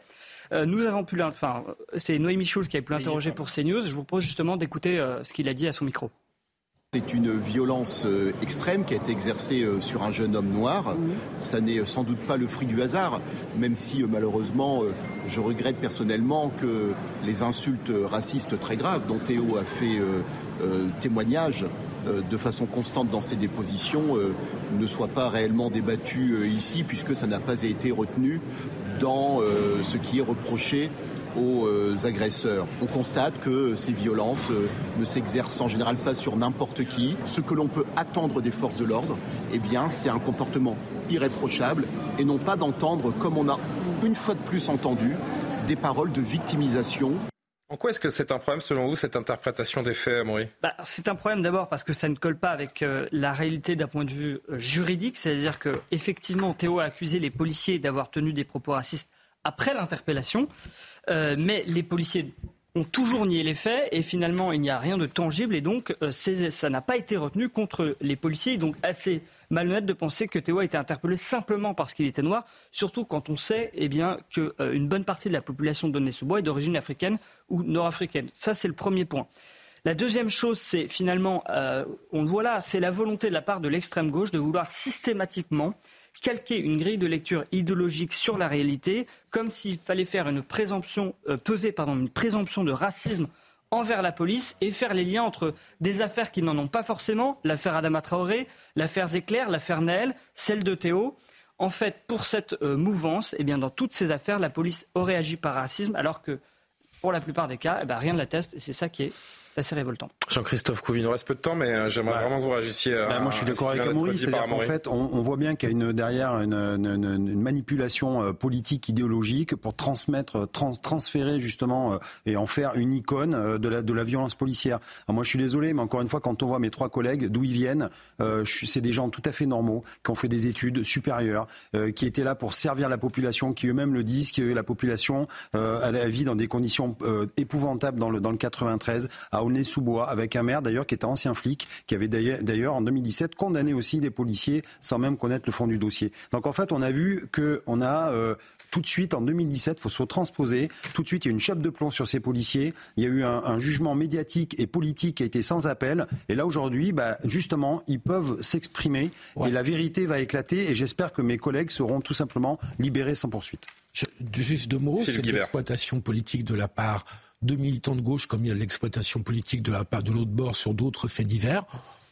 J: Euh, nous avons pu, enfin, c'est Noémie Schulz qui a pu l'interroger pour CNews. Je vous propose justement d'écouter euh, ce qu'il a dit à son micro.
W: C'est une violence euh, extrême qui a été exercée euh, sur un jeune homme noir. Ça n'est euh, sans doute pas le fruit du hasard, même si malheureusement je regrette personnellement que les insultes racistes très graves dont Théo a fait témoignage de façon constante dans ses dépositions ne soient pas réellement débattues ici puisque ça n'a pas été retenu dans ce qui est reproché aux euh, agresseurs. On constate que ces violences euh, ne s'exercent en général pas sur n'importe qui. Ce que l'on peut attendre des forces de l'ordre, eh bien, c'est un comportement irréprochable et non pas d'entendre, comme on a une fois de plus entendu, des paroles de victimisation.
A: En quoi est-ce que c'est un problème selon vous, cette interprétation des faits, Amaury?
J: Bah, c'est un problème d'abord parce que ça ne colle pas avec euh, la réalité d'un point de vue euh, juridique, c'est-à-dire que effectivement Théo a accusé les policiers d'avoir tenu des propos racistes après l'interpellation, Euh, mais les policiers ont toujours nié les faits et finalement il n'y a rien de tangible et donc euh, ça n'a pas été retenu contre les policiers. Donc assez malhonnête de penser que Théo a été interpellé simplement parce qu'il était noir, surtout quand on sait eh bien, qu'une euh, bonne partie de la population de Donnay-sous-Bois est d'origine africaine ou nord-africaine. Ça, c'est le premier point. La deuxième chose, c'est finalement, on le voit là, c'est la volonté de la part de l'extrême gauche de vouloir systématiquement calquer une grille de lecture idéologique sur la réalité, comme s'il fallait faire une présomption, euh, peser pardon, une présomption de racisme envers la police et faire les liens entre des affaires qui n'en ont pas forcément, l'affaire Adama Traoré, l'affaire Zéclair, l'affaire Naël, celle de Théo. En fait, pour cette euh, mouvance, eh bien, dans toutes ces affaires, la police aurait agi par racisme, alors que pour la plupart des cas, eh bien, rien ne l'atteste, et c'est ça qui est assez révoltant.
A: Jean-Christophe Couvi, il nous reste peu de temps, mais euh, j'aimerais vraiment que vous réagissiez.
I: Bah, moi, je suis d'accord avec Maurice. C'est-à-dire qu'en fait, on, on, voit bien qu'il y a une, derrière une, une, une, manipulation euh, politique, idéologique pour transmettre, trans, transférer justement euh, et en faire une icône de la, de la violence policière. Alors moi, je suis désolé, mais encore une fois, quand on voit mes trois collègues, d'où ils viennent, euh, c'est des gens tout à fait normaux, qui ont fait des études supérieures, euh, qui étaient là pour servir la population, qui eux-mêmes le disent, que la population euh, a la vie dans des conditions épouvantables dans le, dans le 93, à Aulnay-sous-Bois, avec un maire d'ailleurs qui était ancien flic, qui avait d'ailleurs en 2017 condamné aussi des policiers sans même connaître le fond du dossier. Donc en fait, on a vu qu'on a euh, tout de suite, en 2017, il faut se transposer. Tout de suite, il y a une chape de plomb sur ces policiers. Il y a eu un, un jugement médiatique et politique qui a été sans appel. Et là, aujourd'hui, bah, justement, ils peuvent s'exprimer ouais. et la vérité va éclater. Et j'espère que mes collègues seront tout simplement libérés sans poursuite.
F: Je, juste deux mots, c'est l'exploitation politique de la part de militants de gauche, comme il y a de l'exploitation politique de la part de l'autre bord sur d'autres faits divers.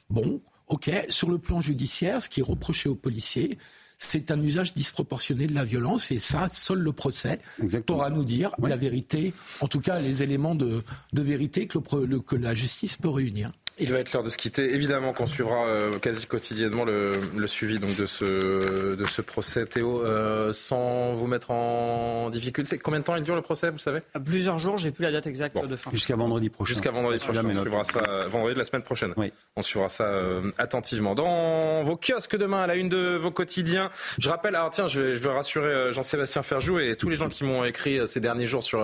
F: Bon, ok. Sur le plan judiciaire, ce qui est reproché aux policiers, c'est un usage disproportionné de la violence et ça, seul le procès
I: Exactement.
F: pourra nous dire ouais. la vérité, en tout cas les éléments de, de vérité que, le, le, que la justice peut réunir.
A: Il va être l'heure de se quitter. Évidemment qu'on suivra euh, quasi quotidiennement le, le, suivi donc de ce de ce procès. Théo, euh, sans vous mettre en difficulté, combien de temps il dure le procès, vous savez?
J: À plusieurs jours, j'ai plus la date exacte bon. de fin.
I: Jusqu'à vendredi prochain.
A: Jusqu'à vendredi prochain. On suivra ça euh, vendredi de la semaine prochaine. Oui. On suivra ça euh, attentivement. Dans vos kiosques demain, à la une de vos quotidiens, je rappelle. Alors tiens, je vais, je vais rassurer Jean-Sébastien Ferjou et tous les gens qui m'ont écrit ces derniers jours sur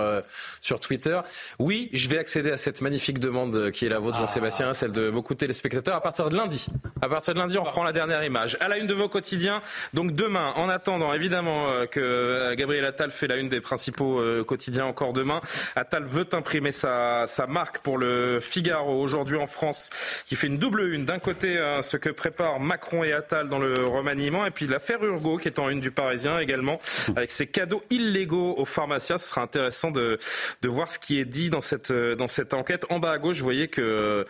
A: sur Twitter. Oui, je vais accéder à cette magnifique demande qui est la vôtre, ah. Jean-Sébastien celle de beaucoup de téléspectateurs à partir de lundi. À partir de lundi, on reprend la dernière image. À la une de vos quotidiens. Donc demain, en attendant évidemment euh, que Gabriel Attal fait la une des principaux euh, quotidiens encore demain, Attal veut imprimer sa, marque pour le Figaro aujourd'hui en France, qui fait une double une. D'un côté, euh, ce que préparent Macron et Attal dans le remaniement, et puis l'affaire Urgo qui est en une du Parisien également, avec ses cadeaux illégaux aux pharmaciens. Ce sera intéressant de, voir ce qui est dit dans cette, enquête. En bas à gauche, vous voyez que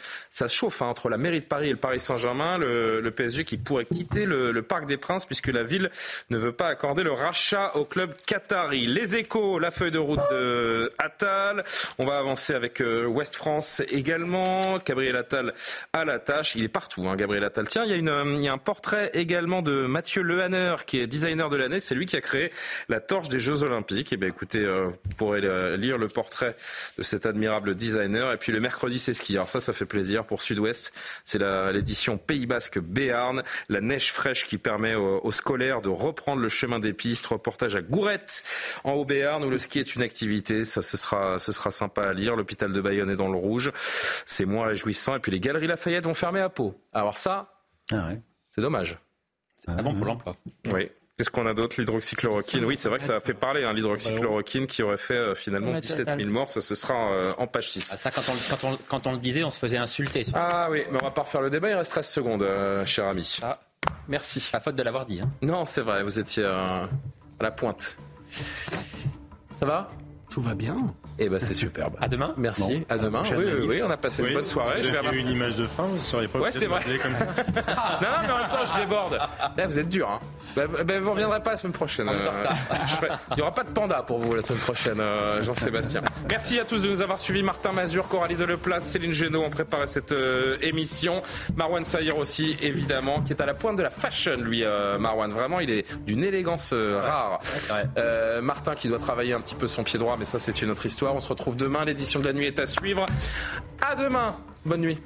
A: chauffe hein, entre la mairie de Paris et le Paris Saint-Germain, le, PSG qui pourrait quitter le, Parc des Princes puisque la ville ne veut pas accorder le rachat au club qatari. Les échos, la feuille de route de Attal. On va avancer avec euh, Ouest France également. Gabriel Attal à la tâche. Il est partout, hein, Gabriel Attal. Tiens, il y, a une, il y a un portrait également de Mathieu Lehanner qui est designer de l'année. C'est lui qui a créé la torche des Jeux Olympiques. Et eh bien écoutez, euh, vous pourrez lire le portrait de cet admirable designer. Et puis le mercredi, c'est ski. Alors ça, ça fait plaisir Sud-Ouest. C'est l'édition Pays Basque Béarn, la neige fraîche qui permet aux, aux, scolaires de reprendre le chemin des pistes. Reportage à Gourette, en Haut-Béarn, où le ski est une activité. Ça, ce sera, ce sera sympa à lire. L'hôpital de Bayonne est dans le rouge. C'est moins réjouissant. Et puis les galeries Lafayette vont fermer à Pau. Alors ça,
I: ah ouais.
A: c'est dommage.
E: C'est ah bon pour l'emploi.
A: Oui. Qu'est-ce qu'on a d'autre? L'hydroxychloroquine. Oui, c'est vrai que ça a fait parler, hein, l'hydroxychloroquine qui aurait fait euh, finalement 17 000 morts. Ça, ce sera euh, en page 6.
E: Ah, ça, quand on, quand, on, quand on, le disait, on se faisait insulter.
A: Ah oui, mais on va pas refaire le débat. Il reste 13 secondes, euh, cher ami. Ah. Merci.
E: Pas faute de l'avoir dit. Hein.
A: Non, c'est vrai. Vous étiez à la pointe. Ça va?
F: Tout va bien.
A: Eh ben c'est superbe.
E: À demain.
A: Merci. Bon, à demain. Oui, oui, oui, on a passé
H: oui,
A: une bonne soirée.
H: Vous avez eu une image de fin, vous seriez pas
A: Ouais, c'est vrai.
H: Comme ça.
A: non, non, mais en même temps, je déborde. Là, vous êtes dur. Hein. Ben, ben, vous reviendrez pas la semaine prochaine. Euh, ferai... Il n'y aura pas de panda pour vous la semaine prochaine, euh, Jean-Sébastien. Merci à tous de nous avoir suivis. Martin Mazur, Coralie Deleplace, Céline Génaud ont préparé cette euh, émission. Marwan Saïr aussi, évidemment, qui est à la pointe de la fashion, lui, euh, Marwan. Vraiment, il est d'une élégance rare. Ouais, Martin qui doit travailler un petit peu son pied droit, ça, c'est une autre histoire. On se retrouve demain. L'édition de la nuit est à suivre. À demain. Bonne nuit.